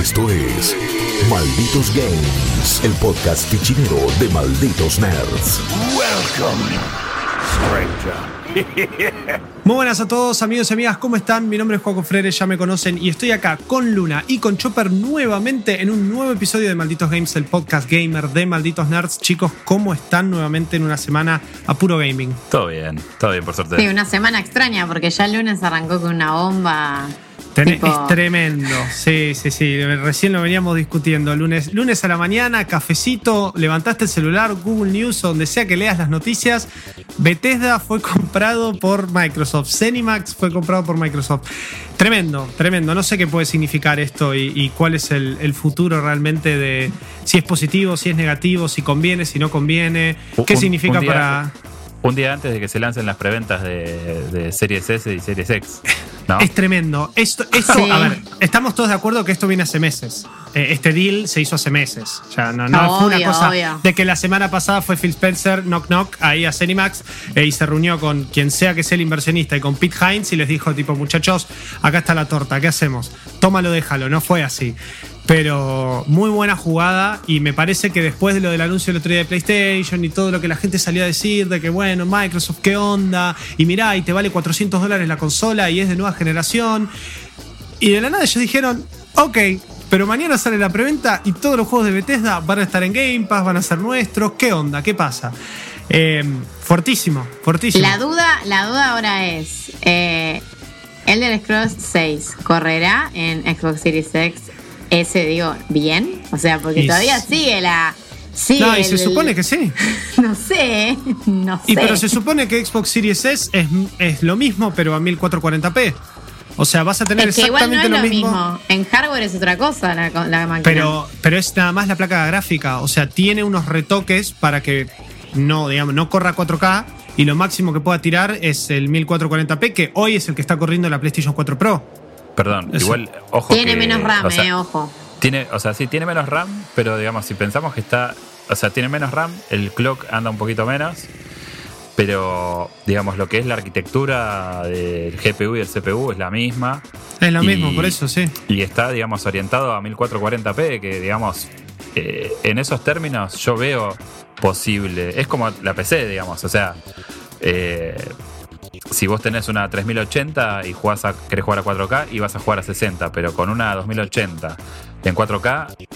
Esto es Malditos Games, el podcast fichinero de Malditos Nerds. Welcome, stranger. Muy buenas a todos amigos y amigas, ¿cómo están? Mi nombre es Juaco Freire, ya me conocen y estoy acá con Luna y con Chopper nuevamente en un nuevo episodio de Malditos Games, el podcast gamer de Malditos Nerds. Chicos, ¿cómo están nuevamente en una semana a puro gaming? Todo bien, todo bien por suerte. Sí, una semana extraña porque ya el lunes arrancó con una bomba. Tipo- Es tremendo, sí, sí, sí, recién lo veníamos discutiendo. Lunes, lunes a la mañana, cafecito, levantaste el celular, Google News, o donde sea que leas las noticias. Bethesda fue comprado por Microsoft, Zenimax fue comprado por Microsoft. Tremendo, tremendo. No sé qué puede significar esto y, y cuál es el, el futuro realmente de si es positivo, si es negativo, si conviene, si no conviene. ¿Qué Un- significa un día- para...? Un día antes de que se lancen las preventas de, de Series S y Series X. ¿no? Es tremendo. Esto, esto Sí. a ver, estamos todos de acuerdo que esto viene hace meses. Eh, este deal se hizo hace meses. Ya no, no fue una cosa obvio. de que la semana pasada fue Phil Spencer, knock knock, ahí a Cenimax eh, y se reunió con quien sea que sea el inversionista y con Pete Hines y les dijo tipo, muchachos, acá está la torta, ¿qué hacemos? Tómalo, déjalo. No fue así. Pero muy buena jugada y me parece que después de lo del anuncio el otro día de PlayStation y todo lo que la gente salió a decir de que bueno, Microsoft, ¿qué onda? Y mirá, y te vale 400 dólares la consola y es de nueva generación. Y de la nada ellos dijeron, ok, pero mañana sale la preventa y todos los juegos de Bethesda van a estar en Game Pass, van a ser nuestros. ¿Qué onda? ¿Qué pasa? Eh, fortísimo, fortísimo. La duda, la duda ahora es: eh, Elder Scrolls 6 correrá en Xbox Series X S, digo, bien. O sea, porque Y todavía sigue la. Sigue no, y se supone que sí. No sé, no sé. Y pero se supone que Xbox Series S es, es lo mismo, pero a 1440p. O sea, vas a tener es que igual no exactamente es lo mismo. mismo. En hardware es otra cosa la, la máquina. Pero, pero es nada más la placa gráfica. O sea, tiene unos retoques para que no, digamos, no corra 4K. Y lo máximo que pueda tirar es el 1440p, que hoy es el que está corriendo la PlayStation 4 Pro. Perdón, Eso. igual, ojo. Tiene que, menos RAM, o sea, eh, ojo. Tiene, o sea, sí, tiene menos RAM, pero digamos, si pensamos que está. O sea, tiene menos RAM, el clock anda un poquito menos. Pero, digamos, lo que es la arquitectura del GPU y el CPU es la misma. Es lo Y- mismo, por eso, sí. Y está, digamos, orientado a 1440p, que, digamos, eh, en esos términos yo veo posible. Es como la PC, digamos, o sea, eh, si vos tenés una 3080 y jugás a, querés jugar a 4K y vas a jugar a 60, pero con una 2080 en 4K,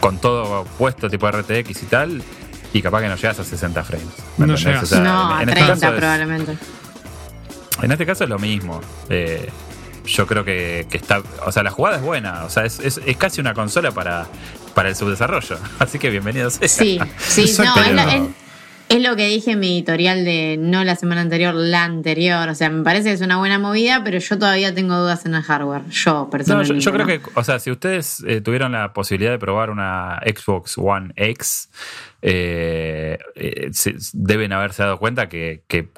con todo puesto tipo RTX y tal, y capaz que no llegas a 60 frames. ¿me No llegas. O sea, no, en- a en este 30 caso es- probablemente. en este caso es lo mismo. Eh, yo creo que, que está. O sea, la jugada es buena. O sea, es, es- es casi una consola para, para el subdesarrollo. Así que bienvenido sea. Sí, sí, no, es Pero- es- lo que dije en mi editorial de no la semana anterior, la anterior. O sea, me parece que es una buena movida, pero yo todavía tengo dudas en el hardware. Yo, No, personalmente. yo, yo creo ¿no? que, o sea, si ustedes eh, tuvieron la posibilidad de probar una Xbox One X, eh, eh, se- deben haberse dado cuenta que, que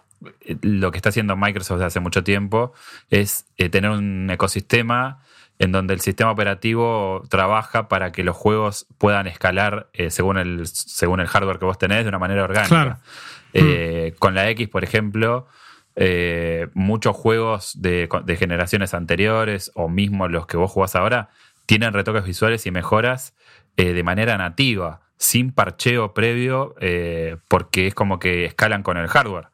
lo que está haciendo Microsoft desde hace mucho tiempo es eh, tener un ecosistema en donde el sistema operativo trabaja para que los juegos puedan escalar eh, según, el, según el hardware que vos tenés de una manera orgánica. Claro. Eh, Con la X, por ejemplo, eh, muchos juegos de, de generaciones anteriores o mismo los que vos jugás ahora tienen retoques visuales y mejoras de manera nativa, sin parcheo previo, eh, porque es como que escalan con el hardware.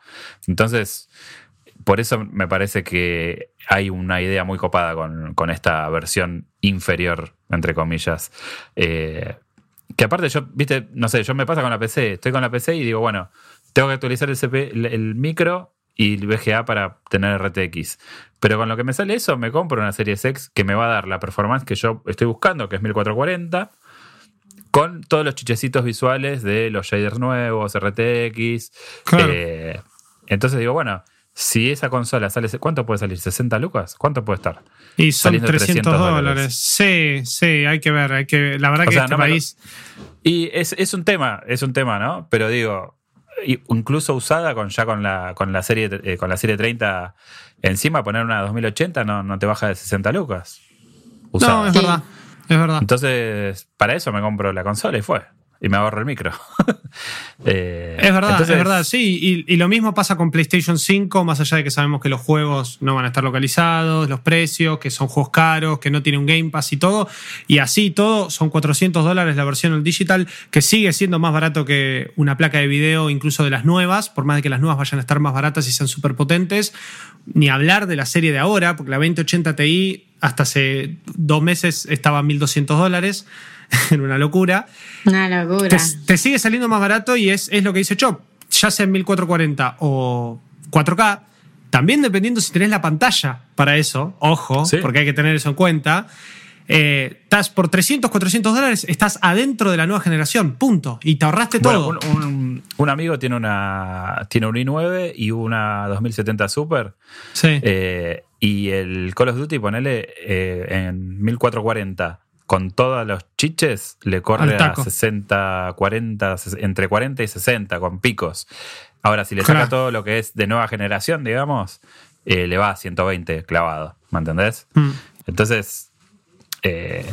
Entonces, por eso me parece que hay una idea muy copada con, con esta versión inferior, entre comillas. Eh, que aparte yo, viste, no sé, yo me pasa con la PC, estoy con la PC y digo, bueno, tengo que actualizar el, CP, el, el micro y el VGA para tener RTX. Pero con lo que me sale eso, me compro una serie X que me va a dar la performance que yo estoy buscando, que es 1440, con todos los chichecitos visuales de los shaders nuevos, RTX. Claro. Eh, entonces digo, bueno, si esa consola sale, ¿cuánto puede salir? ¿60 lucas? ¿Cuánto puede estar? Y son Saliendo 300, 300 dólares. dólares. Sí, sí, hay que ver. Hay que, la verdad O que sea, este no me país. Y es, es un tema, es un tema, ¿no? Pero digo, incluso usada con ya con la, con la serie eh, con la serie 30 encima, poner una 2080 no, no te baja de 60 lucas. Usada. No, es Sí. verdad. Es verdad. Entonces, para eso me compro la consola y fue. Y me ahorro el micro. Eh, es verdad, es verdad, sí. Y, lo mismo pasa con PlayStation 5, más allá de que sabemos que los juegos no van a estar localizados, los precios, que son juegos caros, que no tienen un Game Pass y todo. Y así todo, son 400 dólares la versión digital, que sigue siendo más barato que una placa de video, incluso de las nuevas, por más de que las nuevas vayan a estar más baratas y sean súper potentes. Ni hablar de la serie de ahora, porque la 2080 Ti hasta hace dos meses estaba a 1200 dólares. en una locura. Una locura. Te, sigue saliendo más barato y es, es lo que dice Chop. Ya sea en 1440 o 4K, también dependiendo si tenés la pantalla para eso, ojo, porque hay que tener eso en cuenta. Eh, estás por 300, 400 dólares, estás adentro de la nueva generación, punto. Y te ahorraste todo. Un, amigo tiene una tiene un i9 y una 2070 Super. Sí. Eh, y el Call of Duty, ponele eh, en 1440 con todos los chiches le corre a 60, 40, entre 40 y 60 con picos. Ahora, si le saca todo lo que es de nueva generación, digamos, eh, le va a 120 clavado, ¿me entendés? Mm. Entonces, eh,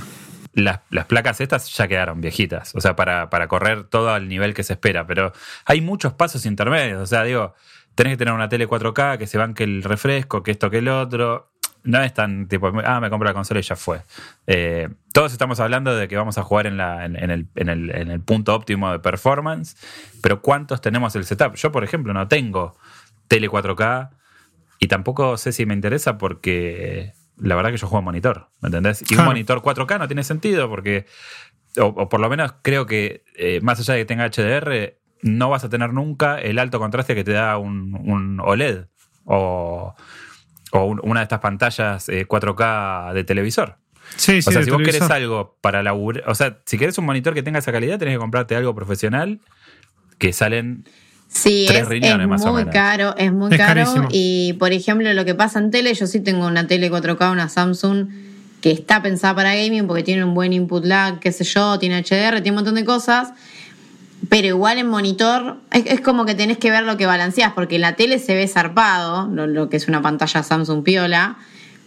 las, placas estas ya quedaron viejitas, o sea, para, para correr todo al nivel que se espera, pero hay muchos pasos intermedios, o sea, digo, tenés que tener una tele 4K, que se banque el refresco, que esto, que el otro no es tan tipo, ah, me compro la consola y ya fue. Eh, todos estamos hablando de que vamos a jugar en, la, en, el, en, el, en, el, punto óptimo de performance, pero ¿cuántos tenemos el setup? Yo, por ejemplo, no tengo tele 4K y tampoco sé si me interesa porque la verdad que yo juego en monitor, ¿me entendés? Y un monitor 4K no tiene sentido porque, o, por lo menos creo que eh, más allá de que tenga HDR, no vas a tener nunca el alto contraste que te da un, un OLED o o una de estas pantallas 4K eh, de televisor. Sí, sí, o sea, si vos querés algo para la o sea, si querés un monitor que tenga esa calidad, tenés que comprarte algo profesional que salen Sí, es, muy caro, es muy caro. Y por ejemplo, lo que pasa en tele, yo sí tengo una tele 4K, una Samsung, que está pensada para gaming porque tiene un buen input lag, qué sé yo, tiene HDR, tiene un montón de cosas. Pero igual en monitor es, como que tenés que ver lo que balanceás, porque la tele se ve zarpado, lo, que es una pantalla Samsung Piola,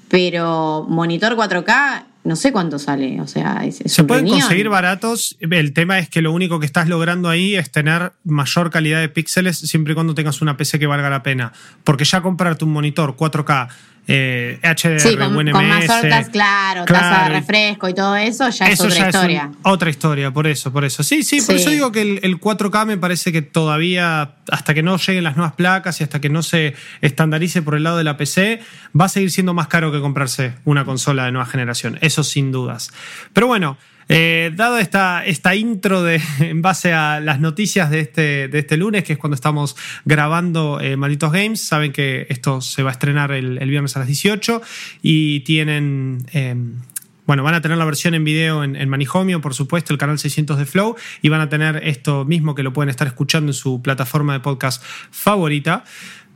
pero monitor 4K no sé cuánto sale, o sea, se pueden conseguir baratos. El tema es que lo único que estás logrando ahí es tener mayor calidad de píxeles siempre y cuando tengas una PC que valga la pena, porque ya comprarte un monitor 4K eh, HDR, sí, con, más horcas, claro, tasa de refresco y todo eso, ya es otra historia. otra historia, por eso, por eso. Sí, sí, por eso digo que el, 4K me parece que todavía, hasta que no lleguen las nuevas placas y hasta que no se estandarice por el lado de la PC, va a seguir siendo más caro que comprarse una consola de nueva generación. Eso sin dudas. Pero bueno. Eh, dado esta, esta intro de, en base a las noticias de este, de este lunes, que es cuando estamos grabando eh, Malditos Games, saben que esto se va a estrenar el, viernes a las 18 y tienen... Em, bueno, van a tener la versión en video en, en, Manijomio, por supuesto, el canal 600 de Flow, y van a tener esto mismo que lo pueden estar escuchando en su plataforma de podcast favorita.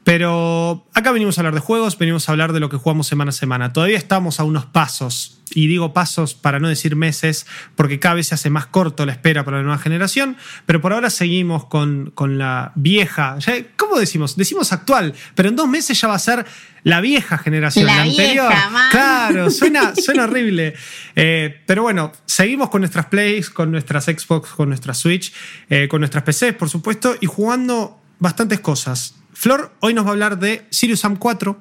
Pero acá venimos a hablar de juegos, venimos a hablar de lo que jugamos semana a semana. Todavía estamos a unos pasos, y digo pasos para no decir meses, porque cada vez se hace más corto la espera para la nueva generación, pero por ahora seguimos con, con la vieja, ¿cómo decimos? Decimos actual, pero en dos meses ya va a ser la vieja generación, la, anterior. Claro, suena, suena horrible. Eh, pero bueno, seguimos con nuestras Plays, con nuestras Xbox, con nuestra Switch, eh, con nuestras PCs, por supuesto, y jugando bastantes cosas. Flor hoy nos va a hablar de Sirius Sam 4,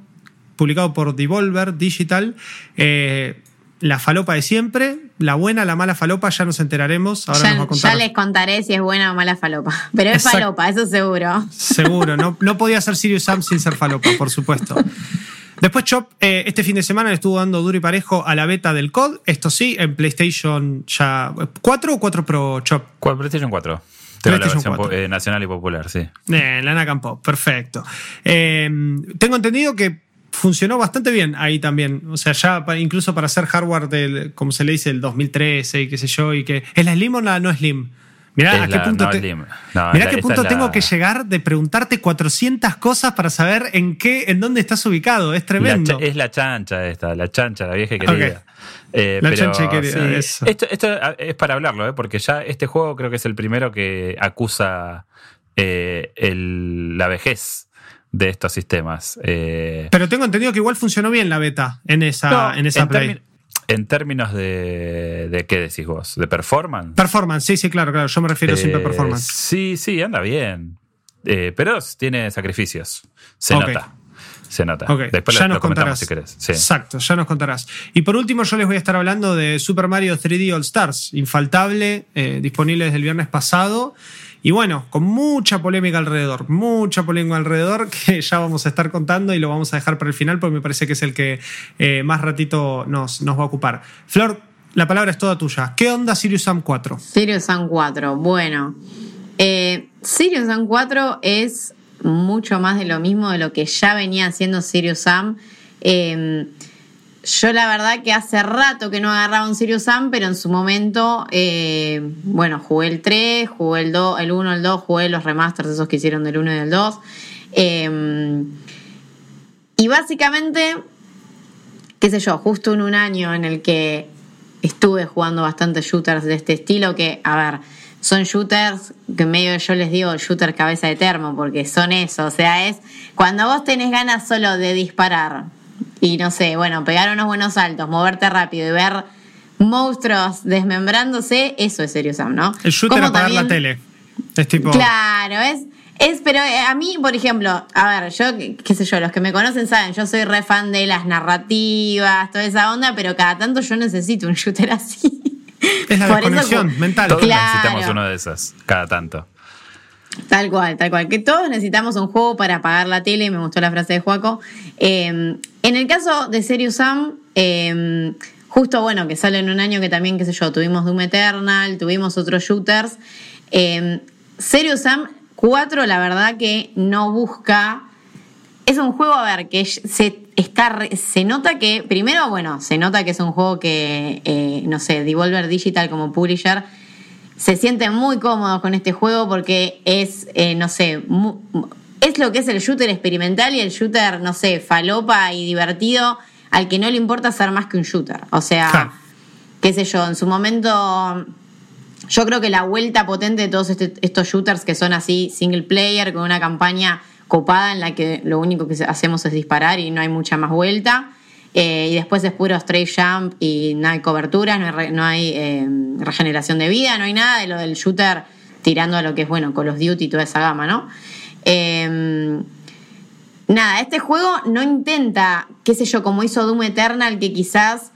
publicado por Devolver Digital. Eh, la falopa de siempre, la buena, la mala falopa, ya nos enteraremos. Ahora ya, nos va a contar. ya les contaré si es buena o mala falopa. Pero es falopa, eso seguro. Seguro, no, no podía ser Sirius Sam sin ser falopa, por supuesto. Después Chop, eh, este fin de semana le estuvo dando duro y parejo a la beta del COD. Esto sí, en PlayStation ya. ¿4 o 4 Pro Chop? PlayStation 4. Tengo la versión eh, nacional y popular, sí. Eh, la perfecto. Eh, tengo entendido que funcionó bastante bien ahí también. O sea, ya incluso para hacer hardware del, como se le dice, el 2013 y qué sé yo, y que. ¿Es la Slim o la no Slim? Mirá a qué punto, qué punto tengo que llegar de preguntarte 400 cosas para saber en qué, en dónde estás ubicado. Es tremendo. es la chancha esta, la chancha, la vieja querida. Eh, la chancha querida, eso. Esto, es para hablarlo, ¿eh? porque ya este juego creo que es el primero que acusa eh, la vejez de estos sistemas. Pero tengo entendido que igual funcionó bien la beta en esa, en esa play En términos de, de qué decís vos, de performance. Performance, sí, sí, claro, claro. Yo me refiero siempre a eh, performance. Sí, sí, anda bien. Eh, pero tiene sacrificios. Se nota. Se nota. Después ya nos contarás. si querés. Exacto, ya nos contarás. Y por último, yo les voy a estar hablando de Super Mario 3D All Stars, infaltable, eh, disponible desde el viernes pasado. Y bueno, con mucha polémica alrededor, mucha polémica alrededor que ya vamos a estar contando y lo vamos a dejar para el final porque me parece que es el que eh, más ratito nos, nos va a ocupar. Flor, la palabra es toda tuya. ¿Qué onda Sirius Sam 4? Sirius Sam 4, bueno. Eh, Sirius Sam 4 es mucho más de lo mismo de lo que ya venía haciendo Sirius Sam. Eh, yo la verdad que hace rato que no agarraba un Sirius Sam, pero en su momento, eh, bueno, jugué el 3, jugué el 2, el 1, el 2, jugué los remasters esos que hicieron del 1 y del 2. Em, y básicamente, qué sé yo, justo en un año en el que estuve jugando bastantes shooters de este estilo, que, a ver, son shooters que medio yo les digo shooter cabeza de termo, porque son eso, o sea, es cuando vos tenés ganas solo de disparar y no sé, bueno, pegar unos buenos saltos, moverte rápido y ver monstruos desmembrándose, eso es serio Sam, ¿no? El shooter apagar la tele. Es tipo. Claro, es. Es, pero eh, a mí, por ejemplo, a ver, yo, qué sé yo, los que me conocen saben, yo soy re fan de las narrativas, toda esa onda, pero cada tanto yo necesito un shooter así. Es la desconexión mental. Todos necesitamos uno de esos, cada tanto. Tal cual, tal cual. Que todos necesitamos un juego para apagar la tele, me gustó la frase de Juaco. Em, en el caso de Serious Sam, em, justo bueno, que sale en un año que también, qué sé yo, tuvimos Doom Eternal, tuvimos otros shooters. Eh, Serious Sam 4, la verdad que no busca. Es un juego, a ver, que se, está, se nota que, primero, bueno, se nota que es un juego que, eh, no sé, Devolver Digital como publisher se siente muy cómodo con este juego porque es, eh, no sé, es lo que es el shooter experimental y el shooter, no sé, falopa y divertido al que no le importa ser más que un shooter. O sea, qué sé yo, en su momento yo creo que la vuelta potente de todos este, estos shooters que son así single player con una campaña copada en la que lo único que hacemos es disparar y no hay mucha más vuelta. Eh, y después es puro straight jump y no hay cobertura, no hay, eh, regeneración de vida, no hay nada de lo del shooter tirando a lo que es, bueno, Call of Duty y toda esa gama, ¿no? Em, nada, este juego no intenta, qué sé yo, como hizo Doom Eternal, que quizás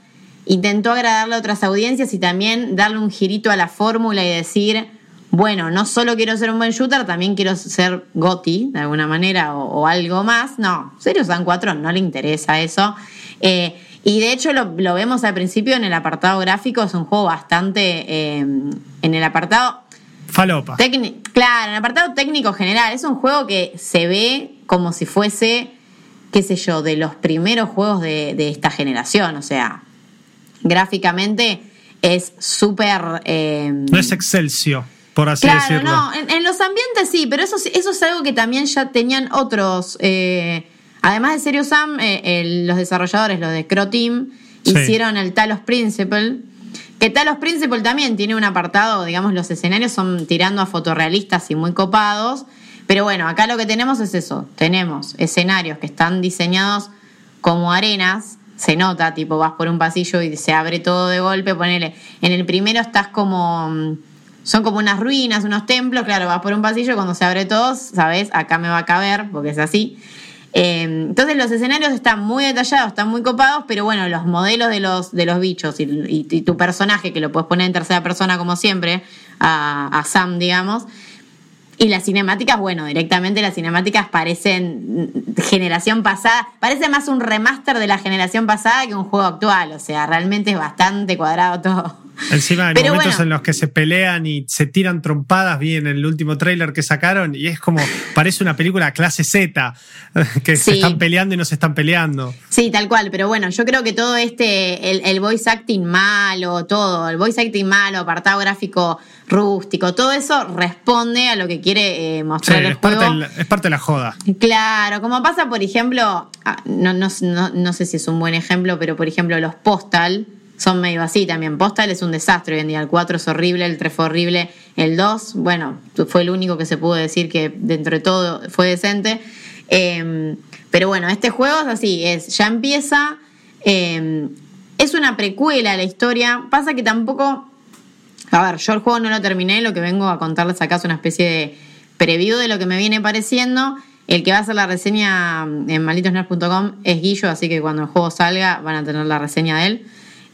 intentó agradarle a otras audiencias y también darle un girito a la fórmula y decir, bueno, no solo quiero ser un buen shooter, también quiero ser GOTI de alguna manera o, algo más. No, Serious Sam 4 no le interesa eso. Eh, y de hecho lo, vemos al principio en el apartado gráfico, es un juego bastante... Em, en el apartado Falopa. claro, en el apartado técnico general, es un juego que se ve como si fuese, qué sé yo, de los primeros juegos de, esta generación. O sea, gráficamente es súper. Eh, no es Excelsior, por así decirlo. No, en, los ambientes sí, pero eso, eso es algo que también ya tenían otros. Eh, además de Serious Sam, eh, los desarrolladores, los de Crow Team, hicieron el Talos Principle que Talos Principle también tiene un apartado, digamos, los escenarios son tirando a fotorrealistas y muy copados. Pero bueno, acá lo que tenemos es eso. Tenemos escenarios que están diseñados como arenas. Se nota, tipo, vas por un pasillo y se abre todo de golpe. Ponele. En el primero estás como. Son como unas ruinas, unos templos. Claro, vas por un pasillo, cuando se abre todo, sabes, acá me va a caber, porque es así. Em, entonces los escenarios están muy detallados, están muy copados, pero bueno, los modelos de los, de los bichos y, tu personaje, que lo puedes poner en tercera persona como siempre, a, Sam, digamos. Y las cinemáticas, bueno, directamente las cinemáticas parecen generación pasada, parece más un remaster de la generación pasada que un juego actual, o sea, realmente es bastante cuadrado todo. Encima hay momentos en los que se pelean y se tiran trompadas, vi en el último tráiler que sacaron, y es como, parece una película clase Z, que se están peleando y no se están peleando. Sí, tal cual, pero bueno, yo creo que todo este, el, voice acting malo, todo, el voice acting malo, apartado gráfico rústico, todo eso responde a lo que quiere eh, mostrar el es Parte es parte de la joda. Claro, como pasa, por ejemplo, ah, no, no, no sé si es un buen ejemplo, pero por ejemplo los Postal, son medio así también. Postal es un desastre hoy en día. El 4 es horrible, el 3 fue horrible, el 2, bueno, fue el único que se pudo decir que dentro de todo fue decente. Em, pero bueno, este juego es así, es, ya empieza, em, es una precuela a la historia. Pasa que tampoco. A ver, yo el juego no lo terminé, lo que vengo a contarles acá es una especie de preview de lo que me viene pareciendo. El que va a hacer la reseña en malditosnerds.com es Guillo, así que cuando el juego salga van a tener la reseña de él.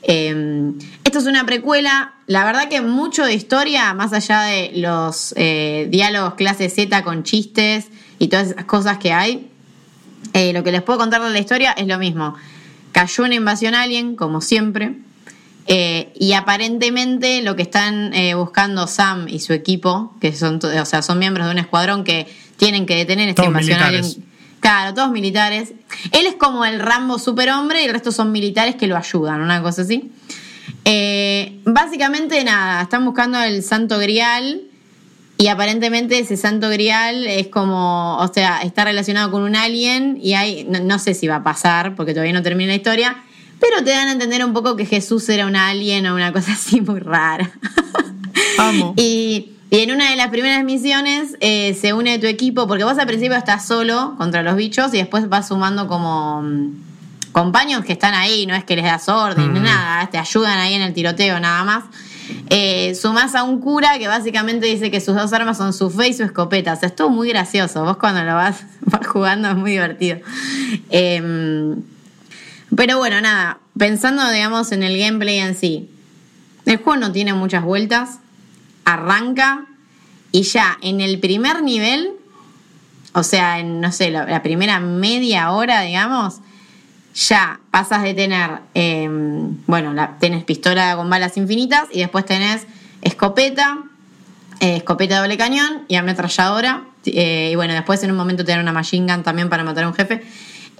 Em, esto es una precuela. La verdad que mucho de historia, más allá de los eh, diálogos clase Z con chistes y todas esas cosas que hay, eh, lo que les puedo contar de la historia es lo mismo. Cayó una invasión alien, como siempre, eh, y aparentemente lo que están buscando Sam y su equipo, que son, o sea, son miembros de un escuadrón que tienen que detener esta invasión alien. Claro, todos militares. Él es como el Rambo superhombre y el resto son militares que lo ayudan, una cosa así. Eh, básicamente nada, están buscando el Santo Grial y aparentemente ese Santo Grial es como, o sea, está relacionado con un alien y hay, no, sé si va a pasar porque todavía no termina la historia, pero te dan a entender un poco que Jesús era un alien o una cosa así muy rara. Amo. y y en una de las primeras misiones eh, se une tu equipo, porque vos al principio estás solo contra los bichos y después vas sumando como mm, compañeros que están ahí, no es que les das orden ni nada, te ayudan ahí en el tiroteo nada más. Eh, sumás a un cura que básicamente dice que sus dos armas son su fe y su escopeta. O sea, es todo muy gracioso. Vos cuando lo vas, jugando es muy divertido. Em, pero bueno, nada, pensando, digamos, en el gameplay en sí. El juego no tiene muchas vueltas arranca y ya en el primer nivel, o sea, en, no sé, la, primera media hora, digamos, ya pasas de tener, em, bueno, la, tenés pistola con balas infinitas y después tenés escopeta, eh, escopeta doble cañón y ametralladora. Eh, y bueno, después en un momento tener una machine gun también para matar a un jefe.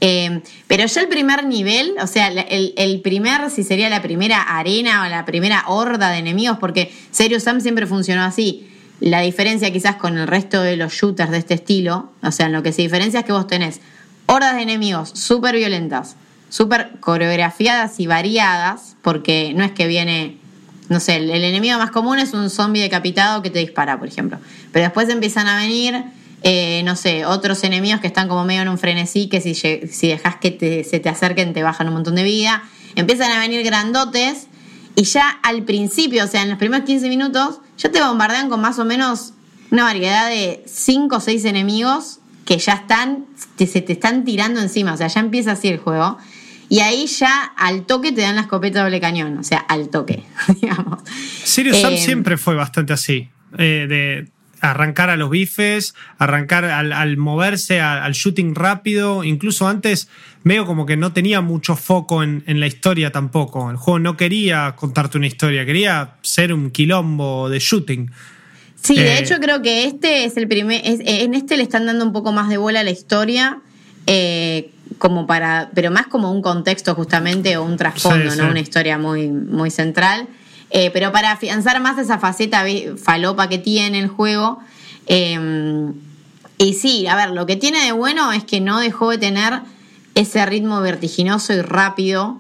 Eh, pero ya el primer nivel, o sea, el, primer, si sería la primera arena o la primera horda de enemigos, porque Serious Sam siempre funcionó así. La diferencia quizás con el resto de los shooters de este estilo, o sea, lo que se diferencia es que vos tenés hordas de enemigos súper violentas, súper coreografiadas y variadas, porque no es que viene, no sé, el enemigo más común es un zombie decapitado que te dispara, por ejemplo. Pero después empiezan a venir eh, no sé, otros enemigos que están como medio en un frenesí, que si, si dejas que se te acerquen te bajan un montón de vida. Empiezan a venir grandotes y ya al principio, o sea, en los primeros 15 minutos, ya te bombardean con más o menos una variedad de 5 o 6 enemigos que ya están, se te están tirando encima, o sea, ya empieza así el juego. Y ahí ya al toque te dan la escopeta doble cañón, o sea, al toque, digamos. Sirius Sam eh, siempre fue bastante así. Eh, de arrancar a los bifes, arrancar al, moverse, al, shooting rápido, incluso antes medio como que no tenía mucho foco en, la historia tampoco. El juego no quería contarte una historia, quería ser un quilombo de shooting. Sí, de eh, hecho creo que este es el primer, en este le están dando un poco más de bola a la historia, eh, como para, pero más como un contexto justamente o un trasfondo, ¿no? Una historia muy, muy central. Eh, pero para afianzar más esa faceta falopa que tiene el juego. Em, y sí, a ver, lo que tiene de bueno es que no dejó de tener ese ritmo vertiginoso y rápido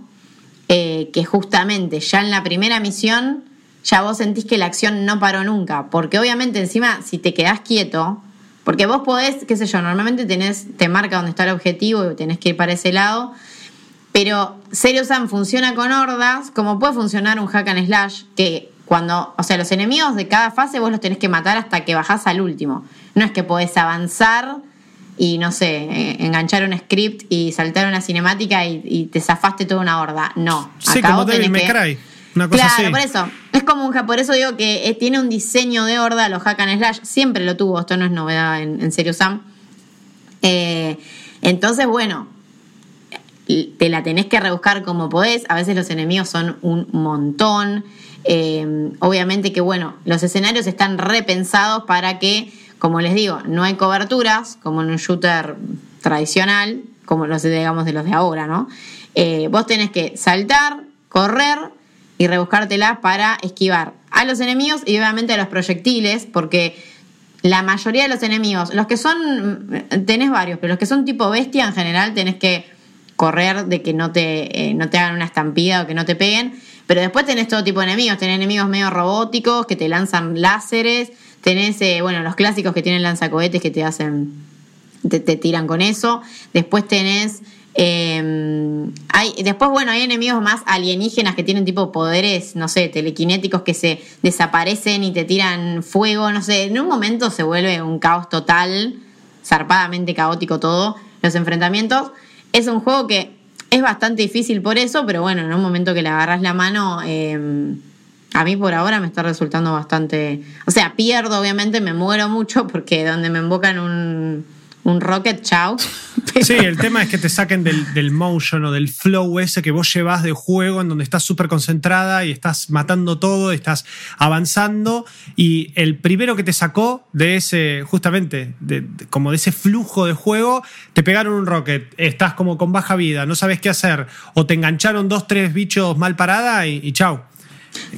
eh, que justamente ya en la primera misión ya vos sentís que la acción no paró nunca. Porque obviamente encima si te quedás quieto, porque vos podés, qué sé yo, normalmente tenés, te marca dónde está el objetivo y tenés que ir para ese lado. Pero Serious Sam funciona con hordas, como puede funcionar un hack and slash, que cuando, o sea, los enemigos de cada fase vos los tenés que matar hasta que bajás al último. No es que podés avanzar y, no sé, eh, enganchar un script y saltar una cinemática y, te zafaste toda una horda. No. Sí, como Cry. Una cosa claro, por eso. Es como un por eso digo que eh, tiene un diseño de horda, los hack and slash, siempre lo tuvo, esto no es novedad en, Serious Sam. Eh, entonces, bueno, te la tenés que rebuscar como podés. A veces los enemigos son un montón. Eh, obviamente que, bueno, los escenarios están repensados para que, como les digo, no hay coberturas, como en un shooter tradicional, como los, digamos, de los de ahora, ¿no? Eh, vos tenés que saltar, correr y rebuscártela para esquivar a los enemigos y obviamente a los proyectiles, porque la mayoría de los enemigos, los que son, tenés varios, pero los que son tipo bestia en general tenés que correr de que no te, eh, no te hagan una estampida o que no te peguen. Pero después tenés todo tipo de enemigos. Tenés enemigos medio robóticos que te lanzan láseres. Tenés, eh, bueno, los clásicos que tienen lanzacohetes que te hacen, te, tiran con eso. Después tenés Em, hay, después, bueno, hay enemigos más alienígenas que tienen tipo poderes, no sé, telequinéticos que se desaparecen y te tiran fuego, no sé. En un momento se vuelve un caos total, zarpadamente caótico todo, los enfrentamientos. Es un juego que es bastante difícil por eso, pero bueno, en un momento que le agarras la mano, em, a mí por ahora me está resultando bastante. O sea, pierdo, obviamente, me muero mucho porque donde me invocan un un rocket, chao. Sí, el tema es que te saquen del, motion o del flow ese que vos llevas de juego en donde estás súper concentrada y estás matando todo, estás avanzando y el primero que te sacó de ese, justamente, de, como de ese flujo de juego, te pegaron un rocket, estás como con baja vida, no sabes qué hacer o te engancharon dos, tres bichos mal parada y, chao.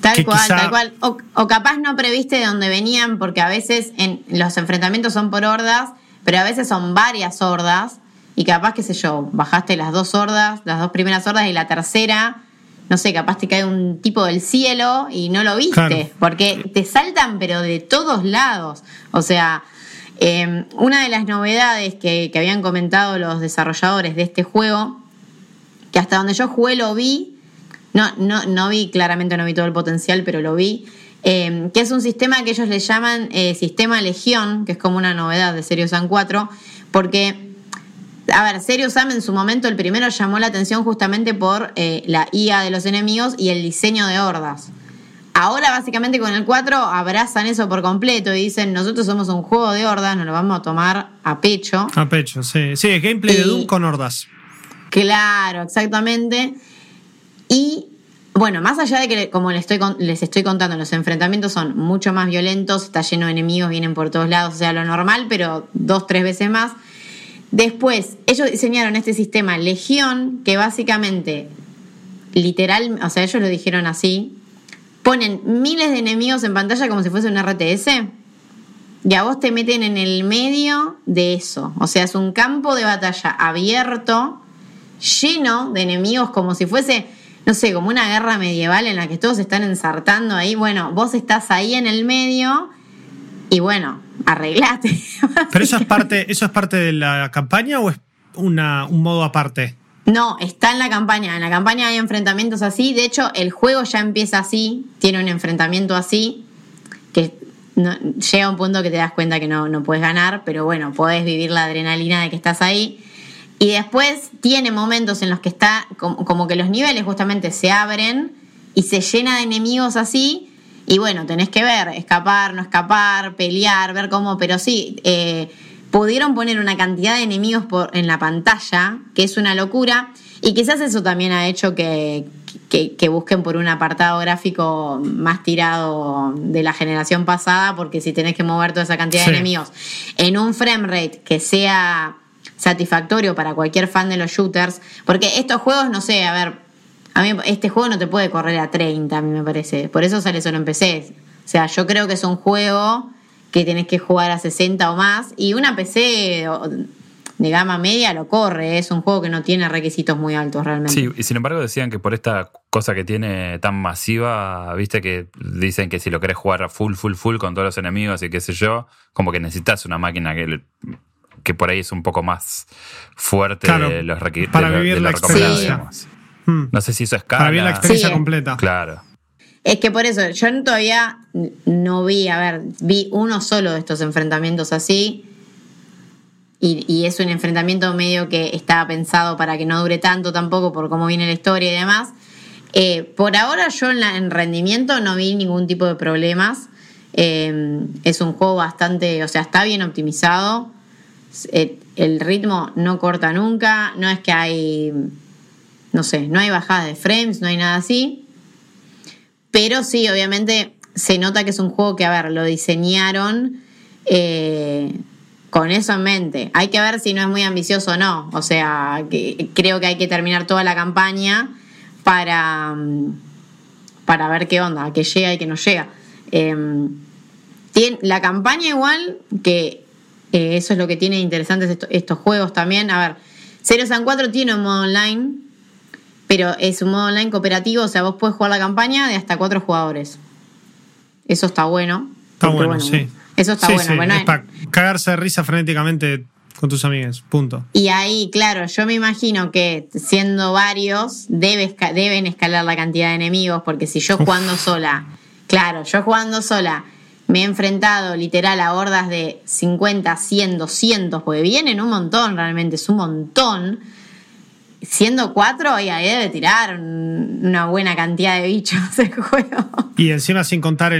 Tal cual, tal cual. O, o, capaz no previste de dónde venían, porque a veces en los enfrentamientos son por hordas pero a veces son varias hordas y capaz, qué sé yo, bajaste las dos hordas, las dos primeras hordas y la tercera, no sé, capaz te cae un tipo del cielo y no lo viste, porque te saltan pero de todos lados. O sea, em, una de las novedades que, habían comentado los desarrolladores de este juego, que hasta donde yo jugué lo vi, no, no, no vi, claramente no vi todo el potencial, pero lo vi, Em, que es un sistema que ellos le llaman eh, sistema Legión, que es como una novedad de Serious Sam 4, porque, a ver, Serious Sam en su momento el primero llamó la atención justamente por eh, la IA de los enemigos y el diseño de hordas. Ahora básicamente con el 4 abrazan eso por completo y dicen, nosotros somos un juego de hordas, nos lo vamos a tomar a pecho. A pecho, sí. Sí, gameplay de Doom con hordas. Claro, exactamente. Y bueno, más allá de que, como les estoy, les estoy contando, los enfrentamientos son mucho más violentos, está lleno de enemigos, vienen por todos lados, o sea, lo normal, pero dos, tres veces más. Después, ellos diseñaron este sistema Legión, que básicamente, literal, o sea, ellos lo dijeron así, ponen miles de enemigos en pantalla como si fuese un RTS, y a vos te meten en el medio de eso. O sea, es un campo de batalla abierto, lleno de enemigos, como si fuese no sé, como una guerra medieval en la que todos están ensartando ahí. Bueno, vos estás ahí en el medio y bueno, arreglate. ¿Pero eso es parte, eso es parte de la campaña o es una, un modo aparte? No, está en la campaña. En la campaña hay enfrentamientos así. De hecho, el juego ya empieza así. Tiene un enfrentamiento así. Que llega a un punto que te das cuenta que no, no puedes ganar. Pero bueno, podés vivir la adrenalina de que estás ahí. Y después tiene momentos en los que está como, que los niveles justamente se abren y se llena de enemigos así. Y bueno, tenés que ver, escapar, no escapar, pelear, ver cómo, pero sí, eh, pudieron poner una cantidad de enemigos por, en la pantalla, que es una locura. Y quizás eso también ha hecho que, que, busquen por un apartado gráfico más tirado de la generación pasada, porque si tenés que mover toda esa cantidad de enemigos en un frame rate que sea satisfactorio para cualquier fan de los shooters, porque estos juegos, no sé, a ver, a mí este juego no te puede correr a 30, a mí me parece, por eso sale solo en PC. O sea, yo creo que es un juego que tenés que jugar a 60 o más, y una PC de gama media lo corre, es un juego que no tiene requisitos muy altos realmente. Sí, y sin embargo decían que por esta cosa que tiene tan masiva, viste que dicen que si lo querés jugar a full, full, full con todos los enemigos y qué sé yo, como que necesitas una máquina que que por ahí es un poco más fuerte de los requisitos. Para vivir la experiencia. Hmm. No sé si eso es Para vivir la experiencia completa. Claro. Es que por eso, yo todavía no vi, a ver, vi uno solo de estos enfrentamientos así. Y, es un enfrentamiento medio que estaba pensado para que no dure tanto tampoco por cómo viene la historia y demás. Eh, por ahora yo en, rendimiento no vi ningún tipo de problemas. Eh, es un juego bastante, o sea, está bien optimizado. El ritmo no corta nunca, no es que hay, no sé, no hay bajadas de frames, no hay nada así. Pero sí, obviamente se nota que es un juego que, a ver, lo diseñaron eh, con eso en mente. Hay que ver si no es muy ambicioso o no. O sea, que, creo que hay que terminar toda la campaña para, para ver qué onda, que llega y que no llega. Em, la campaña igual, que eh, eso es lo que tiene interesantes estos, juegos también. A ver, Zero San 4 tiene un modo online, pero es un modo online cooperativo, o sea, vos puedes jugar la campaña de hasta cuatro jugadores. Eso está bueno. Está bueno, sí. Eso está bueno. es para cagarse de risa frenéticamente con tus amigos, punto. Y ahí, claro, yo me imagino que siendo varios, deben escalar la cantidad de enemigos, porque si yo jugando sola, claro, yo jugando sola, me he enfrentado literal a hordas de 50, 100, 200, porque vienen un montón, realmente es un montón. Siendo cuatro, ahí debe tirar una buena cantidad de bichos el juego. Y encima sin contar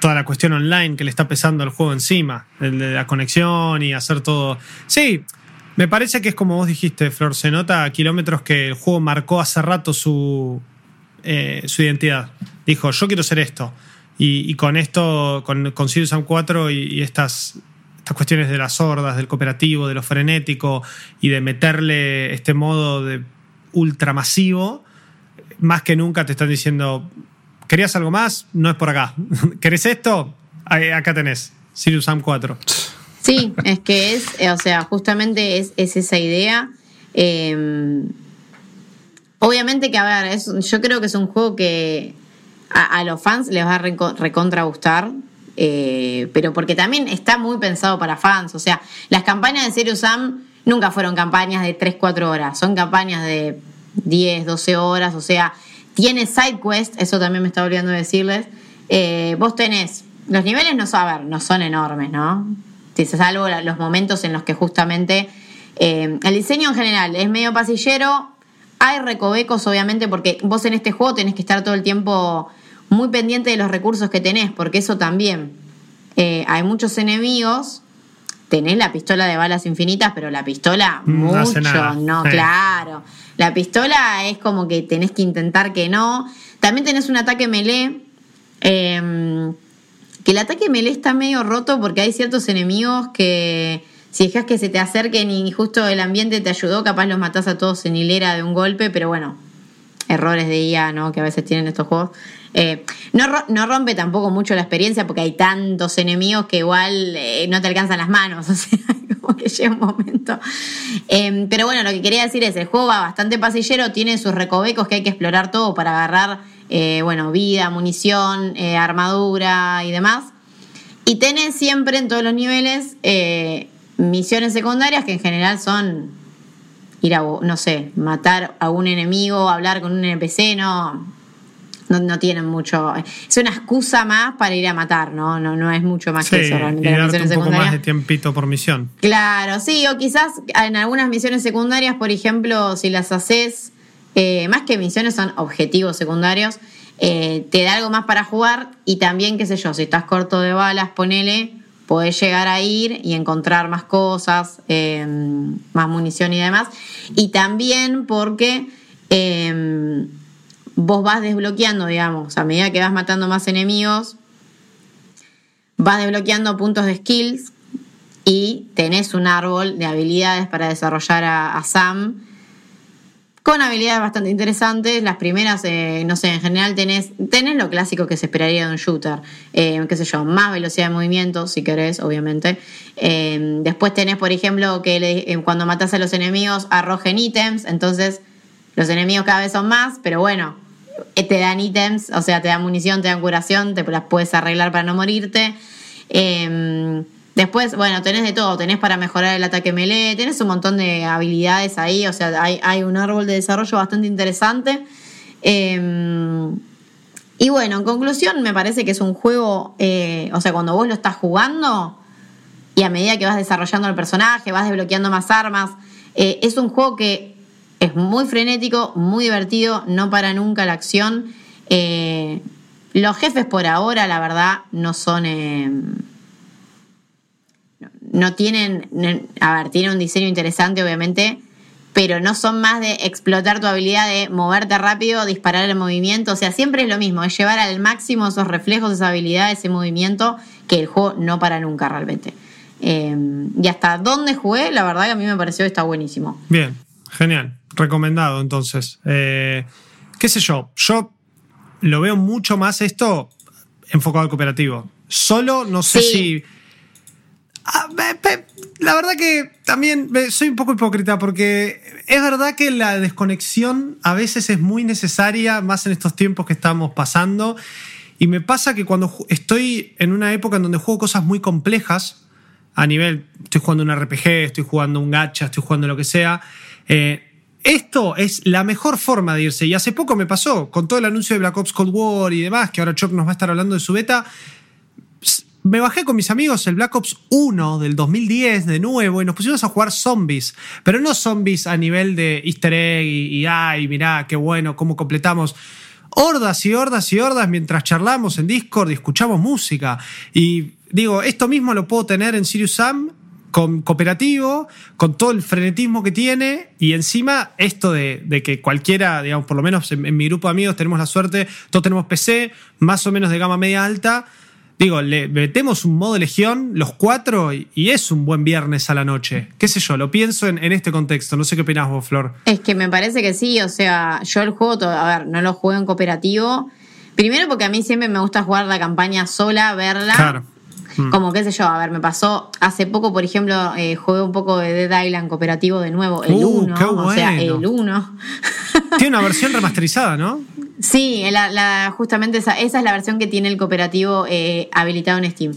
toda la cuestión online que le está pesando al juego encima, la conexión y hacer todo. Sí, me parece que es como vos dijiste, Flor, se nota a kilómetros que el juego marcó hace rato su, eh, su identidad. Dijo, yo quiero ser esto. Y, con esto, con, con Sirius Sam 4 y, estas, estas cuestiones de las hordas, del cooperativo, de lo frenético y de meterle este modo de ultramasivo, más que nunca te están diciendo, ¿Querías algo más? No es por acá. ¿Querés esto? Acá tenés. Sirius Sam 4. Sí, es que es, eh, o sea, justamente es, esa idea. Em, obviamente que, a ver, yo creo que es un juego que a, los fans les va a recontra gustar. Eh, pero porque también está muy pensado para fans. O sea, las campañas de Serious Sam nunca fueron campañas de 3-4 horas, son campañas de 10, 12 horas. O sea, tiene side quest, eso también me está olvidando decirles. Eh, vos tenés, los niveles no, saben, no son enormes, ¿no? Salvo los momentos en los que justamente eh, el diseño en general es medio pasillero. Hay recovecos, obviamente, porque vos en este juego tenés que estar todo el tiempo muy pendiente de los recursos que tenés, porque eso también. Eh, hay muchos enemigos. Tenés la pistola de balas infinitas, pero la pistola mucho, no, claro. La pistola es como que tenés que intentar que no. También tenés un ataque melee. Em, que el ataque melee está medio roto porque hay ciertos enemigos que si dejas que se te acerquen y justo el ambiente te ayudó, capaz los matás a todos en hilera de un golpe, pero bueno, errores de IA, ¿no? Que a veces tienen estos juegos. Eh, no, no, rompe tampoco mucho la experiencia porque hay tantos enemigos que igual eh, no te alcanzan las manos. O sea, como que llega un momento. Em, pero bueno, lo que quería decir es, el juego va bastante pasillero, tiene sus recovecos que hay que explorar todo para agarrar, eh, bueno, vida, munición, armadura y demás. Y tenés siempre en todos los niveles misiones secundarias que en general son ir a, no sé, matar a un enemigo, hablar con un NPC, no, no, tienen mucho. Es una excusa más para ir a matar, ¿no? No, no es mucho más que eso. Realmente. Y darte un poco más de tiempito por misión. Claro, sí, o quizás en algunas misiones secundarias, por ejemplo, si las haces, eh, más que misiones son objetivos secundarios, eh, te da algo más para jugar y también, qué sé yo, si estás corto de balas, ponele, podés llegar a ir y encontrar más cosas, eh, más munición y demás. Y también porque vos vas desbloqueando, digamos, a medida que vas matando más enemigos, vas desbloqueando puntos de skills y tenés un árbol de habilidades para desarrollar a, Sam con habilidades bastante interesantes. Las primeras, eh, no sé, en general tenés, tenés lo clásico que se esperaría de un shooter. Eh, qué sé yo, más velocidad de movimiento, si querés, obviamente. Eh, después tenés, por ejemplo, que cuando matás a los enemigos arrojen ítems, entonces los enemigos cada vez son más, pero bueno, te dan ítems, o sea, te dan munición, te dan curación, te las puedes arreglar para no morirte. Em, después, bueno, tenés de todo, tenés para mejorar el ataque melee, tenés un montón de habilidades ahí, o sea, hay, un árbol de desarrollo bastante interesante. Em, y bueno, en conclusión, me parece que es un juego, eh, o sea, cuando vos lo estás jugando y a medida que vas desarrollando el personaje, vas desbloqueando más armas, eh, es un juego que es muy frenético, muy divertido, no para nunca la acción. Eh, los jefes por ahora, la verdad, no son... No tienen... A ver, tienen un diseño interesante, obviamente, pero no son más de explotar tu habilidad de moverte rápido, disparar el movimiento. O sea, siempre es lo mismo, es llevar al máximo esos reflejos, esa habilidad, ese movimiento, que el juego no para nunca realmente. Eh, y hasta donde jugué, la verdad que a mí me pareció que está buenísimo. Bien, genial recomendado entonces. Eh, ¿Qué sé yo? Yo lo veo mucho más esto enfocado al cooperativo. Solo no sé si... Ah, la verdad que también soy un poco hipócrita porque es verdad que la desconexión a veces es muy necesaria, más en estos tiempos que estamos pasando. Y me pasa que cuando estoy en una época en donde juego cosas muy complejas, a nivel, estoy jugando un RPG, estoy jugando un gacha, estoy jugando lo que sea. Eh, esto es la mejor forma de irse. Y hace poco me pasó, con todo el anuncio de Black Ops Cold War y demás, que ahora Chop nos va a estar hablando de su beta. Me bajé con mis amigos el Black Ops 1 del 2010 de nuevo y nos pusimos a jugar zombies. Pero no zombies a nivel de easter egg y, y ay, mirá, qué bueno, cómo completamos hordas y hordas y hordas mientras charlamos en Discord y escuchamos música. Y digo, esto mismo lo puedo tener en Sirius Sam con cooperativo, con todo el frenetismo que tiene y encima esto de, que cualquiera, digamos, por lo menos en, mi grupo de amigos tenemos la suerte, todos tenemos PC, más o menos de gama media alta. Digo, le metemos un modo legión, los cuatro, y, es un buen viernes a la noche. ¿Qué sé yo? Lo pienso en, este contexto. No sé qué opinas vos, Flor. Es que me parece que sí. O sea, yo el juego, a ver, no lo juego en cooperativo. Primero porque a mí siempre me gusta jugar la campaña sola, verla. Claro Mm. Como qué sé yo, a ver, me pasó hace poco, por ejemplo, eh, jugué un poco de Dead Island cooperativo de nuevo, el 1, uh, o sea, el 1. Tiene una versión remasterizada, ¿no? Sí, justamente esa, esa, es la versión que tiene el cooperativo eh, habilitado en Steam.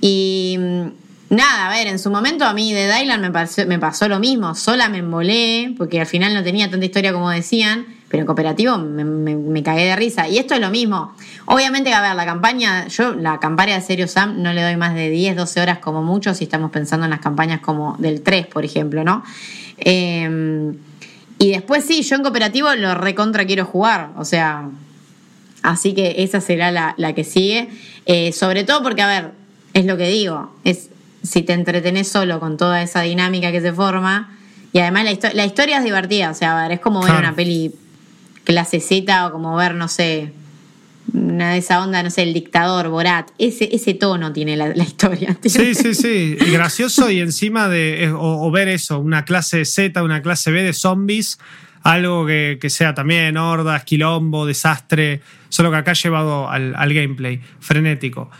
Y mm, nada, a ver, en su momento a mí de Dylan me, me pasó lo mismo, sola me embolé, porque al final no tenía tanta historia como decían, pero en cooperativo me, cagué de risa. Y esto es lo mismo. Obviamente, a ver, la campaña, yo la campaña de Serio Sam no le doy más de 10, 12 horas como mucho si estamos pensando en las campañas como del 3, por ejemplo, ¿no? Em, y después sí, yo en cooperativo lo recontra quiero jugar, o sea, así que esa será la, que sigue. Eh, sobre todo porque, a ver, es lo que digo, es si te entretenés solo con toda esa dinámica que se forma, y además la, la historia es divertida, o sea, a ver, es como ver una peli clase Z o como ver, no sé, una de esa onda, no sé, el dictador, Borat. Ese, ese tono tiene la, historia. Sí, sí, sí. Gracioso y encima de, o, ver eso, una clase Z, una clase B de zombies, algo que, sea también hordas, quilombo, desastre, solo que acá llevado al, gameplay, frenético.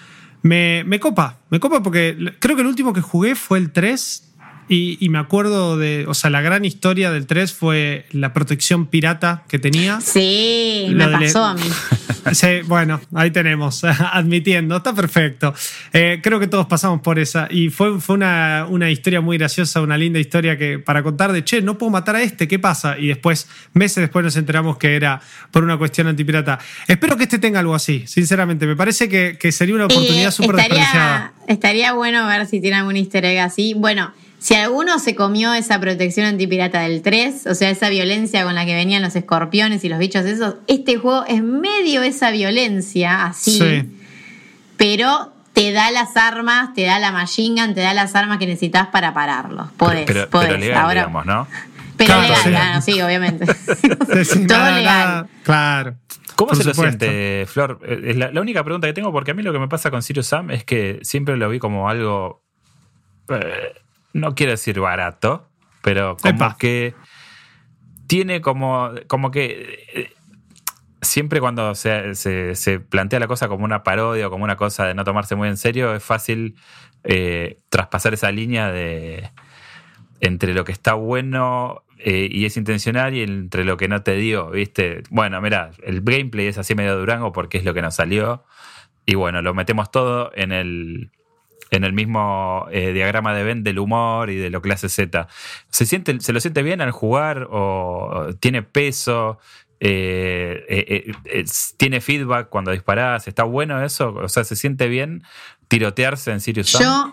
Me, me copa, me copa porque creo que el último que jugué fue el 3 y, me acuerdo de, o sea, la gran historia del 3 fue la protección pirata que tenía. Sí, me pasó a mí. Sí, bueno, ahí tenemos, admitiendo, está perfecto. Eh, creo que todos pasamos por esa. Y fue, fue una, una, historia muy graciosa, una linda historia que para contar de, che, no puedo matar a este, ¿qué pasa? Y después, meses después nos enteramos que era por una cuestión antipirata. Espero que este tenga algo así, sinceramente. Me parece que, que sería una oportunidad súper desperdiciada. Estaría bueno ver si tiene algún easter egg así. Bueno. Si alguno se comió esa protección antipirata del 3, o sea, esa violencia con la que venían los escorpiones y los bichos esos, este juego es medio esa violencia, así. Pero te da las armas, te da la machine gun, te da las armas que necesitas para pararlos. Podés, pero, pero legal, digamos, ¿no? Pero legal, sí. Claro, sí, obviamente. Todo legal. claro. ¿Cómo se lo siente, Flor? Es la, la, única pregunta que tengo, porque a mí lo que me pasa con Sirius Sam es que siempre lo vi como algo eh, no quiero decir barato, pero como que tiene como, como que eh, siempre cuando se, se, plantea la cosa como una parodia o como una cosa de no tomarse muy en serio, es fácil eh, traspasar esa línea de entre lo que está bueno eh, y es intencional y entre lo que no te dio, ¿viste? Bueno, mira, el gameplay es así medio durango porque es lo que nos salió. Y bueno, lo metemos todo en el, en el mismo eh, diagrama de Venn del humor y de lo clase Z. ¿Se, siente, ¿Se lo siente bien al jugar o tiene peso? Eh, eh, ¿Tiene feedback cuando disparas? ¿Está bueno eso? O sea, ¿se siente bien tirotearse en Sirius Sam? Yo,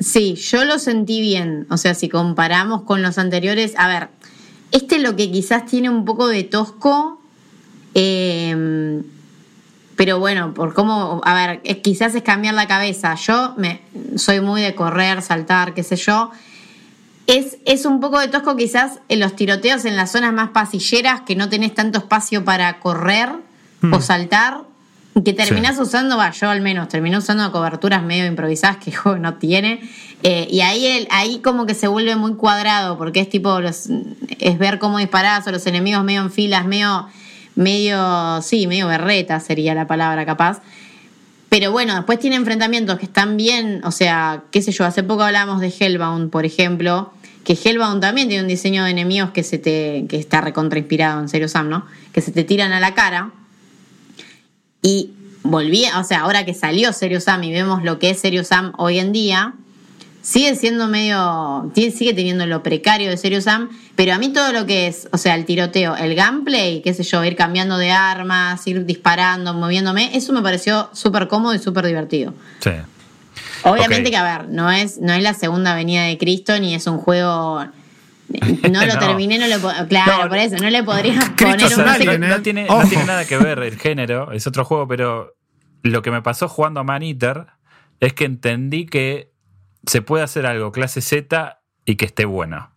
sí, yo lo sentí bien. O sea, si comparamos con los anteriores, a ver, este lo que quizás tiene un poco de tosco. Eh, pero bueno, por cómo, a ver, quizás es cambiar la cabeza. Yo me, soy muy de correr, saltar, qué sé yo. Es, es un poco de tosco quizás en los tiroteos en las zonas más pasilleras que no tenés tanto espacio para correr o hmm. saltar, que terminás usando, va, yo al menos, terminé usando coberturas medio improvisadas que el juego no tiene. Eh, y ahí, ahí como que se vuelve muy cuadrado, porque es tipo, los, es ver cómo disparás o los enemigos medio en filas, medio medio, sí, medio berreta sería la palabra capaz. Pero bueno, después tiene enfrentamientos que están bien, o sea, qué sé yo, hace poco hablamos de Hellbound, por ejemplo, que Hellbound también tiene un diseño de enemigos que se te que está recontra inspirado en Serious Sam, ¿no? Que se te tiran a la cara. Y volví, o sea, ahora que salió Serious Sam y vemos lo que es Serious Sam hoy en día, sigue siendo medio. sigue teniendo lo precario de Serious Sam, pero a mí todo lo que es, o sea, el tiroteo, el gameplay, qué sé yo, ir cambiando de armas, ir disparando, moviéndome, eso me pareció súper cómodo y súper divertido. Sí. Obviamente que, a ver, no es, no es la segunda venida de Cristo ni es un juego. No lo terminé, no lo Claro, por eso, no le podría poner un. no, tiene, no tiene nada que ver el género, es otro juego, pero lo que me pasó jugando a Man Eater es que entendí que se puede hacer algo clase Z y que esté bueno.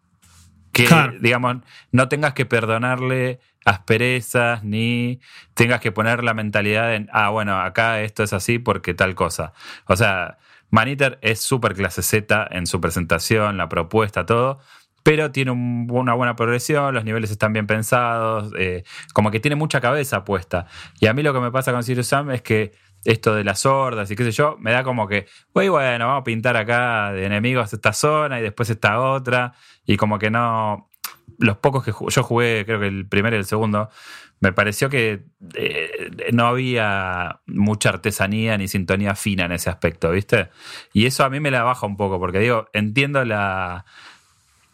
Que, digamos, no tengas que perdonarle asperezas ni tengas que poner la mentalidad en, ah, bueno, acá esto es así porque tal cosa. O sea, Maniter es súper clase Z en su presentación, la propuesta, todo, pero tiene una buena progresión, los niveles están bien pensados, eh, como que tiene mucha cabeza puesta. Y a mí lo que me pasa con Sirius Sam es que esto de las hordas y qué sé yo, me da como que, bueno, vamos a pintar acá de enemigos esta zona y después esta otra, y como que no, los pocos que yo jugué, creo que el primero y el segundo, me pareció que eh, no había mucha artesanía ni sintonía fina en ese aspecto, ¿viste? Y eso a mí me la baja un poco, porque digo, entiendo la,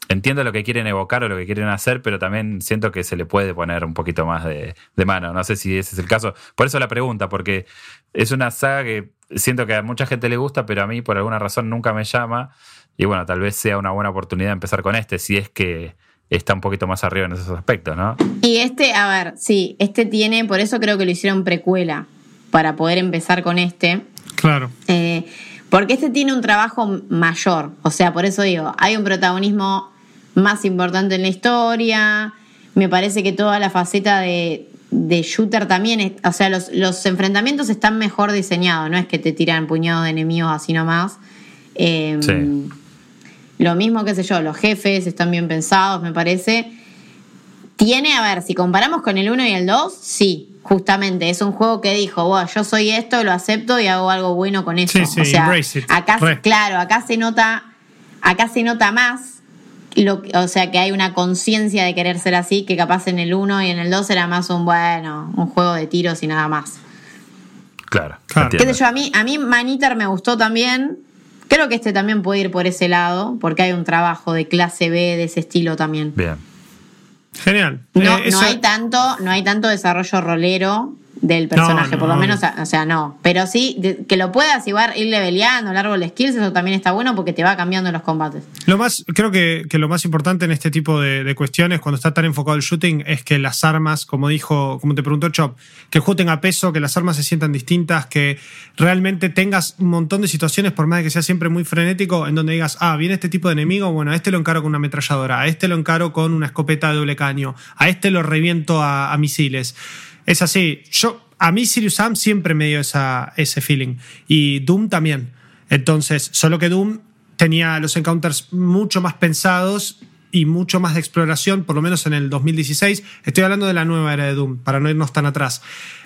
entiendo lo que quieren evocar o lo que quieren hacer, pero también siento que se le puede poner un poquito más de, mano. No sé si ese es el caso. Por eso la pregunta, porque es una saga que siento que a mucha gente le gusta, pero a mí por alguna razón nunca me llama. Y bueno, tal vez sea una buena oportunidad de empezar con este, si es que está un poquito más arriba en esos aspectos, ¿no? Y este, a ver, sí, este tiene, por eso creo que lo hicieron precuela, para poder empezar con este. Claro. Eh, porque este tiene un trabajo mayor, o sea, por eso digo, hay un protagonismo más importante en la historia. Me parece que toda la faceta de, shooter también, o sea, los, enfrentamientos están mejor diseñados, no es que te tiran puñados de enemigos así nomás. Em, lo mismo, qué sé yo, los jefes están bien pensados, me parece. Tiene, a ver, si comparamos con el 1 y el 2, sí, justamente, es un juego que dijo, wow, yo soy esto, lo acepto y hago algo bueno con eso. o sea, acá, claro, acá se nota, acá se nota más o sea, que hay una conciencia de querer ser así, que capaz en el 1 y en el 2 era más un, bueno, un juego de tiros y nada más. Claro. ¿Qué yo? A mí, a mí Maniter me gustó también. Creo que este también puede ir por ese lado, porque hay un trabajo de clase B de ese estilo también. Bien. Genial. No, eh, no hay tanto, no hay tanto desarrollo rolero del personaje, por lo menos, o sea, no. Pero sí, que lo puedas igual ir leveleando, largo de skills, eso también está bueno porque te va cambiando los combates. Lo más, creo que, lo más importante en este tipo de, cuestiones, cuando está tan enfocado el shooting, es que las armas, como dijo, como te preguntó Chop, que jueguen a peso, que las armas se sientan distintas, que realmente tengas un montón de situaciones, por más de que sea siempre muy frenético, en donde digas, ah, viene este tipo de enemigo, bueno, a este lo encaro con una ametralladora, a este lo encaro con una escopeta de doble caño, a este lo reviento a misiles. Es así. Yo, a mí Sirius Sam siempre me dio esa, ese feeling. Y Doom también. Entonces, solo que Doom tenía los encounters mucho más pensados y mucho más de exploración, por lo menos en el 2016. Estoy hablando de la nueva era de Doom, para no irnos tan atrás.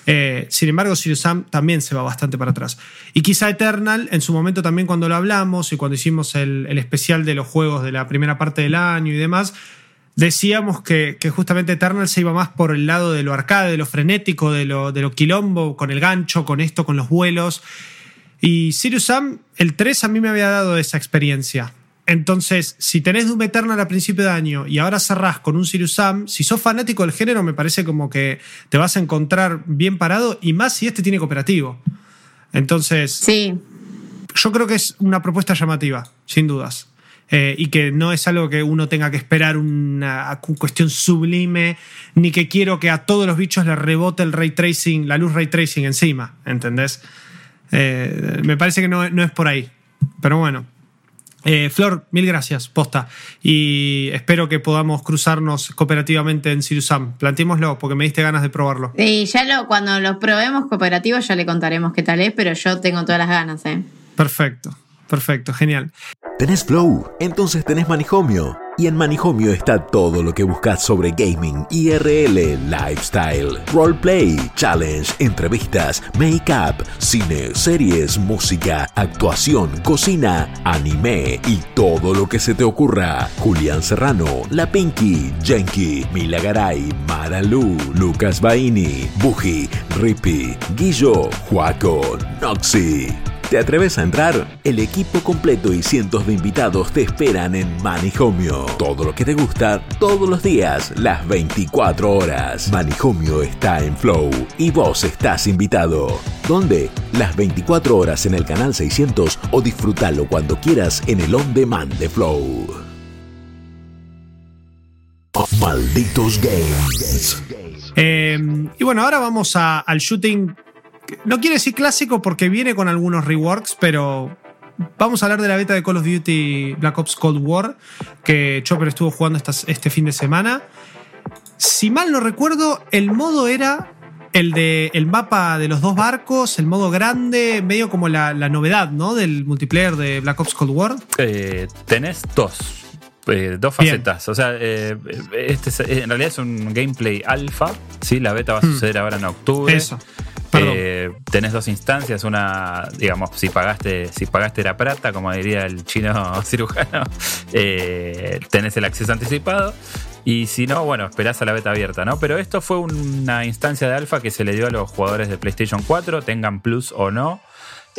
Eh, sin embargo, Sirius Sam también se va bastante para atrás. Y quizá Eternal, en su momento también cuando lo hablamos y cuando hicimos el, el especial de los juegos de la primera parte del año y demás, decíamos que, justamente Eternal se iba más por el lado de lo arcade, de lo frenético, de lo, de lo quilombo, con el gancho, con esto, con los vuelos. Y Sirius Sam, el 3 a mí me había dado esa experiencia. Entonces, si tenés Doom Eternal a principio de año y ahora cerrás con un Sirius Sam, si sos fanático del género, me parece como que te vas a encontrar bien parado y más si este tiene cooperativo. Entonces, sí. yo creo que es una propuesta llamativa, sin dudas. Eh, y que no es algo que uno tenga que esperar una, cuestión sublime, ni que quiero que a todos los bichos le rebote el ray tracing, la luz ray tracing encima, ¿entendés? Eh, me parece que no, es por ahí. Pero bueno. Eh, Flor, mil gracias, posta. Y espero que podamos cruzarnos cooperativamente en Sirusam. Plantémoslo, porque me diste ganas de probarlo. Y ya lo, cuando los probemos cooperativos ya le contaremos qué tal es, pero yo tengo todas las ganas, ¿eh? Perfecto, perfecto, genial. ¿Tenés Flow? Entonces tenés Manijomio. Y en Manijomio está todo lo que buscas sobre gaming, IRL, lifestyle, roleplay, challenge, entrevistas, make-up, cine, series, música, actuación, cocina, anime y todo lo que se te ocurra. Julián Serrano, La Pinky, Jenky, Mila Garay, Maralu, Lucas Baini, Buji, Rippy, Guillo, Juaco, Noxy. ¿Te atreves a entrar? El equipo completo y cientos de invitados te esperan en Manijomio. Todo lo que te gusta, todos los días, las 24 horas. Manijomio está en Flow y vos estás invitado. ¿Dónde? Las 24 horas en el canal 600 o disfrútalo cuando quieras en el On Demand de Flow. Malditos Games. Em, y bueno, ahora vamos al shooting no quiere decir clásico porque viene con algunos reworks, pero vamos a hablar de la beta de Call of Duty Black Ops Cold War, que Chopper estuvo jugando este fin de semana. Si mal no recuerdo, el modo era el de el mapa de los dos barcos, el modo grande, medio como la, novedad, ¿no? Del multiplayer de Black Ops Cold War. Eh, tenés dos. Eh, dos facetas. O sea, eh, este en realidad es un gameplay alfa. ¿sí? La beta va a hmm. suceder ahora en octubre. Eso. Eh, tenés dos instancias, una, digamos, si pagaste, si pagaste la plata, como diría el chino cirujano, eh, tenés el acceso anticipado. Y si no, bueno, esperás a la beta abierta, ¿no? Pero esto fue una instancia de alfa que se le dio a los jugadores de PlayStation 4, tengan Plus o no.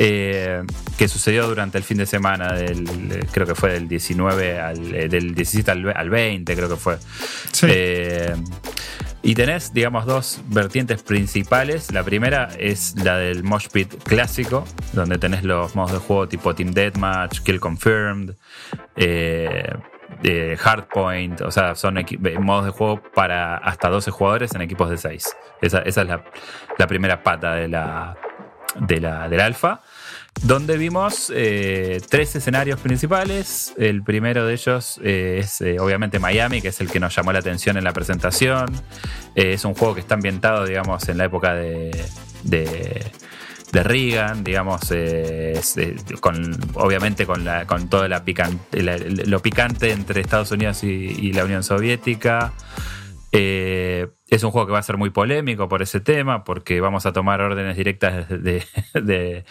Eh, que sucedió durante el fin de semana del, creo que fue del 19 al, del 17 al, 20, creo que fue. Sí. Y tenés, digamos, dos vertientes principales. La primera es la del Mosh Pit clásico, donde tenés los modos de juego tipo Team Deathmatch, Kill Confirmed, eh, Hardpoint, o sea, son modos de juego para hasta 12 jugadores en equipos de 6. Esa, es la, primera pata de la, de la, del alfa donde vimos eh, tres escenarios principales. El primero de ellos eh, es eh, obviamente Miami, que es el que nos llamó la atención en la presentación. es un juego que está ambientado, digamos, en la época de, de, Reagan, digamos, con, obviamente con, la, con toda la, lo picante entre Estados Unidos y la Unión Soviética. Es un juego que va a ser muy polémico por ese tema, porque vamos a tomar órdenes directas de. de,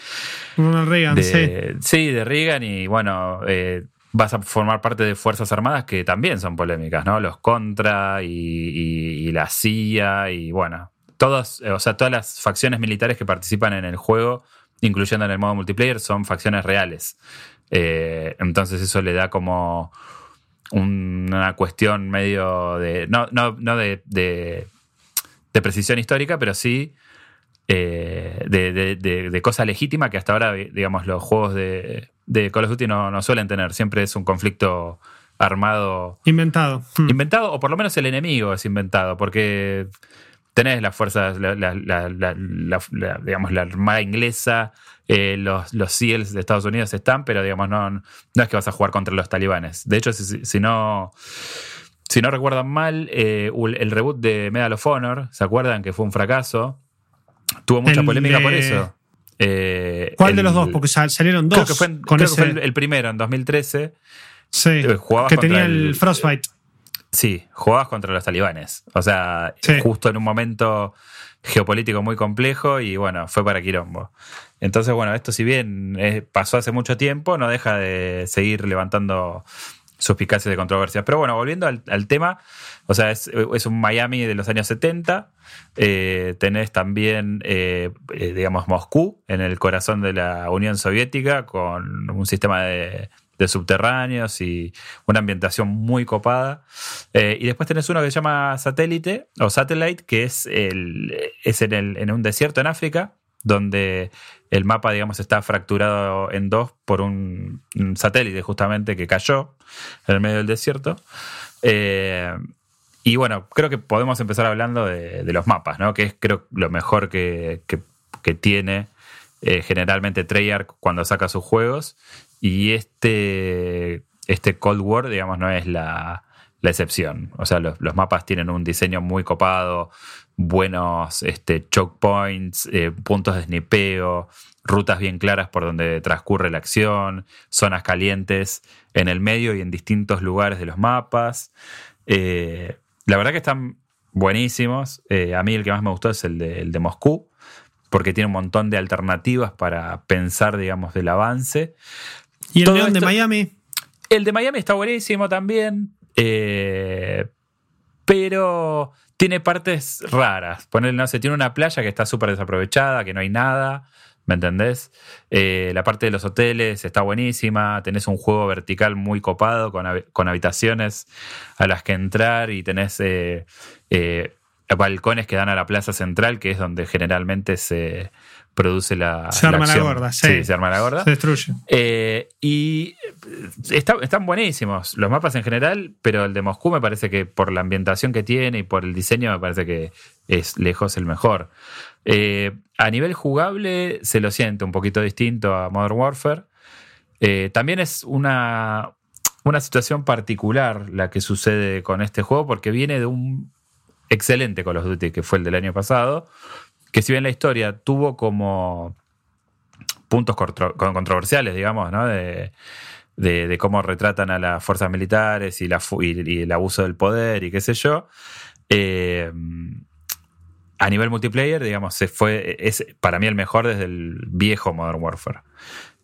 Reagan, sí. Sí, de Reagan, y bueno, eh, vas a formar parte de Fuerzas Armadas que también son polémicas, ¿no? Los Contra y, la CIA, y bueno, todos, o sea, todas las facciones militares que participan en el juego, incluyendo en el modo multiplayer, son facciones reales. Eh, entonces, eso le da como una cuestión medio de. No, no, no de, de, precisión histórica, pero sí eh, de, cosa legítima que hasta ahora, digamos, los juegos de, Call of Duty no, suelen tener. Siempre es un conflicto armado. Inventado. Hmm. Inventado, o por lo menos el enemigo es inventado, porque tenés las fuerzas, digamos, la armada inglesa eh, los, los SEALs de Estados Unidos están, pero digamos, no, no es que vas a jugar contra los talibanes. De hecho, si, no. Si no recuerdan mal, eh, el reboot de Medal of Honor, ¿se acuerdan que fue un fracaso? Tuvo mucha polémica por eso. Eh, ¿Cuál de los dos? Porque salieron dos. Creo que fue, con el, primero, en 2013. Sí. que tenía el, Frostbite. Sí, jugabas contra los talibanes. O sea, justo en un momento geopolítico muy complejo y bueno, fue para Quirombo. Entonces, bueno, esto si bien eh, pasó hace mucho tiempo, no deja de seguir levantando suspicacias de controversias. Pero bueno, volviendo al, tema, o sea, es, un Miami de los años 70. Eh, tenés también, eh, digamos, Moscú en el corazón de la Unión Soviética con un sistema de, subterráneos y una ambientación muy copada. y después tenés uno que se llama Satélite o Satellite, que es, el, es en, el, en un desierto en África, donde el mapa, digamos, está fracturado en dos por un, satélite justamente que cayó en el medio del desierto. Eh, y bueno, creo que podemos empezar hablando de, los mapas, ¿no? Que es creo lo mejor que, tiene eh, generalmente Treyarch cuando saca sus juegos. Y este, este Cold War, digamos, no es la, excepción. O sea, los, los, mapas tienen un diseño muy copado, buenos este, choke points, eh, puntos de snipeo, rutas bien claras por donde transcurre la acción, zonas calientes en el medio y en distintos lugares de los mapas. Eh, la verdad que están buenísimos. Eh, a mí el que más me gustó es el de, el de Moscú, porque tiene un montón de alternativas para pensar, digamos, del avance. ¿Y el de Miami? El de Miami está buenísimo también. pero tiene partes raras. Ponerle, no sé, tiene una playa que está súper desaprovechada, que no hay nada. ¿me entendés? Eh, la parte de los hoteles está buenísima, tenés un juego vertical muy copado con, con habitaciones a las que entrar y tenés eh, eh, balcones que dan a la plaza central, que es donde generalmente se produce la. Se arma la, gorda, sí. se arma la gorda. Se destruye. y están buenísimos los mapas en general, pero el de Moscú me parece que por la ambientación que tiene y por el diseño me parece que es lejos el mejor. Eh, a nivel jugable se lo siente un poquito distinto a Modern Warfare. Eh, también es una, una situación particular la que sucede con este juego porque viene de un excelente Call of Duty que fue el del año pasado, que si bien la historia tuvo como puntos controversiales, digamos, ¿no? De, cómo retratan a las fuerzas militares y, la, y, el abuso del poder y qué sé yo. Eh, a nivel multiplayer, digamos, se fue, es para mí el mejor desde el viejo Modern Warfare.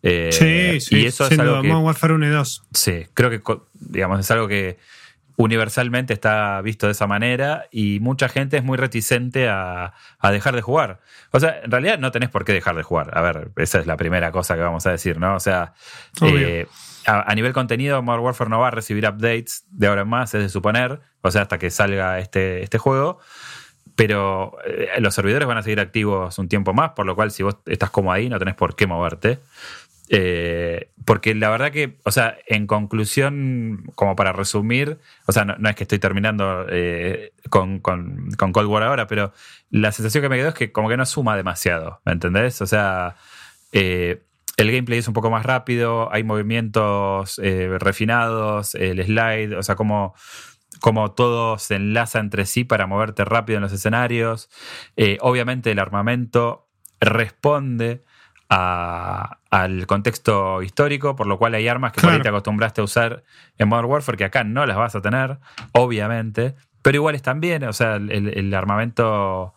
Eh, sí, sí, y eso es algo Modern Warfare 1 y 2. Sí, creo que digamos, es algo que universalmente está visto de esa manera y mucha gente es muy reticente a, dejar de jugar. O sea, en realidad no tenés por qué dejar de jugar. A ver, esa es la primera cosa que vamos a decir, ¿no? O sea, eh, a, nivel contenido, Modern Warfare no va a recibir updates de ahora en más, es de suponer, o sea, hasta que salga este, este juego pero eh, los servidores van a seguir activos un tiempo más, por lo cual si vos estás como ahí no tenés por qué moverte. Eh, porque la verdad que, o sea, en conclusión, como para resumir, o sea, no, es que estoy terminando eh, con, Cold War ahora, pero la sensación que me quedó es que como que no suma demasiado, ¿me entendés? O sea, el gameplay es un poco más rápido, hay movimientos refinados, el slide, o sea, como como todo se enlaza entre sí para moverte rápido en los escenarios. Eh, obviamente el armamento responde al contexto histórico, por lo cual hay armas que por ahí te acostumbraste a usar en Modern Warfare que acá no las vas a tener, obviamente, pero igual están bien, o sea, el, armamento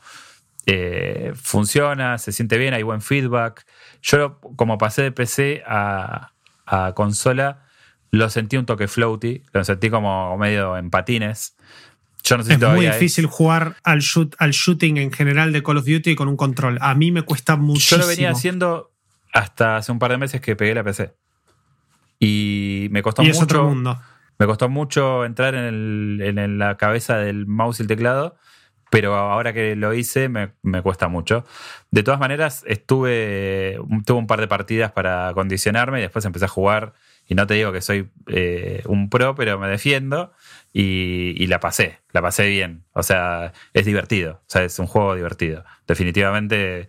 eh, funciona, se siente bien, hay buen feedback. Yo como pasé de PC a, a consola, lo sentí un toque floaty, lo sentí como medio en patines. Yo no sé es muy difícil jugar al, shoot, al shooting en general de Call of Duty con un control. A mí me cuesta muchísimo. Yo lo venía haciendo hasta hace un par de meses que pegué la PC. Y me costó mucho. otro mundo. Me costó mucho entrar en, la cabeza del mouse y el teclado, pero ahora que lo hice me, me, cuesta mucho. De todas maneras, estuve. Tuve un par de partidas para acondicionarme y después empecé a jugar y no te digo que soy eh, un pro, pero me defiendo y, la pasé, la pasé bien. O sea, es divertido, o sea, es un juego divertido. Definitivamente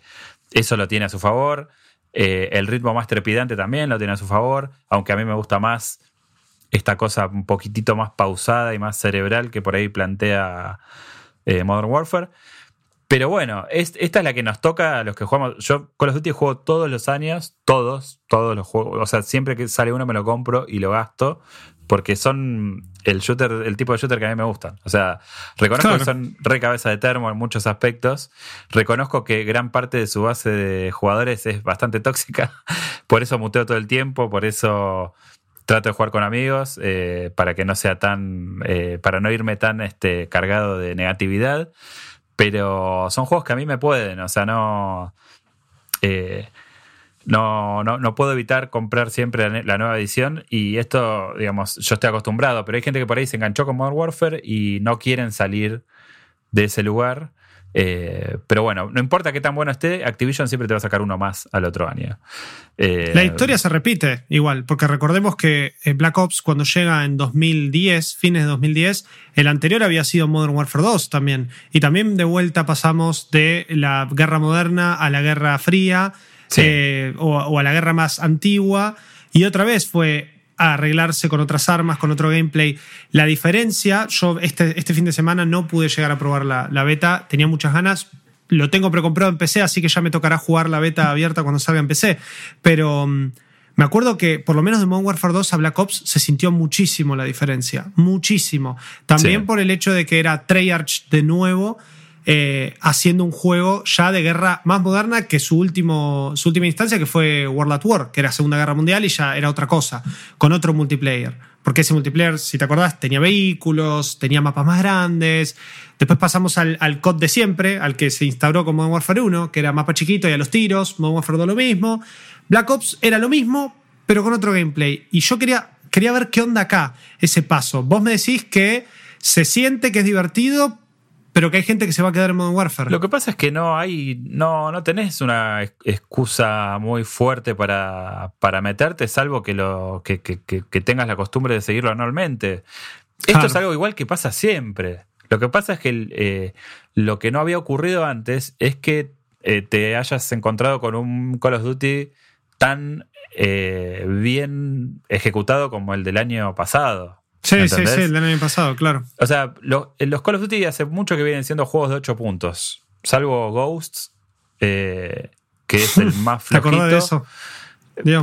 eso lo tiene a su favor. Eh, el ritmo más trepidante también lo tiene a su favor, aunque a mí me gusta más esta cosa un poquitito más pausada y más cerebral que por ahí plantea eh, Modern Warfare. Pero bueno, esta es la que nos toca a los que jugamos. Yo con los Duty juego todos los años, todos, todos los juegos. O sea, siempre que sale uno me lo compro y lo gasto. Porque son el shooter, el tipo de shooter que a mí me gustan. O sea, reconozco que son re cabeza de termo en muchos aspectos. Reconozco que gran parte de su base de jugadores es bastante tóxica. Por eso muteo todo el tiempo, por eso trato de jugar con amigos, eh, para que no sea tan. Eh, para no irme tan este, cargado de negatividad. Pero son juegos que a mí me pueden, o sea, no. Eh, no, no, puedo evitar comprar siempre la, nueva edición y esto, digamos, yo estoy acostumbrado, pero hay gente que por ahí se enganchó con Modern Warfare y no quieren salir de ese lugar eh, pero bueno, no importa qué tan bueno esté, Activision siempre te va a sacar uno más al otro año. Eh, la historia se repite igual, porque recordemos que eh, Black Ops cuando llega en 2010, fines de 2010, el anterior había sido Modern Warfare 2 también. Y también de vuelta pasamos de la guerra moderna a la guerra fría o a la guerra más antigua. Y otra vez fue arreglarse con otras armas, con otro gameplay. La diferencia, yo este, este fin de semana no pude llegar a probar la, la beta, tenía muchas ganas, lo tengo precomprado en PC, así que ya me tocará jugar la beta abierta cuando salga en PC. Pero mm, me acuerdo que por lo menos de Modern Warfare 2 a Black Ops se sintió muchísimo la diferencia. Muchísimo. También por el hecho de que era Treyarch de nuevo eh, haciendo un juego ya de guerra más moderna que su, último, su última instancia, que fue World at War, que era Segunda Guerra Mundial y ya era otra cosa, con otro multiplayer. porque ese multiplayer, si te acordás, tenía vehículos, tenía mapas más grandes. Después pasamos al, COD de siempre, al que se instauró con Modern Warfare 1, que era mapa chiquito y a los tiros. Modern Warfare 2 lo mismo. Black Ops era lo mismo, pero con otro gameplay. Y yo quería, quería ver qué onda acá, ese paso. Vos me decís que se siente que es divertido, pero que hay gente que se va a quedar en Modern Warfare. Lo que pasa es que no hay, no, no tenés una excusa muy fuerte para, para meterte, salvo que, lo, que, tengas la costumbre de seguirlo anualmente. Esto es algo igual que pasa siempre. Lo que pasa es que eh, lo que no había ocurrido antes es que eh, te hayas encontrado con un Call of Duty tan eh, bien ejecutado como el del año pasado. Sí, sí, sí, el año pasado, claro. O sea, los Call of Duty hace mucho que vienen siendo juegos de 8 puntos. Salvo Ghosts, eh, que es el más flojito. ¿Te de eso?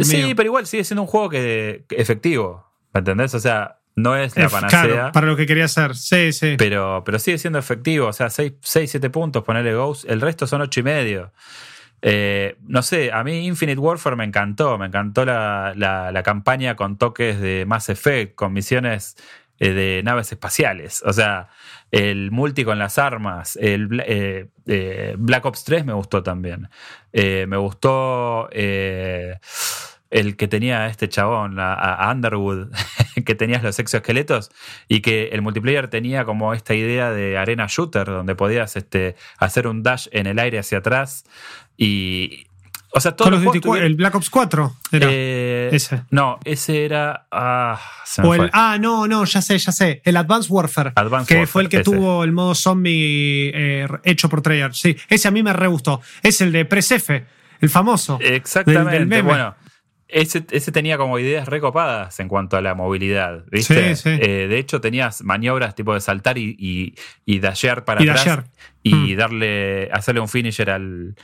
sí, pero igual sigue siendo un juego que, efectivo. ¿Me entendés? O sea, no es la panacea. Claro, para lo que quería hacer. Sí, sí. Pero, pero sigue siendo efectivo. O sea, 6, 7 puntos, ponerle Ghosts. El resto son 8 y medio. Eh, no sé, a mí Infinite Warfare me encantó, me encantó la, campaña con toques de Mass Effect, con misiones eh, de naves espaciales, o sea, el multi con las armas, el eh, Black Ops 3 me gustó también, me gustó el que tenía este chabón, a, Underwood, que tenías los exoesqueletos y que el multiplayer tenía como esta idea de arena shooter, donde podías este, hacer un dash en el aire hacia atrás y. O sea, todos los el Black Ops 4 era eh, ese. No, ese era. Ah, ah, no, no, ya sé, ya sé. El Advanced Warfare. que fue el que tuvo el modo zombie eh, hecho por Treyarch. Sí, ese a mí me re gustó. Es el de Press F, el famoso. Exactamente. Bueno, ese, tenía como ideas recopadas en cuanto a la movilidad, ¿viste? Eh, de hecho, tenías maniobras tipo de saltar y, y, dashear para atrás y mm. darle, hacerle un finisher al,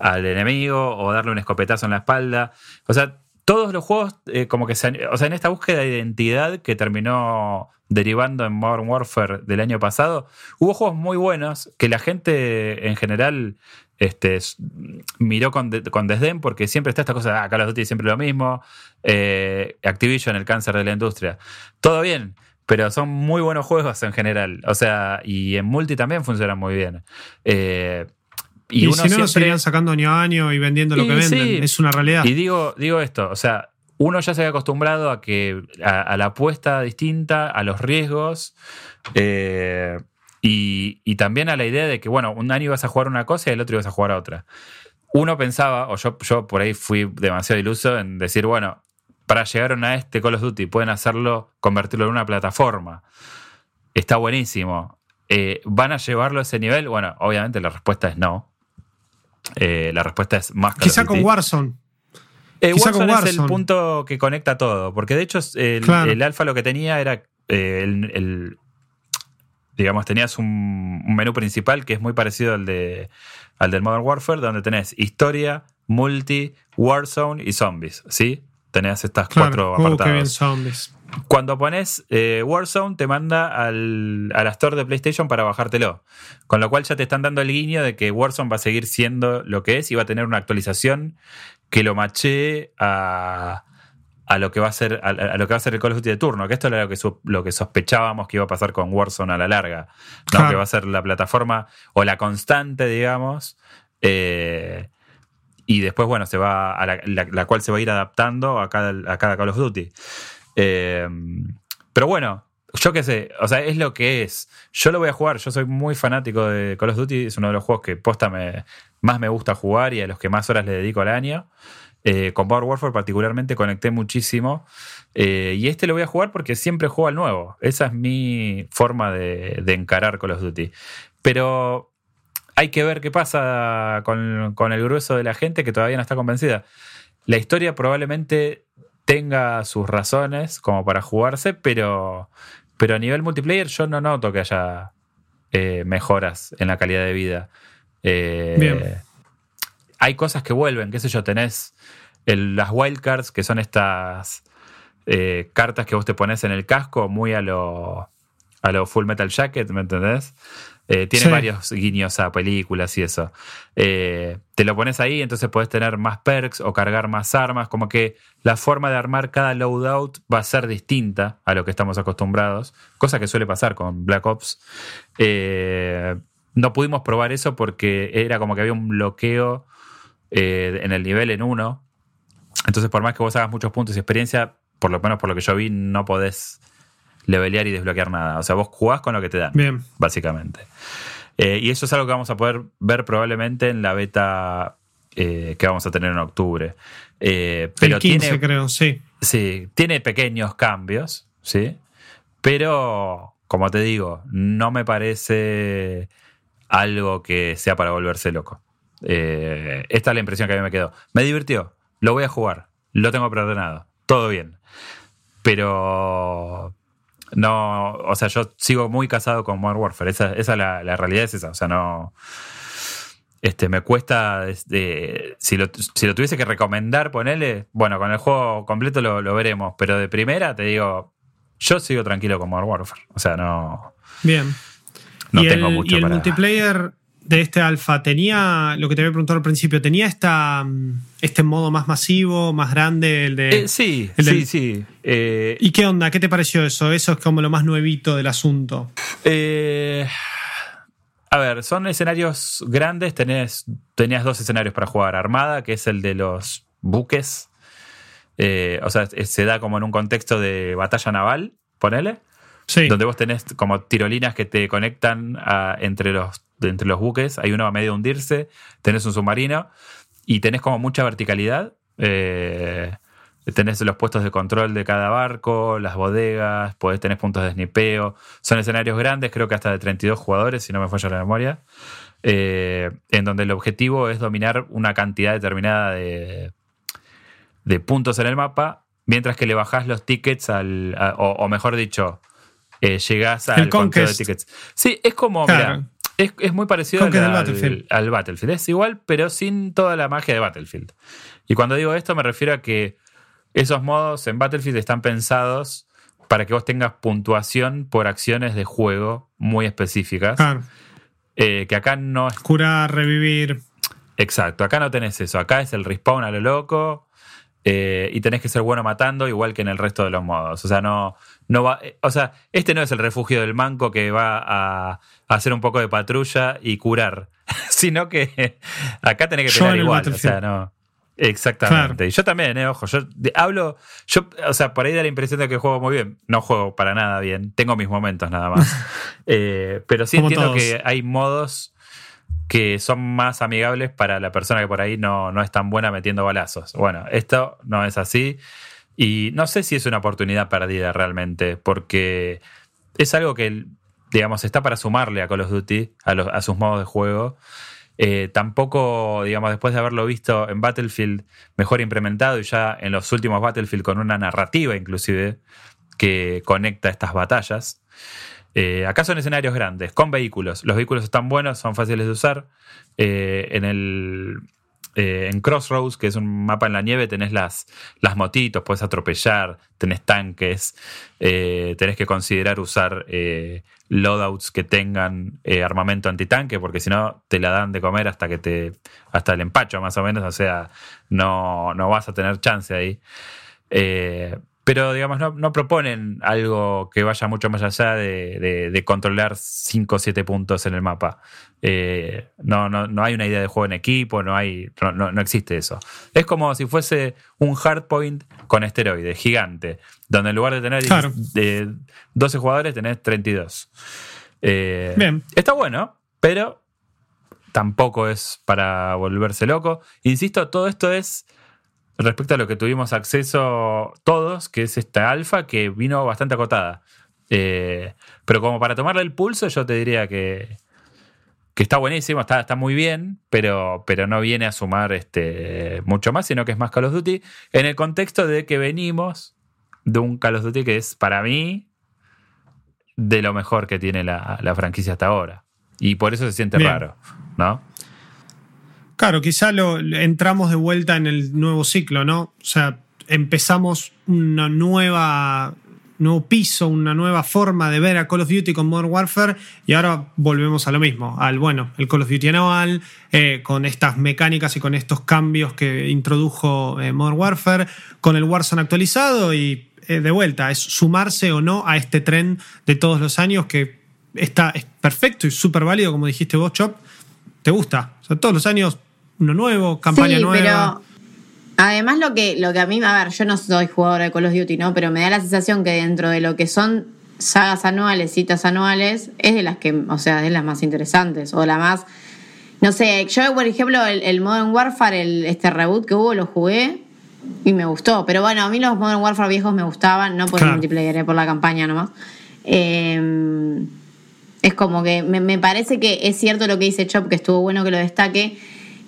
enemigo o darle un escopetazo en la espalda. O sea, todos los juegos eh, como que se, o sea, en esta búsqueda de identidad que terminó derivando en Modern Warfare del año pasado, hubo juegos muy buenos que la gente en general este, miró con, con, desdén porque siempre está esta cosa, ah, Call of Duty siempre lo mismo, eh, Activision, el cáncer de la industria. Todo bien, pero son muy buenos juegos en general. O sea, y en multi también funcionan muy bien. Eh, y, uno si no, lo seguirían sacando año a año y vendiendo lo que venden. es una realidad. Y digo, digo esto, o sea, uno ya se había acostumbrado a que a, la apuesta distinta, a los riesgos. Eh, y, también a la idea de que, bueno, un año ibas a jugar una cosa y el otro ibas a jugar a otra. Uno pensaba, o yo, yo por ahí fui demasiado iluso en decir, bueno, para llegar a este Call of Duty pueden hacerlo, convertirlo en una plataforma. Está buenísimo. Eh, ¿Van a llevarlo a ese nivel? Bueno, obviamente la respuesta es no. Eh, la respuesta es más Call Quizá con Warzone. Eh, Warzone, es el punto que conecta todo, porque de hecho el, el alfa lo que tenía era el, digamos, tenías un, menú principal que es muy parecido al, de, al del Modern Warfare, donde tenés historia, multi, Warzone y zombies, ¿sí? Tenías estas cuatro uh, apartados. zombies. Cuando pones eh, Warzone, te manda al, a la store de PlayStation para bajártelo. Con lo cual ya te están dando el guiño de que Warzone va a seguir siendo lo que es y va a tener una actualización que lo maché a, a lo que va a ser a, lo que va a ser el Call of Duty de turno, que esto era lo que, lo que sospechábamos que iba a pasar con Warzone a la larga, que va a ser la plataforma o la constante, digamos, eh, y después, bueno, se va a la, cual se va a ir adaptando a cada, a cada Call of Duty. Eh, pero bueno, yo qué sé, o sea, es lo que es. Yo lo voy a jugar, yo soy muy fanático de Call of Duty, es uno de los juegos que posta me, más me gusta jugar y a los que más horas le dedico al año. Eh, con Power Warfare particularmente conecté muchísimo. Eh, y este lo voy a jugar porque siempre juego al nuevo. Esa es mi forma de, encarar Call of Duty. Pero hay que ver qué pasa con, el grueso de la gente que todavía no está convencida. La historia probablemente tenga sus razones como para jugarse, pero, pero a nivel multiplayer yo no noto que haya eh, mejoras en la calidad de vida. Bien hay cosas que vuelven, qué sé yo, tenés las wildcards, que son estas eh, cartas que vos te pones en el casco, muy a lo, a lo Full Metal Jacket, ¿me entendés? Eh, tiene varios guiños a películas y eso. Eh, te lo pones ahí, entonces puedes tener más perks o cargar más armas. Como que la forma de armar cada loadout va a ser distinta a lo que estamos acostumbrados, cosa que suele pasar con Black Ops. Eh, no pudimos probar eso porque era como que había un bloqueo en el nivel en uno. Entonces, por más que vos hagas muchos puntos y experiencia, por lo menos por lo que yo vi, no podés levelear y desbloquear nada. O sea, vos jugás con lo que te dan, Bien. básicamente. Eh, y eso es algo que vamos a poder ver probablemente en la beta eh, que vamos a tener en octubre. Eh, pero El 15, tiene, creo, sí. Sí, tiene pequeños cambios, ¿sí? Pero, como te digo, no me parece algo que sea para volverse loco. Esta es la impresión que a mí me quedó. Me divirtió, lo voy a jugar, lo tengo preordenado, todo bien. Pero, no, o sea, yo sigo muy casado con Modern Warfare. Esa, esa la, la, realidad es esa. O sea, no. Este, me cuesta. Este, si, lo, si lo tuviese que recomendar, ponerle. Bueno, con el juego completo lo, lo, veremos. Pero de primera te digo. Yo sigo tranquilo con Modern Warfare. O sea, no. Bien. No tengo mucho ¿y el multiplayer de este alfa tenía, lo que te había preguntado al principio, tenía esta, mm, este modo más masivo, más grande, el de... Eh, sí, sí, sí. Eh, ¿Y qué onda? ¿Qué te pareció eso? Eso es como lo más nuevito del asunto. Eh, a ver, son escenarios grandes, tenés, tenías dos escenarios para jugar. Armada, que es el de los buques. o sea, se da como en un contexto de batalla naval, ponele. Sí. Donde vos tenés como tirolinas que te conectan entre los de entre los buques, hay uno a medio hundirse, tenés un submarino y tenés como mucha verticalidad. Eh, tenés los puestos de control de cada barco, las bodegas, podés tener puntos de snipeo. Son escenarios grandes, creo que hasta de 32 jugadores, si no me falla la memoria. Eh, en donde el objetivo es dominar una cantidad determinada de, de puntos en el mapa, mientras que le bajás los tickets al. o, mejor dicho, eh, llegás al conteo de tickets. Sí, es como, es, muy parecido al, Battlefield. al, Battlefield. Es igual, pero sin toda la magia de Battlefield. Y cuando digo esto, me refiero a que esos modos en Battlefield están pensados para que vos tengas puntuación por acciones de juego muy específicas. Eh, que acá no es. Curar, revivir. Exacto, acá no tenés eso. Acá es el respawn a lo loco. Eh, y tenés que ser bueno matando, igual que en el resto de los modos. O sea, no, no va. Eh, o sea, este no es el refugio del manco que va a, hacer un poco de patrulla y curar. sino que acá tenés que pelear igual. O sea, no. Exactamente. Y yo también, eh, ojo, yo hablo, yo, o sea, por ahí da la impresión de que juego muy bien. No juego para nada bien. Tengo mis momentos nada más. pero sí entiendo que hay modos que son más amigables para la persona que por ahí no, no es tan buena metiendo balazos. Bueno, esto no es así. Y no sé si es una oportunidad perdida realmente, porque es algo que, digamos, está para sumarle a Call of Duty, a, sus modos de juego. Eh, tampoco, digamos, después de haberlo visto en Battlefield mejor implementado y ya en los últimos Battlefield con una narrativa inclusive que conecta estas batallas, eh, acá son escenarios grandes, con vehículos. Los vehículos están buenos, son fáciles de usar. Eh, en el. Eh, en Crossroads, que es un mapa en la nieve, tenés las, las motitos, puedes atropellar, tenés tanques, tenés que considerar usar loadouts que tengan armamento antitanque, porque si no te la dan de comer hasta que te. hasta el empacho más o menos, o sea, no, no vas a tener chance ahí. Pero, digamos, no, proponen algo que vaya mucho más allá de, controlar 5 o 7 puntos en el mapa. Eh, no, no, no, hay una idea de juego en equipo, no, hay, no, no, existe eso. Es como si fuese un hardpoint con esteroides, gigante, donde en lugar de tener de 12 jugadores tenés 32. Eh, Bien. Está bueno, pero tampoco es para volverse loco. Insisto, todo esto es respecto a lo que tuvimos acceso todos, que es esta alfa que vino bastante acotada. Eh, pero como para tomarle el pulso, yo te diría que, que está buenísimo, está, está muy bien, pero, pero no viene a sumar este, mucho más, sino que es más Call of Duty, en el contexto de que venimos de un Call of Duty que es para mí de lo mejor que tiene la, franquicia hasta ahora. Y por eso se siente raro, ¿no? Claro, quizá lo, entramos de vuelta en el nuevo ciclo, ¿no? O sea, empezamos una nueva nuevo piso, una nueva forma de ver a Call of Duty con Modern Warfare y ahora volvemos a lo mismo, al bueno, el Call of Duty anual, eh, con estas mecánicas y con estos cambios que introdujo eh, Modern Warfare, con el Warzone actualizado y eh, de vuelta, es sumarse o no a este tren de todos los años que está, es perfecto y súper válido, como dijiste vos, Chop, te gusta, o sea, todos los años uno nuevo, campaña nueva. Además, lo que, lo que a mí, a ver, yo no soy jugadora de Call of Duty, ¿no? Pero me da la sensación que dentro de lo que son sagas anuales, citas anuales, es de las que, o sea, de las más interesantes. O la más. No sé, yo, por ejemplo, el, Modern Warfare, el, este reboot que hubo, lo jugué y me gustó. Pero bueno, a mí los Modern Warfare viejos me gustaban, no por el multiplayer, eh, por la campaña nomás. Em, es como que me, me parece que es cierto lo que dice Chop, que estuvo bueno que lo destaque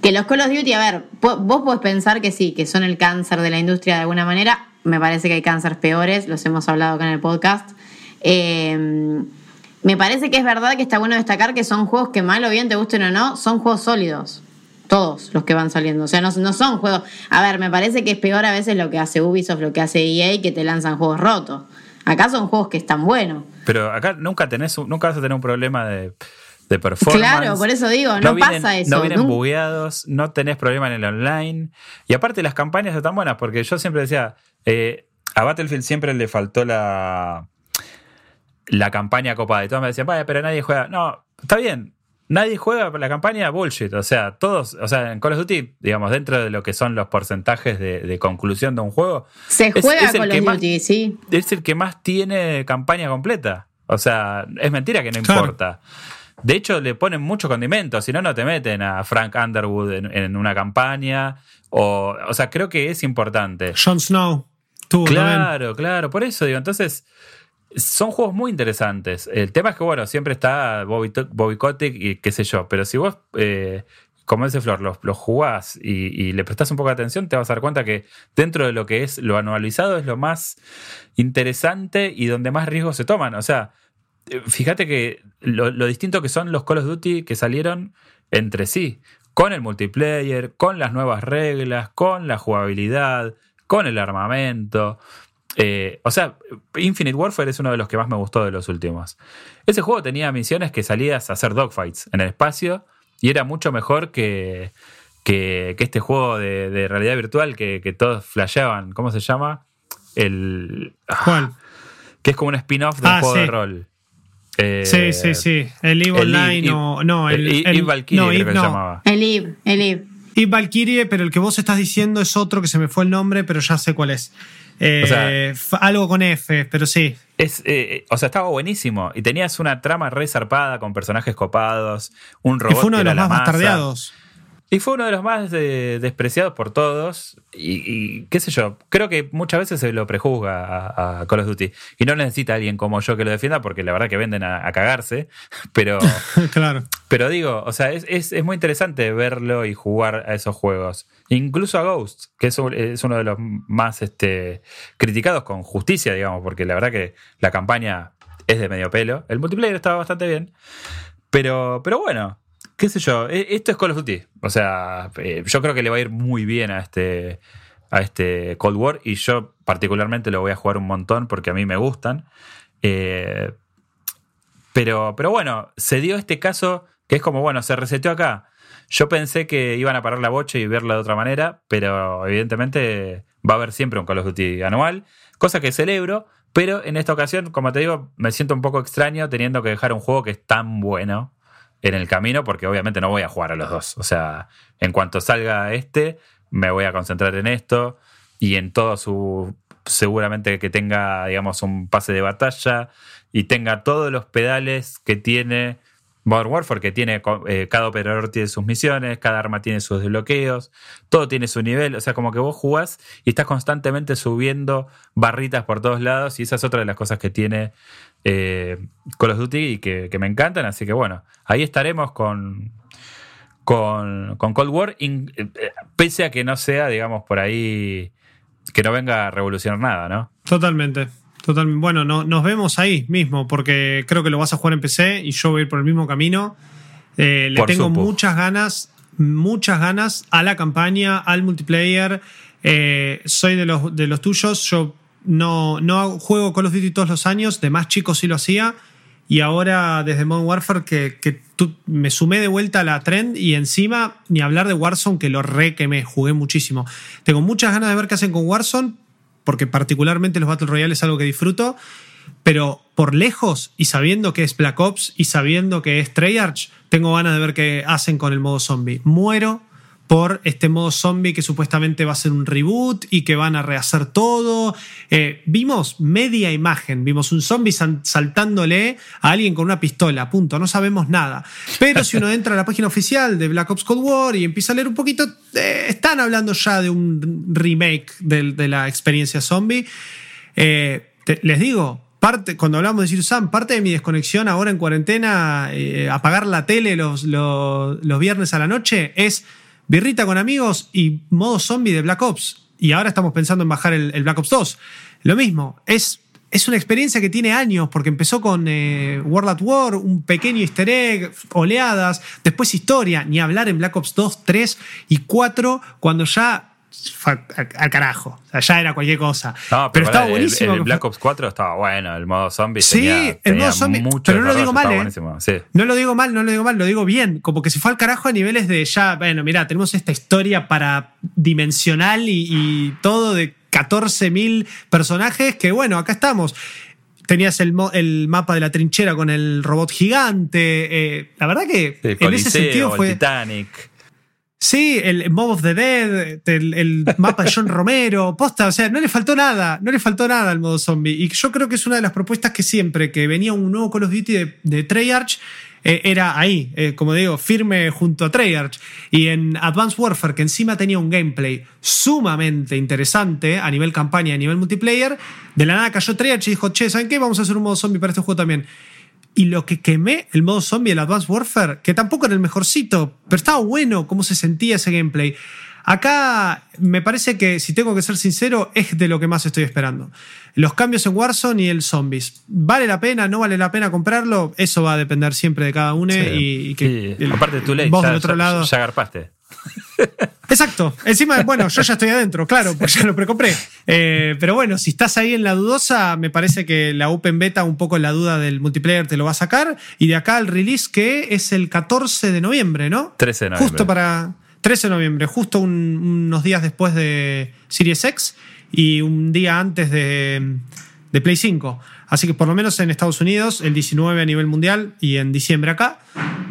que los Call of Duty, a ver, vos podés pensar que sí, que son el cáncer de la industria de alguna manera. Me parece que hay cánceres peores, los hemos hablado acá en el podcast. Em, me parece que es verdad que está bueno destacar que son juegos que mal o bien te gusten o no, son juegos sólidos. Todos los que van saliendo. O sea, no, no son juegos. A ver, me parece que es peor a veces lo que hace Ubisoft, lo que hace EA, que te lanzan juegos rotos. Acá son juegos que están buenos. Pero acá nunca tenés, nunca vas a tener un problema de de performance. Claro, por eso digo, no, pasa eso. No vienen bugueados, no tenés problema en el online. Y aparte las campañas están buenas, porque yo siempre decía, eh, a Battlefield siempre le faltó la, la campaña copada. Y todos me decían, vaya, pero nadie juega. No, está bien. Nadie juega la campaña bullshit. O sea, todos, o sea, en Call of Duty, digamos, dentro de lo que son los porcentajes de, conclusión de un juego. Se juega Call of Duty, sí. Es el que más tiene campaña completa. O sea, es mentira que no importa. De hecho, le ponen mucho condimento, si no, no te meten a Frank Underwood en, una campaña. O, o sea, creo que es importante. Jon Snow. Tú, claro, claro. Por eso digo, entonces, son juegos muy interesantes. El tema es que, bueno, siempre está Bobby, Bobby Kotick y qué sé yo. Pero si vos, eh, como dice Flor, los, los jugás y, y, le prestás un poco de atención, te vas a dar cuenta que dentro de lo que es lo anualizado es lo más interesante y donde más riesgos se toman. O sea, fíjate que lo, distinto que son los Call of Duty que salieron entre sí, con el multiplayer, con las nuevas reglas, con la jugabilidad, con el armamento. Eh, o sea, Infinite Warfare es uno de los que más me gustó de los últimos. Ese juego tenía misiones que salías a hacer dogfights en el espacio y era mucho mejor que, que, este juego de, realidad virtual que, todos flasheaban. ¿Cómo se llama? El. ¿Cuál? que es como un spin-off del ah, juego de rol. Eh, sí, sí, sí. El Eve Online o. No, el. el, el Valkyrie, no, se llamaba. El Eve, el Eve. Eve Valkyrie, pero el que vos estás diciendo es otro que se me fue el nombre, pero ya sé cuál es. Eh, algo con F, pero sí. Es, eh, o sea, estaba buenísimo. Y tenías una trama re zarpada con personajes copados, un robot. Y fue uno de los más bastardeados. Y fue uno de los más despreciados por todos. Y, qué sé yo, creo que muchas veces se lo prejuzga a, Call of Duty. Y no necesita alguien como yo que lo defienda, porque la verdad que venden a, cagarse. Pero. claro. Pero digo, o sea, es, muy interesante verlo y jugar a esos juegos. Incluso a Ghost, que es, uno de los más este, criticados con justicia, digamos, porque la verdad que la campaña es de medio pelo. El multiplayer estaba bastante bien. Pero, pero bueno, qué sé yo, e, esto es Call of Duty. O sea, eh, yo creo que le va a ir muy bien a este, a este Cold War y yo particularmente lo voy a jugar un montón porque a mí me gustan. Eh, pero, pero bueno, se dio este caso que es como, bueno, se reseteó acá. Yo pensé que iban a parar la bocha y verla de otra manera, pero evidentemente va a haber siempre un Call of Duty anual, cosa que celebro, pero en esta ocasión, como te digo, me siento un poco extraño teniendo que dejar un juego que es tan bueno en el camino, porque obviamente no voy a jugar a los dos. O sea, en cuanto salga este, me voy a concentrar en esto y en todo su. Seguramente que tenga, digamos, un pase de batalla y tenga todos los pedales que tiene Modern Warfare, que tiene. Eh, cada operador tiene sus misiones, cada arma tiene sus desbloqueos, todo tiene su nivel. O sea, como que vos jugás y estás constantemente subiendo barritas por todos lados, y esa es otra de las cosas que tiene eh, Call of Duty y que, me encantan. Así que bueno, ahí estaremos con, con, Cold War, eh, pese a que no sea, digamos, por ahí, que no venga a revolucionar nada, ¿no? Totalmente. Totalmente. Bueno, no, nos vemos ahí mismo, porque creo que lo vas a jugar en PC y yo voy a ir por el mismo camino. Eh, le tengo muchas ganas, muchas ganas a la campaña, al multiplayer. soy de los, de los tuyos. Yo no, no juego Call of Duty todos los años, de más chico sí lo hacía. Y ahora desde Modern Warfare que, que me sumé de vuelta a la trend y encima ni hablar de Warzone que lo re que me jugué muchísimo. Tengo muchas ganas de ver qué hacen con Warzone porque particularmente los Battle Royale es algo que disfruto. Pero por lejos y sabiendo que es Black Ops y sabiendo que es Treyarch, tengo ganas de ver qué hacen con el modo zombie. Muero por este modo zombie que supuestamente va a ser un reboot y que van a rehacer todo. Eh, vimos media imagen, vimos un zombie saltándole a alguien con una pistola, punto, no sabemos nada. Pero si uno entra a la página oficial de Black Ops Cold War y empieza a leer un poquito, eh, están hablando ya de un remake de, la experiencia zombie. Eh, les digo, parte, cuando hablamos de Sirius Sam, parte de mi desconexión ahora en cuarentena, apagar la tele los, los viernes a la noche, es birrita con amigos y modo zombie de Black Ops. Y ahora estamos pensando en bajar el, Black Ops 2. Lo mismo, es, es una experiencia que tiene años, porque empezó con eh, World at War, un pequeño easter egg, oleadas, después historia, ni hablar en Black Ops 2, 3 y 4, cuando ya al carajo. O sea, ya era cualquier cosa. pero, estaba buenísimo. El, Black Ops 4 estaba bueno, el modo zombie. Sí, el modo zombie. Pero no lo digo mal, ¿eh? No lo digo mal, no lo digo mal, lo digo bien. Como que se fue al carajo a niveles de ya, bueno, mira, tenemos esta historia para dimensional y, todo de 14.000 personajes que, bueno, acá estamos tenías el, el, mapa de la trinchera con el robot gigante. Eh, la verdad que en ese sentido fue. Titanic. Sí, el Mob of the Dead, el, mapa de John Romero, posta, o sea, no le faltó nada, no le faltó nada al modo zombie. Y yo creo que es una de las propuestas que siempre que venía un nuevo Call of Duty de, de Treyarch, eh, era ahí, eh, como digo, firme junto a Treyarch. Y en Advanced Warfare, que encima tenía un gameplay sumamente interesante a nivel campaña a nivel multiplayer, de la nada cayó Treyarch y dijo, che, ¿saben qué? Vamos a hacer un modo zombie para este juego también. Y lo que quemé, el modo zombie, el Advanced Warfare, que tampoco era el mejorcito, pero estaba bueno cómo se sentía ese gameplay. Acá me parece que, si tengo que ser sincero, es de lo que más estoy esperando. Los cambios en Warzone y el Zombies. ¿Vale la pena? ¿No vale la pena comprarlo? Eso va a depender siempre de cada uno. Y, que aparte tú vos del otro lado. Ya. Exacto. Encima, bueno, yo ya estoy adentro, claro, pues ya lo precompré. Eh, pero bueno, si estás ahí en la dudosa, me parece que la Open Beta, un poco en la duda del multiplayer, te lo va a sacar. Y de acá el release, que es el 14 de noviembre, ¿no? 13 de noviembre. Justo para. 13 de noviembre, justo unos días después de Series X y un día antes de, de Play 5. Así que por lo menos en Estados Unidos, el 19 a nivel mundial y en diciembre acá.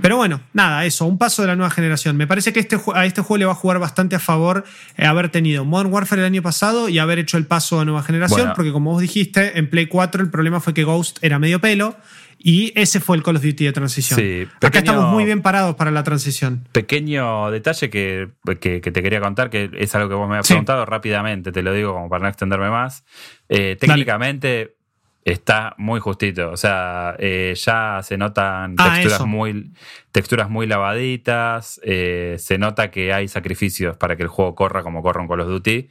Pero bueno, nada, eso, un paso de la nueva generación. Me parece que este, a este juego le va a jugar bastante a favor eh, haber tenido Modern Warfare el año pasado y haber hecho el paso a nueva generación, porque como vos dijiste, en Play 4 el problema fue que Ghost era medio pelo. Y ese fue el Call of Duty de transición. Sí, Acá estamos muy bien parados para la transición. Pequeño detalle que, te quería contar, que es algo que vos me has preguntado rápidamente, te lo digo como para no extenderme más. Eh, técnicamente, está muy justito. O sea, eh, ya se notan ah, texturas, muy, texturas muy lavaditas. Eh, se nota que hay sacrificios para que el juego corra como corre un Call of Duty.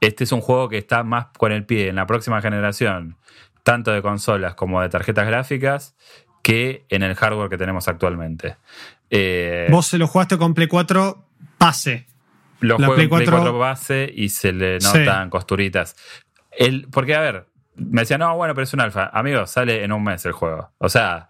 Este es un juego que está más con el pie en la próxima generación, tanto de consolas como de tarjetas gráficas, que en el hardware que tenemos actualmente. Eh, Vos se lo jugaste con Play 4 base. Lo juego 4... Play 4 base y se le notan costuritas. El, porque, a ver, me decía, no, bueno, pero es un alfa. Amigo, sale en un mes el juego. O sea,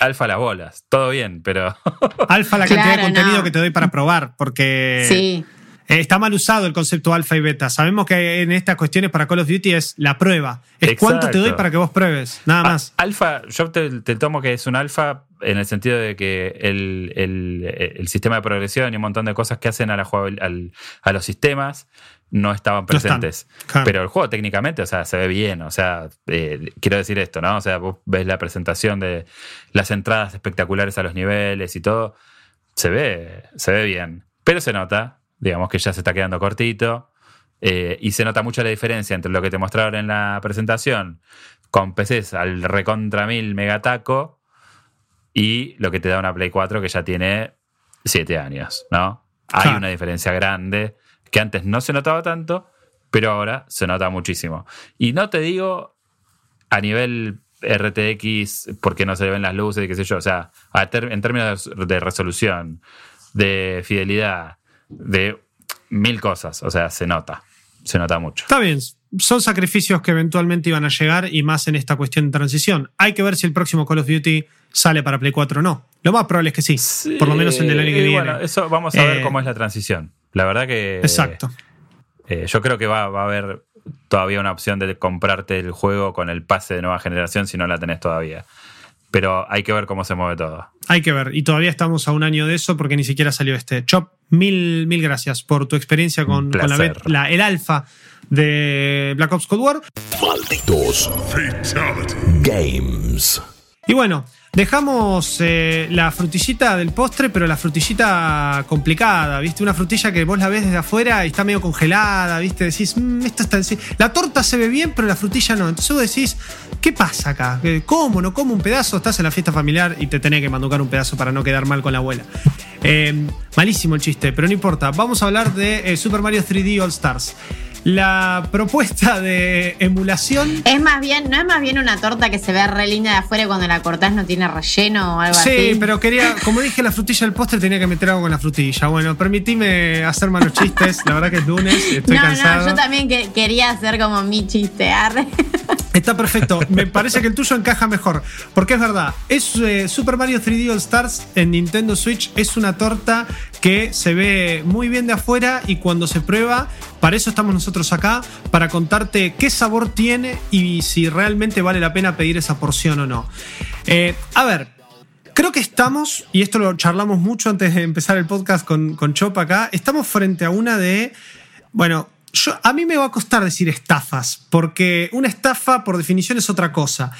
alfa las bolas. Todo bien, pero. alfa la cantidad de contenido que te doy para probar, porque. Sí. Está mal usado el concepto alfa y beta. Sabemos que en estas cuestiones para Call of Duty es la prueba. Es cuánto te doy para que vos pruebes, nada más. alfa, yo te, tomo que es un alfa en el sentido de que el, sistema de progresión y un montón de cosas que hacen a, la, a los sistemas no estaban presentes. Pero el juego técnicamente, o sea, se ve bien. O sea, eh, quiero decir esto, ¿no? O sea, vos ves la presentación de las entradas espectaculares a los niveles y todo. Se ve, se ve bien. Pero se nota, digamos que ya se está quedando cortito. Eh, y se nota mucho la diferencia entre lo que te mostraron en la presentación con PCs al recontra mil megataco y lo que te da una Play 4 que ya tiene 7 años, ¿no? Hay una diferencia grande que antes no se notaba tanto, pero ahora se nota muchísimo. Y no te digo a nivel RTX porque no se le ven las luces y qué sé yo, o sea, en términos de resolución, de fidelidad, de mil cosas, o sea, se nota, se nota mucho. Está bien, son sacrificios que eventualmente iban a llegar y más en esta cuestión de transición. Hay que ver si el próximo Call of Duty sale para Play 4 o no. Lo más probable es que sí, por lo menos el del año que viene. Bueno, eso vamos a ver eh, cómo es la transición. La verdad que. Exacto. Eh, yo creo que va, va, a haber todavía una opción de comprarte el juego con el pase de nueva generación si no la tenés todavía. Pero hay que ver cómo se mueve todo. Hay que ver. Y todavía estamos a un año de eso porque ni siquiera salió este. Chop, mil, mil gracias por tu experiencia con, la, el alfa de Black Ops Cold War. Malditos Games. Y bueno, Dejamos eh, la frutillita del postre, pero la frutillita complicada, ¿viste? Una frutilla que vos la ves desde afuera y está medio congelada, ¿viste? Decís, mmm, esto está. La torta se ve bien, pero la frutilla no. Entonces vos decís, ¿qué pasa acá? Eh, ¿Cómo? ¿No como un pedazo? Estás en la fiesta familiar y te tenés que manducar un pedazo para no quedar mal con la abuela. Eh, malísimo el chiste, pero no importa. Vamos a hablar de Super Mario 3D All Stars la propuesta de emulación. Es más bien, ¿no es más bien una torta que se ve re linda de afuera y cuando la cortás no tiene relleno o algo así? Sí, pero quería, como dije, la frutilla del postre tenía que meter algo con la frutilla. Bueno, permitime hacer malos chistes, la verdad que es lunes, estoy no, cansado. No, yo también quería hacer como mi chiste, arre. Está perfecto. Me parece que el tuyo encaja mejor. Porque es verdad. Es eh, Super Mario 3D All Stars en Nintendo Switch. Es una torta que se ve muy bien de afuera y cuando se prueba, para eso estamos nosotros acá, para contarte qué sabor tiene y si realmente vale la pena pedir esa porción o no. Eh, a ver, creo que estamos, y esto lo charlamos mucho antes de empezar el podcast con, con Chop acá, estamos frente a una de, bueno, a mí me va a costar decir estafas, porque una estafa por definición es otra cosa.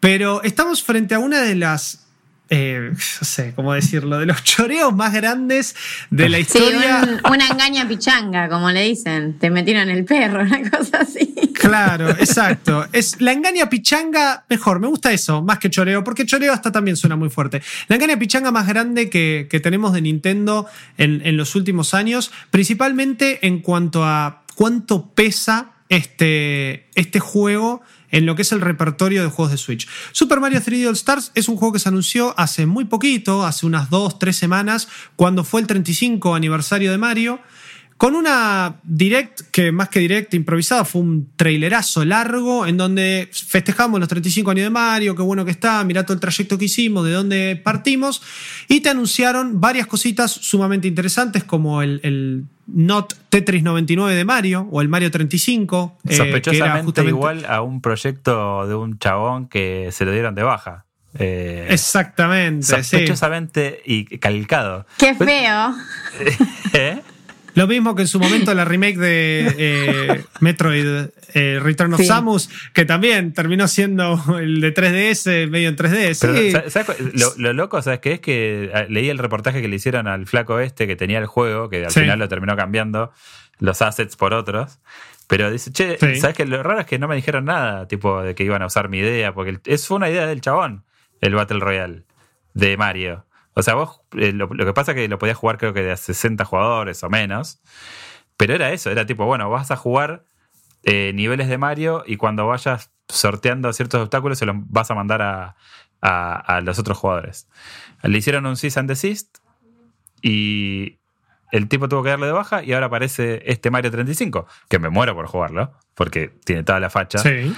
Pero estamos frente a una de las eh, no sé cómo decirlo, de los choreos más grandes de la historia. Sí, una engaña pichanga, como le dicen. Te metieron el perro, una cosa así. Claro, exacto. Es la engaña pichanga, mejor, me gusta eso, más que choreo, porque choreo hasta también suena muy fuerte. La engaña pichanga más grande que, tenemos de Nintendo en, en los últimos años, principalmente en cuanto a cuánto pesa este, este juego en lo que es el repertorio de juegos de Switch. Super Mario 3D All Stars es un juego que se anunció hace muy poquito, hace unas 2, 3 semanas, cuando fue el 35 aniversario de Mario. Con una direct, que más que direct improvisada, fue un trailerazo largo en donde festejamos los 35 años de Mario, qué bueno que está, mirá todo el trayecto que hicimos, de dónde partimos, y te anunciaron varias cositas sumamente interesantes como el, Not Tetris 99 de Mario o el Mario 35. Eh, Sospechosamente igual a un proyecto de un chabón que se lo dieron de baja. Eh, Exactamente. Sospechosamente y calcado. Qué feo. ¿Eh? Lo mismo que en su momento la remake de eh, Metroid eh, Return of Samus, que también terminó siendo el de 3DS, medio en 3DS. Lo, loco, ¿sabes qué? Es que ah, leí el reportaje que le hicieron al flaco este que tenía el juego, que al final lo terminó cambiando los assets por otros. Pero dice, che, ¿sabes qué? Lo raro es que no me dijeron nada, tipo, de que iban a usar mi idea, porque es una idea del chabón, el Battle Royale de Mario. O sea, vos eh, lo, que pasa es que lo podías jugar creo que de a 60 jugadores o menos. Pero era eso, era tipo, bueno, vas a jugar eh, niveles de Mario y cuando vayas sorteando ciertos obstáculos se los vas a mandar a, a, los otros jugadores. Le hicieron un cease and desist y el tipo tuvo que darle de baja y ahora aparece este Mario 35, que me muero por jugarlo, porque tiene toda la facha. Sí.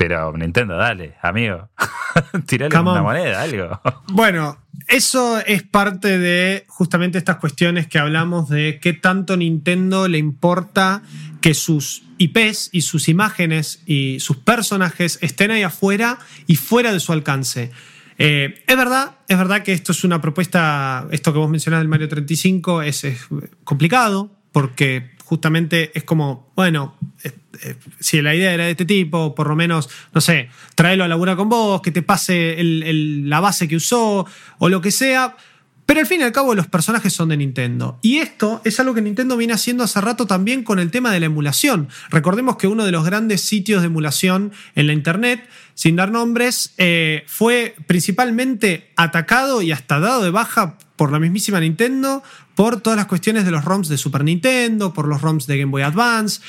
Pero Nintendo, dale, amigo. Tirale una moneda, algo. Bueno, eso es parte de justamente estas cuestiones que hablamos de qué tanto Nintendo le importa que sus IPs y sus imágenes y sus personajes estén ahí afuera y fuera de su alcance. Eh, es verdad, es verdad que esto es una propuesta, esto que vos mencionás del Mario 35 es complicado, porque justamente es como, bueno, eh, si la idea era de este tipo, por lo menos, no sé, tráelo a labura con vos, que te pase la base que usó o lo que sea. Pero al fin y al cabo los personajes son de Nintendo. Y esto es algo que Nintendo viene haciendo hace rato también con el tema de la emulación. Recordemos que uno de los grandes sitios de emulación en la Internet, sin dar nombres, eh, fue principalmente atacado y hasta dado de baja por la mismísima Nintendo, por todas las cuestiones de los ROMs de Super Nintendo, por los ROMs de Game Boy Advance.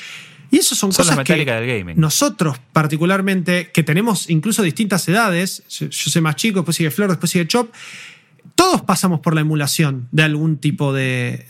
Y eso son, cosas que nosotros particularmente, que tenemos incluso distintas edades, yo soy más chico, después sigue Flor, después sigue Chop, todos pasamos por la emulación de algún tipo de,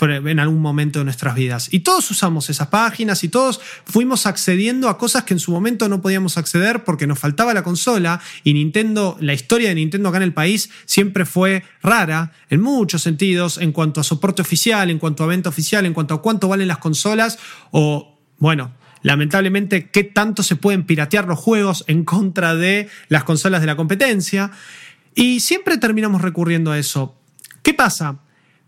en algún momento de nuestras vidas. Y todos usamos esas páginas y todos fuimos accediendo a cosas que en su momento no podíamos acceder porque nos faltaba la consola y Nintendo, la historia de Nintendo acá en el país siempre fue rara en muchos sentidos en cuanto a soporte oficial, en cuanto a venta oficial, en cuanto a cuánto valen las consolas o, bueno, lamentablemente qué tanto se pueden piratear los juegos en contra de las consolas de la competencia. Y siempre terminamos recurriendo a eso. ¿Qué pasa?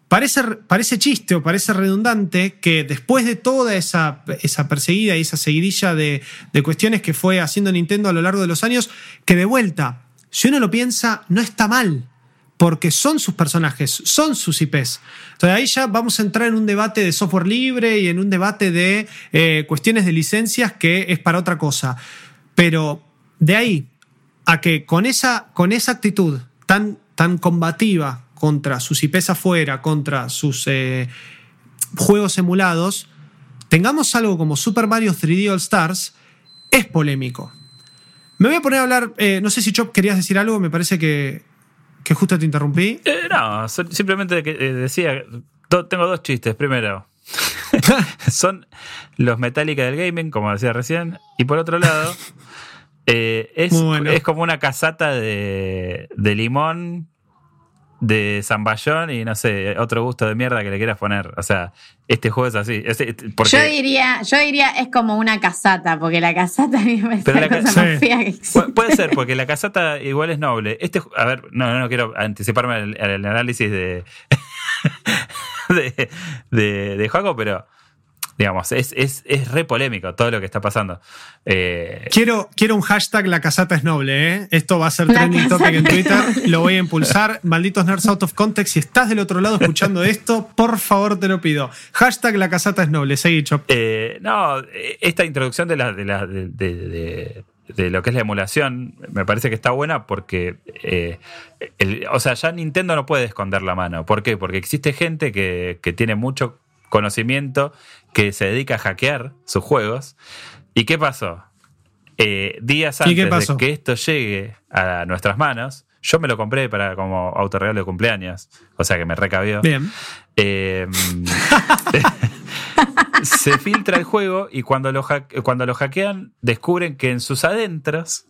Parece, parece chiste o parece redundante que después de toda esa, esa perseguida y esa seguidilla de, de cuestiones que fue haciendo Nintendo a lo largo de los años, que de vuelta, si uno lo piensa, no está mal porque son sus personajes, son sus IPs. Entonces ahí ya vamos a entrar en un debate de software libre y en un debate de eh, cuestiones de licencias que es para otra cosa. Pero de ahí a que con esa, con esa actitud tan, tan combativa contra sus IPs afuera, contra sus eh, juegos emulados, tengamos algo como Super Mario 3D All Stars, es polémico. Me voy a poner a hablar, eh, no sé si Chop querías decir algo, me parece que, que justo te interrumpí. Eh, no, simplemente decía, tengo dos chistes. Primero, son los Metallica del gaming, como decía recién, y por otro lado, eh, es, es, como una casata de, de limón de zamballón y no sé, otro gusto de mierda que le quieras poner. O sea, este juego es así. Yo diría, yo diría es como una casata, porque la casata me parece la cosa más fea que Puede ser, porque la casata igual es noble. Este, a ver, no, no quiero anticiparme al, análisis de, de, de, de juego, pero Digamos, es, es, es re polémico todo lo que está pasando. Eh, quiero, quiero un hashtag La Casata es Noble, ¿eh? Esto va a ser trending topic en Twitter. Lo voy a impulsar. Malditos nerds out of context. Si estás del otro lado escuchando esto, por favor te lo pido. Hashtag La Casata es Noble. Seguí, Chop. Eh, no, esta introducción de la, de, la, de, de lo que es la emulación, me parece que está buena porque, eh, o sea, ya Nintendo no puede esconder la mano. ¿Por qué? Porque existe gente que, que tiene mucho conocimiento que se dedica a hackear sus juegos. ¿Y qué pasó? Eh, días antes de que esto llegue a nuestras manos, yo me lo compré para como autorregalo de cumpleaños, o sea que me recabió. Bien. Em, se filtra el juego y cuando lo, cuando lo hackean descubren que en sus adentros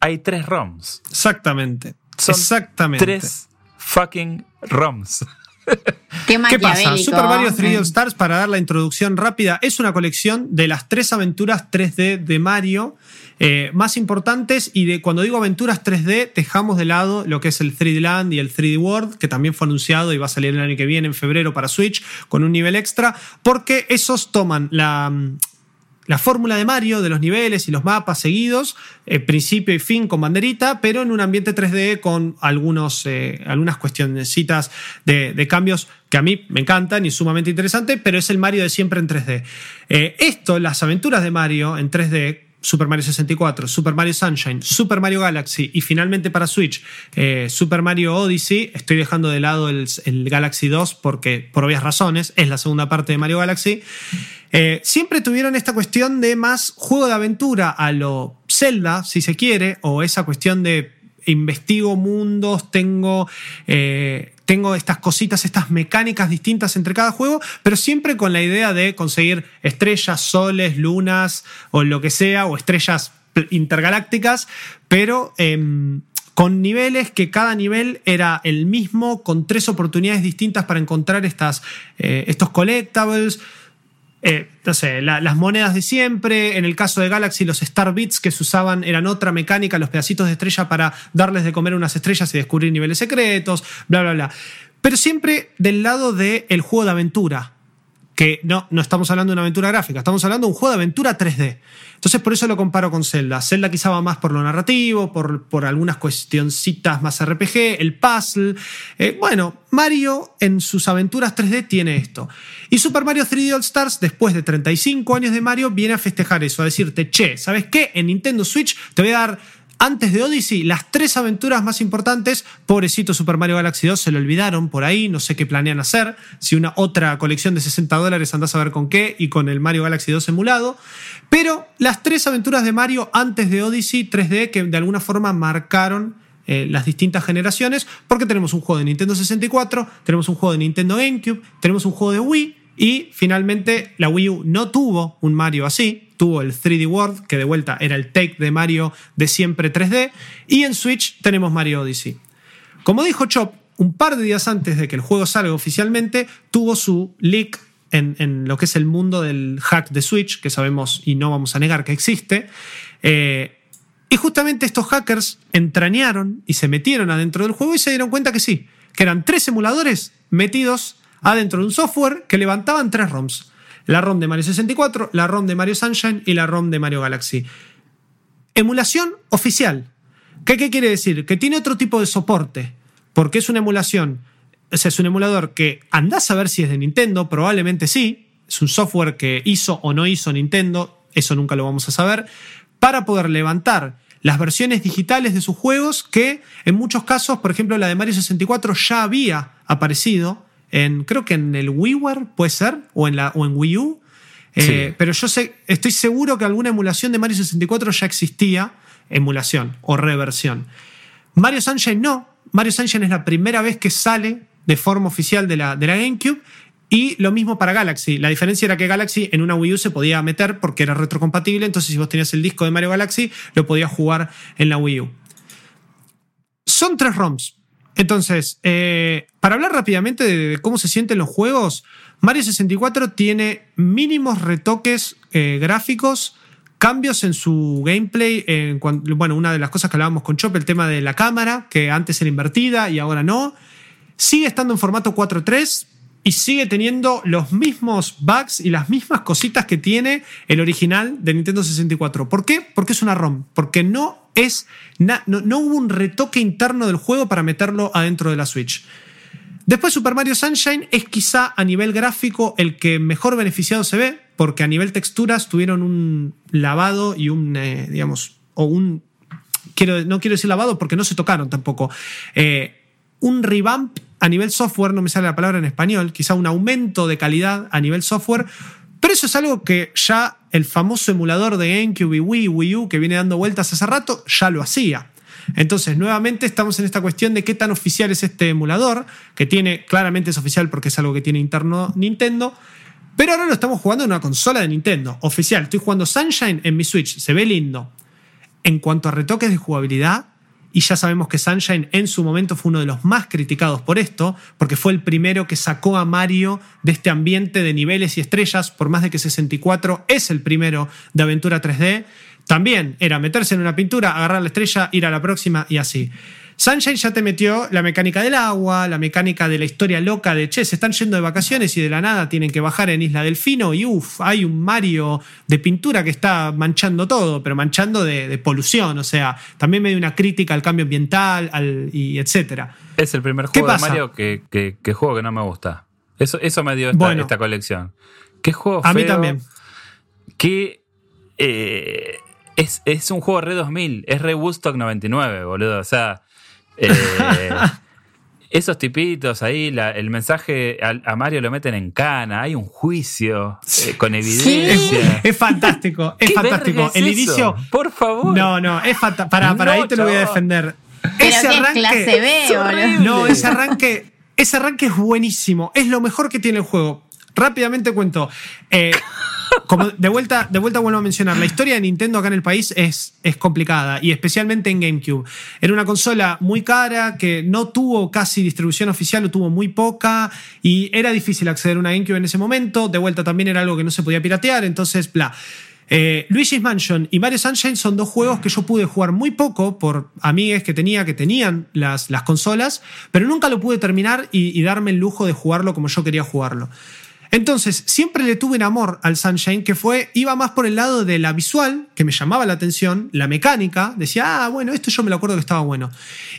hay tres ROMs. Exactamente. Exactamente. Tres fucking ROMs. Qué, pasa? Super Mario 3D All Stars, para dar la introducción rápida, es una colección de las tres aventuras 3D de Mario eh, más importantes. Y de cuando digo aventuras 3D, dejamos de lado lo que es el 3D Land y el 3D World, que también fue anunciado y va a salir el año que viene, en febrero, para Switch, con un nivel extra, porque esos toman la la fórmula de Mario de los niveles y los mapas seguidos, eh, principio y fin con banderita, pero en un ambiente 3D con algunos, eh, algunas cuestionecitas de, de, cambios que a mí me encantan y sumamente interesante, pero es el Mario de siempre en 3D. Eh, esto, las aventuras de Mario en 3D, Super Mario 64, Super Mario Sunshine, Super Mario Galaxy y finalmente para Switch Super Mario Odyssey. Estoy dejando de lado el, el, Galaxy 2 porque por obvias razones es la segunda parte de Mario Galaxy. Eh, siempre tuvieron esta cuestión de más juego de aventura a lo Zelda, si se quiere, o esa cuestión de investigo mundos, tengo, eh, tengo estas cositas, estas mecánicas distintas entre cada juego, pero siempre con la idea de conseguir estrellas, soles, lunas o lo que sea, o estrellas intergalácticas, pero... Em, con niveles que cada nivel era el mismo, con tres oportunidades distintas para encontrar estas, eh, estos collectibles, eh, no sé, las monedas de siempre. En el caso de Galaxy, los Star Bits que se usaban eran otra mecánica, los pedacitos de estrella para darles de comer unas estrellas y descubrir niveles secretos, bla, bla, bla. Pero siempre del lado del juego de aventura que no, no estamos hablando de una aventura gráfica, estamos hablando de un juego de aventura 3D. Entonces por eso lo comparo con Zelda. Zelda quizá va más por lo narrativo, por, por algunas cuestioncitas más RPG, el puzzle. Eh, bueno, Mario en sus aventuras 3D tiene esto. Y Super Mario 3D All Stars, después de 35 años de Mario, viene a festejar eso, a decirte, che, ¿sabes qué? En Nintendo Switch te voy a dar antes de Odyssey, las tres aventuras más importantes, pobrecito Super Mario Galaxy 2, se lo olvidaron por ahí, no sé qué planean hacer, si una otra colección de 60 dólares andás a ver con qué y con el Mario Galaxy 2 emulado, pero las tres aventuras de Mario antes de Odyssey 3D que de alguna forma marcaron eh, las distintas generaciones, porque tenemos un juego de Nintendo 64, tenemos un juego de Nintendo GameCube, tenemos un juego de Wii y finalmente la Wii U no tuvo un Mario así, tuvo el 3D World, que de vuelta era el take de Mario de siempre 3D, y en Switch tenemos Mario Odyssey. Como dijo Chop, un par de días antes de que el juego salga oficialmente, tuvo su leak en, lo que es el mundo del hack de Switch, que sabemos y no vamos a negar que existe. Eh, y justamente estos hackers entrañaron y se metieron adentro del juego y se dieron cuenta que sí, que eran tres emuladores metidos adentro de un software que levantaban tres ROMs. La ROM de Mario 64, la ROM de Mario Sunshine y la ROM de Mario Galaxy. Emulación oficial. ¿Qué, quiere decir? Que tiene otro tipo de soporte, porque es una emulación o sea, es un emulador que andás a ver si es de Nintendo, probablemente sí. Es un software que hizo o no hizo Nintendo, eso nunca lo vamos a saber, para poder levantar las versiones digitales de sus juegos que en muchos casos, por ejemplo la de Mario 64 ya había aparecido en, creo que en el WiiWare puede ser, o en, la, o en Wii U. Eh, pero yo sé, estoy seguro que alguna emulación de Mario 64 ya existía, emulación o reversión. Mario Sunshine no. Mario Sunshine es la primera vez que sale de forma oficial de la, de la GameCube. Y lo mismo para Galaxy. La diferencia era que Galaxy en una Wii U se podía meter porque era retrocompatible. Entonces, si vos tenías el disco de Mario Galaxy, lo podías jugar en la Wii U. Son tres ROMs. Entonces, eh, para hablar rápidamente de cómo se sienten los juegos, Mario 64 tiene mínimos retoques eh, gráficos, cambios en su gameplay. bueno, una de las cosas que hablábamos con Chop, el tema de la cámara, que antes era invertida y ahora no. Sigue estando en formato 4.3 y sigue teniendo los mismos bugs y las mismas cositas que tiene el original de Nintendo 64. ¿Por qué? Porque es una ROM. Porque no es. no, hubo un retoque interno del juego para meterlo adentro de la Switch. Después Super Mario Sunshine es quizá a nivel gráfico el que mejor beneficiado se ve, porque a nivel texturas tuvieron un lavado y un, eh, digamos, o un, quiero, no quiero decir lavado porque no se tocaron tampoco, eh, un revamp a nivel software, no me sale la palabra en español, quizá un aumento de calidad a nivel software, pero eso es algo que ya el famoso emulador de GameCube y Wii, Wii U, que viene dando vueltas hace rato, ya lo hacía. Entonces, nuevamente estamos en esta cuestión de qué tan oficial es este emulador, que tiene, claramente es oficial porque es algo que tiene interno Nintendo, pero ahora lo estamos jugando en una consola de Nintendo, oficial. Estoy jugando Sunshine en mi Switch, se ve lindo. En cuanto a retoques de jugabilidad, y ya sabemos que Sunshine en su momento fue uno de los más criticados por esto, porque fue el primero que sacó a Mario de este ambiente de niveles y estrellas, por más de que 64 es el primero de aventura 3D. También era meterse en una pintura, agarrar la estrella, ir a la próxima y así. Sunshine ya te metió la mecánica del agua, la mecánica de la historia loca de, che, se están yendo de vacaciones y de la nada tienen que bajar en Isla Delfino y uff, hay un Mario de pintura que está manchando todo, pero manchando de, polución, o sea, también me dio una crítica al cambio ambiental y etcétera. Es el primer juego de Mario que, juego que no me gusta. Eso, eso me dio esta, colección. ¿Qué juego A mí también. Que eh, es, es, un juego re 2000, es re Woodstock 99, boludo. O sea, eh, esos tipitos ahí, el mensaje a, Mario lo meten en cana, hay un juicio eh, con evidencia. Es, fantástico, es fantástico. el inicio. Por favor. No, no, es fantástico. Para, para ahí te lo voy a defender. ese arranque. Clase B, no, ese arranque, ese arranque es buenísimo. Es lo mejor que tiene el juego. Rápidamente cuento. Eh, como de vuelta, de vuelta vuelvo a mencionar, la historia de Nintendo acá en el país es, es complicada y especialmente en GameCube. Era una consola muy cara que no tuvo casi distribución oficial o tuvo muy poca y era difícil acceder a una GameCube en ese momento. De vuelta también era algo que no se podía piratear, entonces, bla. Eh, Luigi's Mansion y Mario Sunshine son dos juegos que yo pude jugar muy poco por amigues que tenía que tenían las, las consolas, pero nunca lo pude terminar y, y darme el lujo de jugarlo como yo quería jugarlo. Entonces, siempre le tuve un amor al Sunshine que fue, iba más por el lado de la visual, que me llamaba la atención, la mecánica, decía, ah, bueno, esto yo me lo acuerdo que estaba bueno.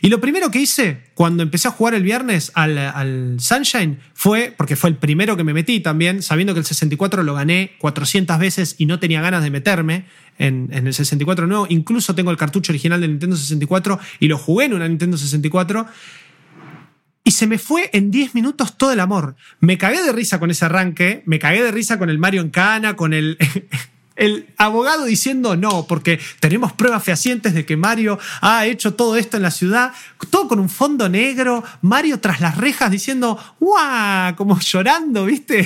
Y lo primero que hice cuando empecé a jugar el viernes al, Sunshine fue, porque fue el primero que me metí también, sabiendo que el 64 lo gané 400 veces y no tenía ganas de meterme en, en el 64 nuevo, incluso tengo el cartucho original del Nintendo 64 y lo jugué en una Nintendo 64 y se me fue en 10 minutos todo el amor. Me cagué de risa con ese arranque, me cagué de risa con el Mario en cana, con el, el abogado diciendo no, porque tenemos pruebas fehacientes de que Mario ha hecho todo esto en la ciudad, todo con un fondo negro, Mario tras las rejas diciendo, ¡guau! Como llorando, ¿viste?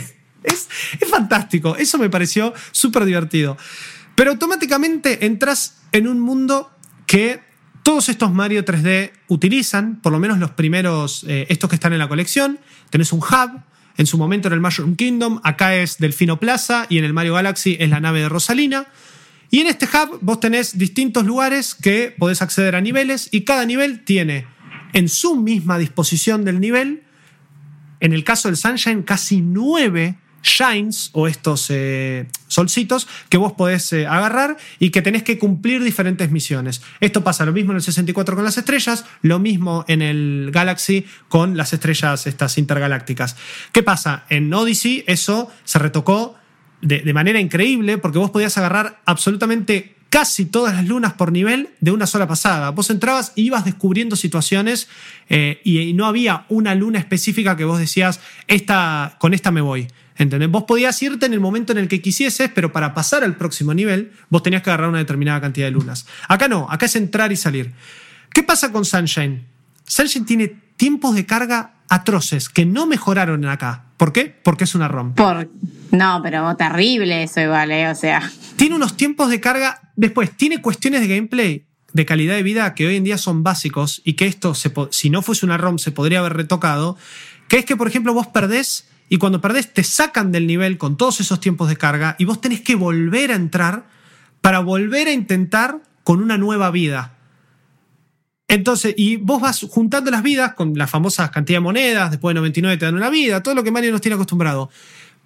Es, es fantástico, eso me pareció súper divertido. Pero automáticamente entras en un mundo que todos estos Mario 3D utilizan, por lo menos los primeros, eh, estos que están en la colección. Tenés un hub, en su momento en el Mushroom Kingdom, acá es Delfino Plaza y en el Mario Galaxy es la nave de Rosalina. Y en este hub vos tenés distintos lugares que podés acceder a niveles y cada nivel tiene en su misma disposición del nivel, en el caso del Sunshine, casi nueve shines o estos eh, solcitos que vos podés eh, agarrar y que tenés que cumplir diferentes misiones. Esto pasa lo mismo en el 64 con las estrellas, lo mismo en el Galaxy con las estrellas estas intergalácticas. ¿Qué pasa? En Odyssey eso se retocó de, manera increíble porque vos podías agarrar absolutamente casi todas las lunas por nivel de una sola pasada. Vos entrabas y ibas descubriendo situaciones eh, y, no había una luna específica que vos decías, esta, con esta me voy. ¿Entendés? Vos podías irte en el momento en el que quisieses, pero para pasar al próximo nivel, vos tenías que agarrar una determinada cantidad de lunas. Acá no, acá es entrar y salir. ¿Qué pasa con Sunshine? Sunshine tiene tiempos de carga atroces que no mejoraron acá. ¿Por qué? Porque es una ROM. Por... No, pero terrible eso igual, ¿eh? O sea. Tiene unos tiempos de carga. Después, tiene cuestiones de gameplay, de calidad de vida que hoy en día son básicos y que esto, si no fuese una ROM, se podría haber retocado. Que es que, por ejemplo, vos perdés y cuando perdés te sacan del nivel con todos esos tiempos de carga y vos tenés que volver a entrar para volver a intentar con una nueva vida. Entonces, y vos vas juntando las vidas con las famosas cantidad de monedas, después de 99 te dan una vida, todo lo que Mario nos tiene acostumbrado.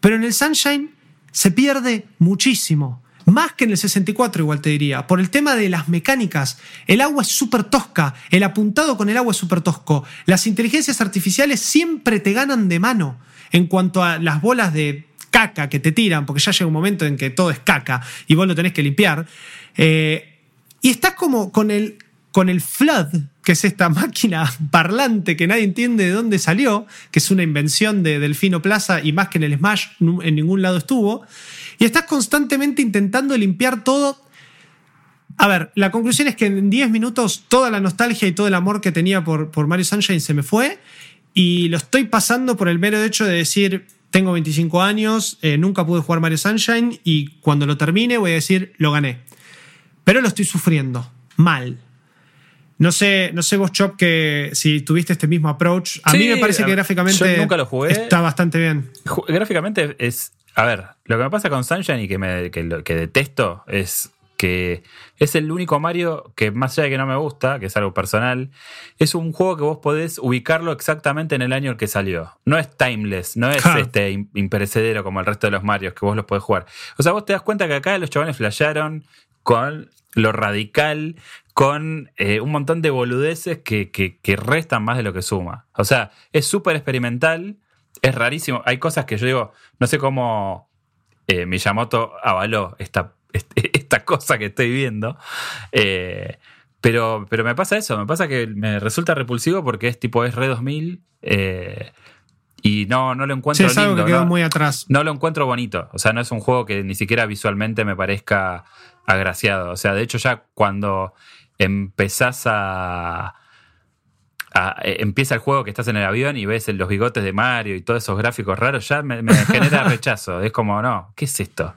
Pero en el Sunshine se pierde muchísimo. Más que en el 64, igual te diría. Por el tema de las mecánicas. El agua es súper tosca. El apuntado con el agua es súper tosco. Las inteligencias artificiales siempre te ganan de mano en cuanto a las bolas de caca que te tiran, porque ya llega un momento en que todo es caca y vos lo tenés que limpiar. Eh, y estás como con el, con el Flood, que es esta máquina parlante que nadie entiende de dónde salió, que es una invención de Delfino Plaza y más que en el Smash en ningún lado estuvo, y estás constantemente intentando limpiar todo. A ver, la conclusión es que en 10 minutos toda la nostalgia y todo el amor que tenía por, por Mario Sunshine se me fue y lo estoy pasando por el mero hecho de decir, tengo 25 años, eh, nunca pude jugar Mario Sunshine y cuando lo termine voy a decir, lo gané. Pero lo estoy sufriendo, mal. No sé, no sé vos, Chop, que si tuviste este mismo approach. A mí me parece que gráficamente nunca lo jugué. está bastante bien. Gráficamente es. A ver, lo que me pasa con Sunshine y que, me, que, que detesto es que es el único Mario que, más allá de que no me gusta, que es algo personal, es un juego que vos podés ubicarlo exactamente en el año en que salió. No es timeless, no es este imperecedero como el resto de los Marios que vos los podés jugar. O sea, vos te das cuenta que acá los chavales flashearon con lo radical, con eh, un montón de boludeces que, que, restan más de lo que suma. O sea, es súper experimental, es rarísimo. Hay cosas que yo digo, no sé cómo eh, Miyamoto avaló esta, esta cosa que estoy viendo. Eh, pero, pero me pasa eso, me pasa que me resulta repulsivo porque es tipo es Re 2000 y no, no lo encuentro es algo que quedó no, muy atrás. No lo encuentro bonito. O sea, no es un juego que ni siquiera visualmente me parezca agraciado. O sea, de hecho ya cuando empezás a, eh, empieza el juego que estás en el avión y ves los bigotes de Mario y todos esos gráficos raros, ya me, genera rechazo. Es como, no, ¿qué es esto?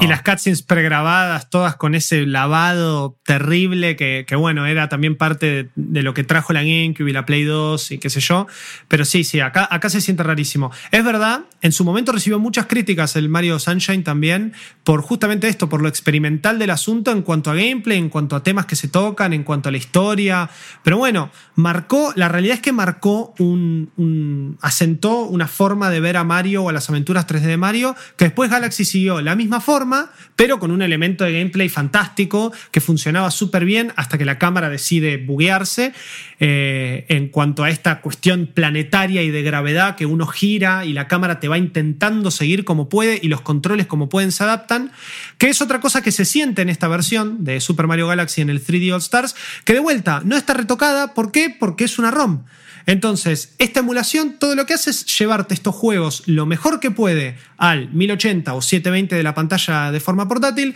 Y las cutscenes pregrabadas, todas con ese lavado terrible que, bueno, era también parte de, lo que trajo la GameCube y la Play 2 y qué sé yo. Pero sí, sí, acá, acá se siente rarísimo. Es verdad, en su momento recibió muchas críticas el Mario Sunshine también por justamente esto, por lo experimental del asunto en cuanto a gameplay, en cuanto a temas que se tocan, en cuanto a la historia. Pero bueno, marcó, la realidad es que marcó un, asentó una forma de ver a Mario o a las aventuras 3D de Mario, que después Galaxy siguió la misma forma, pero con un elemento de gameplay fantástico que funcionaba súper bien hasta que la cámara decide buguearse eh, en cuanto a esta cuestión planetaria y de gravedad que uno gira y la cámara te va intentando seguir como puede y los controles como pueden se adaptan, que es otra cosa que se siente en esta versión de Super Mario Galaxy en el 3D All Stars, que de vuelta no está retocada, ¿por qué? Porque es una ROM. Entonces, esta emulación todo lo que hace es llevarte estos juegos lo mejor que puede al 1080 o 720 de la pantalla de forma portátil.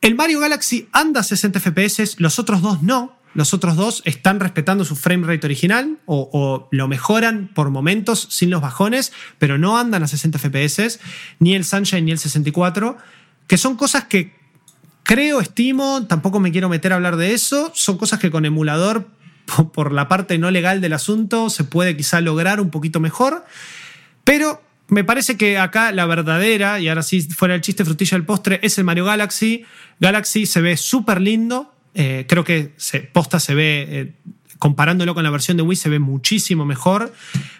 El Mario Galaxy anda a 60 FPS, los otros dos no. Los otros dos están respetando su frame rate original o, lo mejoran por momentos sin los bajones, pero no andan a 60 FPS, ni el Sunshine ni el 64, que son cosas que creo, estimo, tampoco me quiero meter a hablar de eso, son cosas que con emulador, por la parte no legal del asunto, se puede quizá lograr un poquito mejor, pero me parece que acá la verdadera, y ahora sí fuera el chiste frutilla del postre, es el Mario Galaxy. Galaxy se ve súper lindo, eh, creo que se, posta se ve, eh, comparándolo con la versión de Wii, se ve muchísimo mejor.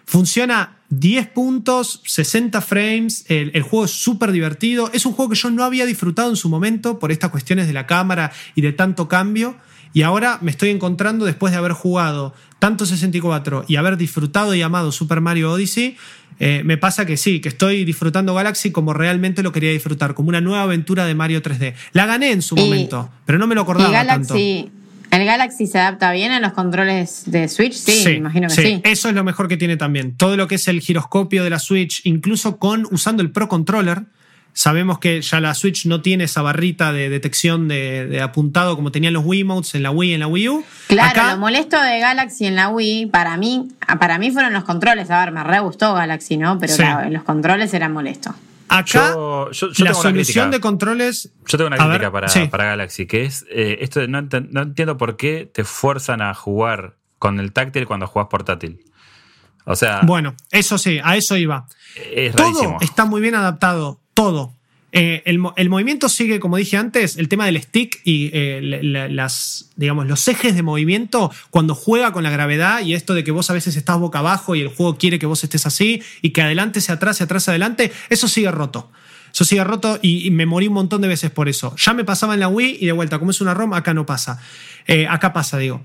Funciona 10 puntos, 60 frames, el, el juego es súper divertido. Es un juego que yo no había disfrutado en su momento por estas cuestiones de la cámara y de tanto cambio. Y ahora me estoy encontrando, después de haber jugado tanto 64 y haber disfrutado y amado Super Mario Odyssey, eh, me pasa que sí, que estoy disfrutando Galaxy como realmente lo quería disfrutar, como una nueva aventura de Mario 3D. La gané en su momento, pero no me lo acordaba Galaxy, tanto. ¿El Galaxy se adapta bien a los controles de Switch? Sí, me imagino que sí, sí. Eso es lo mejor que tiene también. Todo lo que es el giroscopio de la Switch, incluso con usando el Pro Controller, Sabemos que ya la Switch no tiene esa barrita de detección de, apuntado como tenían los Wiimotes en la Wii y en la Wii U. Claro, lo molesto de Galaxy en la Wii, para mí, para mí fueron los controles. A ver, me re gustó Galaxy, ¿no? Pero los controles eran molestos. Acá, la solución de controles. Yo tengo una crítica para, Galaxy, que es eh, esto no, no, entiendo por qué te fuerzan a jugar con el táctil cuando jugás portátil. O sea. Bueno, eso sí, a eso iba. Es Todo está muy bien adaptado todo. Eh, el, movimiento sigue, como dije antes, el tema del stick y eh, las, digamos, los ejes de movimiento cuando juega con la gravedad y esto de que vos a veces estás boca abajo y el juego quiere que vos estés así y que adelante se atrás, se atrás, adelante, eso sigue roto. Eso sigue roto y, me morí un montón de veces por eso. Ya me pasaba en la Wii y de vuelta, como es una ROM, acá no pasa. Eh, acá pasa, digo.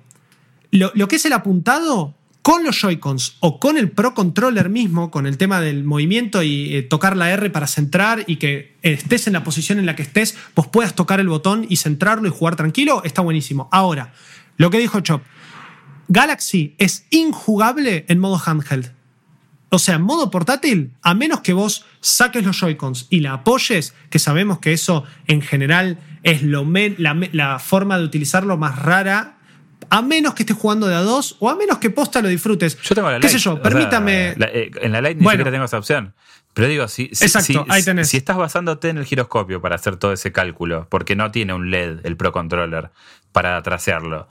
Lo, lo que es el apuntado con los Joy-Cons o con el Pro Controller mismo, con el tema del movimiento y eh, tocar la R para centrar y que estés en la posición en la que estés, vos puedas tocar el botón y centrarlo y jugar tranquilo, está buenísimo. Ahora, lo que dijo Chop, Galaxy es injugable en modo handheld. O sea, en modo portátil, a menos que vos saques los Joy-Cons y la apoyes, que sabemos que eso en general es lo la forma de utilizarlo más rara a menos que estés jugando de a dos o a menos que posta lo disfrutes. Yo tengo la ¿Qué sé yo? Permítame. Eh, en la Lite ni siquiera tengo esa opción. Pero digo, si, Exacto, ahí tenés. si estás basándote en el giroscopio para hacer todo ese cálculo, porque no tiene un LED el Pro Controller para trasearlo,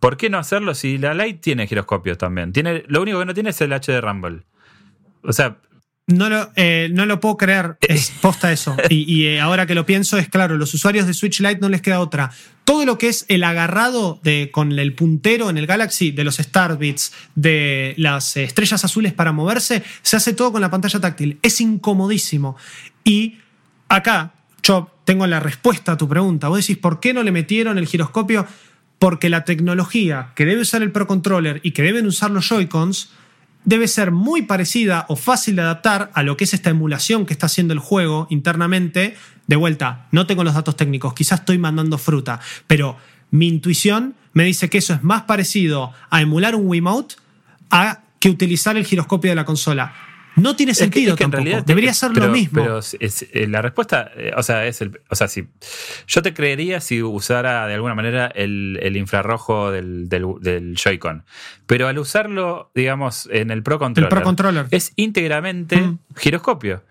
¿por qué no hacerlo si la Lite tiene giroscopios también? Tiene, lo único que no tiene es el HD Rumble. O sea, no lo, eh, no lo puedo creer, es posta eso. Y, eh, ahora que lo pienso, es claro, los usuarios de Switch Lite no les queda otra. Todo lo que es el agarrado de, con el puntero en el Galaxy, de los Starbits, de las estrellas azules para moverse, se hace todo con la pantalla táctil. Es incomodísimo. Y acá, yo tengo la respuesta a tu pregunta. Vos decís, ¿por qué no le metieron el giroscopio? Porque la tecnología que debe usar el Pro Controller y que deben usar los Joy-Cons debe ser muy parecida o fácil de adaptar a lo que es esta emulación que está haciendo el juego internamente. De vuelta, no tengo los datos técnicos, quizás estoy mandando fruta, pero mi intuición me dice que eso es más parecido a emular un Wiimote a que utilizar el giroscopio de la consola. No tiene sentido que, en realidad Debería ser lo mismo. Pero eh, la respuesta, eh, o sea, es el, o sea, si yo te creería si usara de alguna manera el, infrarrojo del, del, Joy-Con. Pero al usarlo, digamos, en el Pro Controller, es íntegramente mm. giroscopio.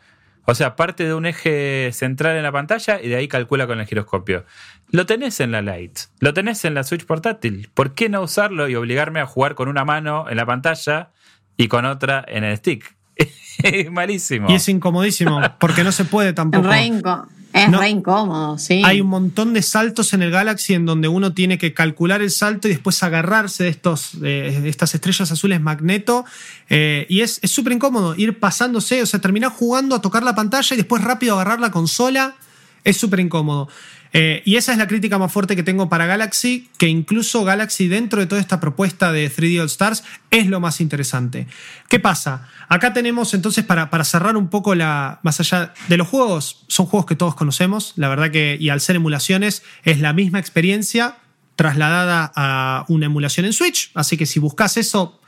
O sea, parte de un eje central en la pantalla y de ahí calcula con el giroscopio. Lo tenés en la Lite, lo tenés en la Switch portátil. ¿Por qué no usarlo y obligarme a jugar con una mano en la pantalla y con otra en el stick? Es malísimo. Y es incomodísimo, porque no se puede tampoco. es re incómodo, sí. Hay un montón de saltos en el Galaxy en donde uno tiene que calcular el salto y después agarrarse de, estos, estas estrellas azules magneto. Eh, y es súper incómodo ir pasándose, o sea, terminar jugando a tocar la pantalla y después rápido agarrar la consola. Es súper incómodo. Eh, y esa es la crítica más fuerte que tengo para Galaxy, que incluso Galaxy dentro de toda esta propuesta de 3D All Stars es lo más interesante. ¿Qué pasa? Acá tenemos entonces para, para cerrar un poco la, más allá de los juegos, son juegos que todos conocemos, la verdad que, y al ser emulaciones, es la misma experiencia, trasladada a una emulación en Switch, así que si buscas eso,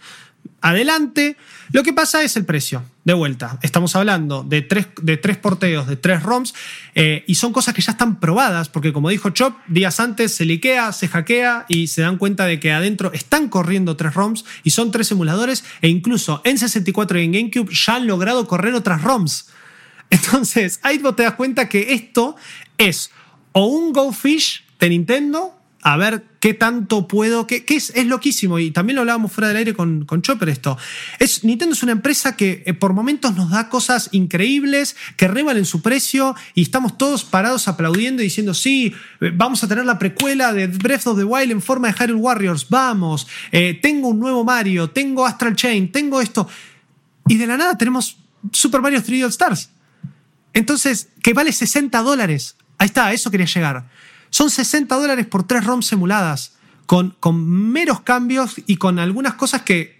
adelante. Lo que pasa es el precio. De vuelta, estamos hablando de tres, de tres porteos, de tres ROMs, eh, y son cosas que ya están probadas, porque como dijo Chop, días antes se liquea, se hackea y se dan cuenta de que adentro están corriendo tres ROMs y son tres emuladores, e incluso en 64 y en GameCube ya han logrado correr otras ROMs. Entonces, ahí vos te das cuenta que esto es o un Go Fish de Nintendo a ver qué tanto puedo. Que, es, es, loquísimo, y también lo hablábamos fuera del aire con, con Chopper esto. Es, Nintendo es una empresa que eh, por momentos nos da cosas increíbles, que revalen su precio, y estamos todos parados aplaudiendo y diciendo: Sí, eh, vamos a tener la precuela de Breath of the Wild en forma de Hyrule Warriors, vamos, eh, tengo un nuevo Mario, tengo Astral Chain, tengo esto. Y de la nada tenemos Super Mario 3D All Stars. Entonces, que vale 60 dólares. Ahí está, a eso quería llegar. Son 60 dólares por tres ROMs emuladas, con, con meros cambios y con algunas cosas que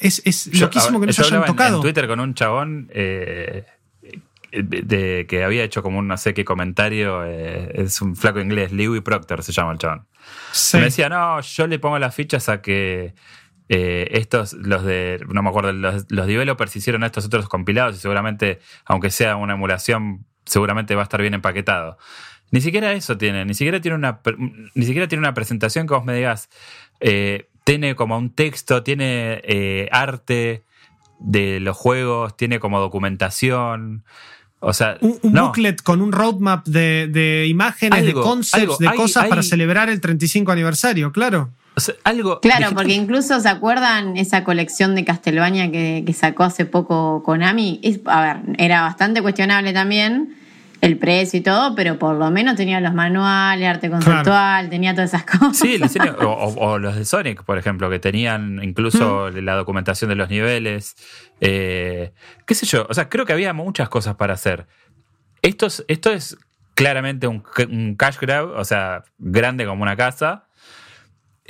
es, es loquísimo que no se hayan tocado. En, Twitter con un chabón eh, de, que había hecho como un no sé qué comentario, eh, es un flaco inglés, Louis Proctor se llama el chabón. Me decía, no, yo le pongo las fichas a que eh, estos, los de, no me acuerdo, los, los, developers hicieron estos otros compilados y seguramente, aunque sea una emulación, seguramente va a estar bien empaquetado. Ni siquiera eso tiene, ni siquiera tiene una, ni siquiera tiene una presentación que vos me digas, eh, tiene como un texto, tiene eh, arte de los juegos, tiene como documentación. O sea, un, booklet con un roadmap de, imágenes, de concepts, de cosas para celebrar el 35 aniversario, claro. algo claro, porque incluso se acuerdan esa colección de Castlevania que, que sacó hace poco Konami. Es, a ver, era bastante cuestionable también el precio y todo, pero por lo menos tenía los manuales, arte conceptual, tenía todas esas cosas. Sí, o, los de Sonic, por ejemplo, que tenían incluso la documentación de los niveles. Eh, ¿Qué sé yo? O sea, creo que había muchas cosas para hacer. Esto es, esto es claramente un, un cash grab, o sea, grande como una casa.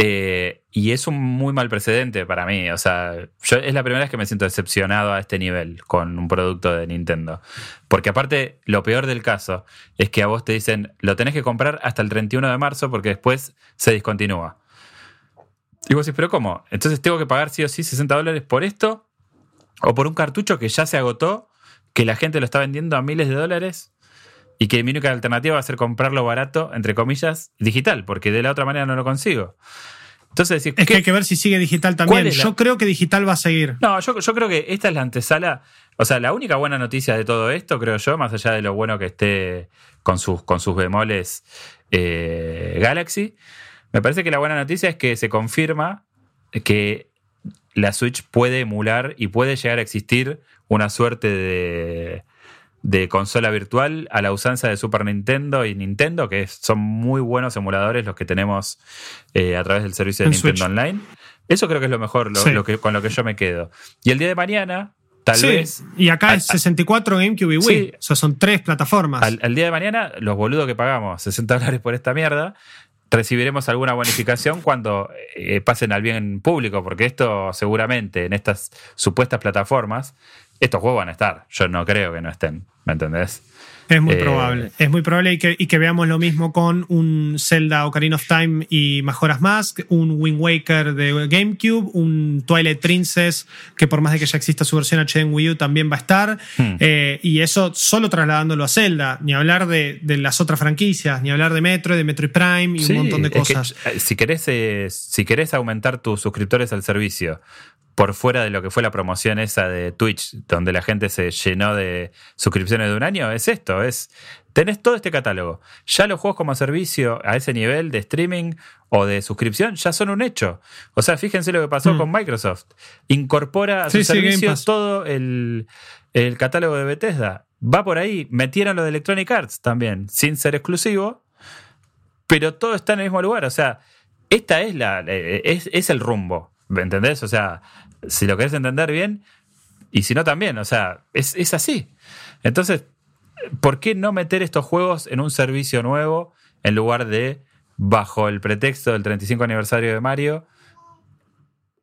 Eh, y es un muy mal precedente para mí. O sea, yo es la primera vez que me siento decepcionado a este nivel con un producto de Nintendo. Porque aparte, lo peor del caso es que a vos te dicen, lo tenés que comprar hasta el 31 de marzo porque después se discontinúa. Y vos decís, pero ¿cómo? Entonces tengo que pagar sí o sí 60 dólares por esto o por un cartucho que ya se agotó, que la gente lo está vendiendo a miles de dólares y que mi única alternativa va a ser comprarlo barato, entre comillas, digital, porque de la otra manera no lo consigo. Entonces, es que hay que ver si sigue digital también. Yo creo que digital va a seguir. No, yo, creo que esta es la antesala. O sea, la única buena noticia de todo esto, creo yo, más allá de lo bueno que esté con sus, con sus bemoles eh, Galaxy, me parece que la buena noticia es que se confirma que la Switch puede emular y puede llegar a existir una suerte de de consola virtual a la usanza de Super Nintendo y Nintendo, que son muy buenos emuladores los que tenemos eh, a través del servicio de Nintendo Online. Eso creo que es lo mejor, lo, que, con lo que yo me quedo. Y el día de mañana, tal vez. Y acá es 64 GameCube y Wii. o sea, son tres plataformas. Al, día de mañana, los boludos que pagamos 60 dólares por esta mierda, recibiremos alguna bonificación cuando eh, pasen al bien público, porque esto seguramente en estas supuestas plataformas estos juegos van a estar. Yo no creo que no estén, ¿me entendés? Es muy eh, probable. Es muy probable y que, y que, veamos lo mismo con un Zelda Ocarina of Time y mejoras más, un Wind Waker de GameCube, un Twilight Princess, que por más de que ya exista su versión HD en Wii U, también va a estar. Hmm. Eh, y eso solo trasladándolo a Zelda. Ni hablar de, las otras franquicias, ni hablar de Metro, de Metroid Prime y un montón de cosas. Eh, si, querés, si querés aumentar tus suscriptores al servicio por fuera de lo que fue la promoción esa de Twitch, donde la gente se llenó de suscripciones de un año, es esto, es tenés todo este catálogo. Ya los juegos como servicio a ese nivel de streaming o de suscripción ya son un hecho. O sea, fíjense lo que pasó mm. con Microsoft. Incorpora a sus servicios todo el, el catálogo de Bethesda. Va por ahí, metieron lo de Electronic Arts también, sin ser exclusivo, pero todo está en el mismo lugar. O sea, esta es la eh, es, es el rumbo. ¿Me entendés? O sea, si lo querés entender bien, y si no también, o sea, es, así. Entonces, ¿por qué no meter estos juegos en un servicio nuevo en lugar de, bajo el pretexto del 35 aniversario de Mario,